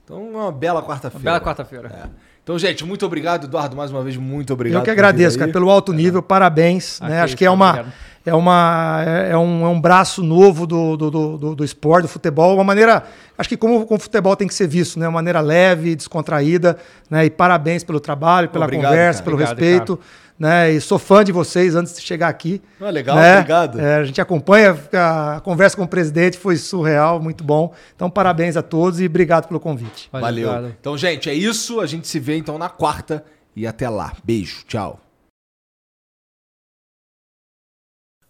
S2: Então, uma bela quarta-feira.
S1: Bela quarta-feira.
S2: É. Então, gente, muito obrigado, Eduardo, mais uma vez, muito obrigado.
S3: Eu que agradeço, cara, pelo alto nível, parabéns.
S1: Ah,
S3: né? Acho que é uma,
S1: obrigado.
S3: é, uma, é, é um, é um braço novo do, do, do, do- esporte, do futebol, uma maneira, acho que como, como o futebol tem que ser visto, né? Uma maneira leve, descontraída, né? E parabéns pelo trabalho, pela
S2: Obrigado,
S3: conversa,
S2: cara.
S3: pelo
S1: Obrigado,
S3: respeito. Né? E sou fã de vocês antes de chegar aqui.
S2: Ah, legal,
S3: né?
S2: obrigado.
S3: É, a gente acompanha a conversa com o presidente, foi surreal, muito bom. Então, parabéns a todos e obrigado pelo convite.
S2: Valeu.
S1: obrigado.
S2: Então, gente, é isso. A gente se vê então na quarta. E até lá. Beijo. Tchau.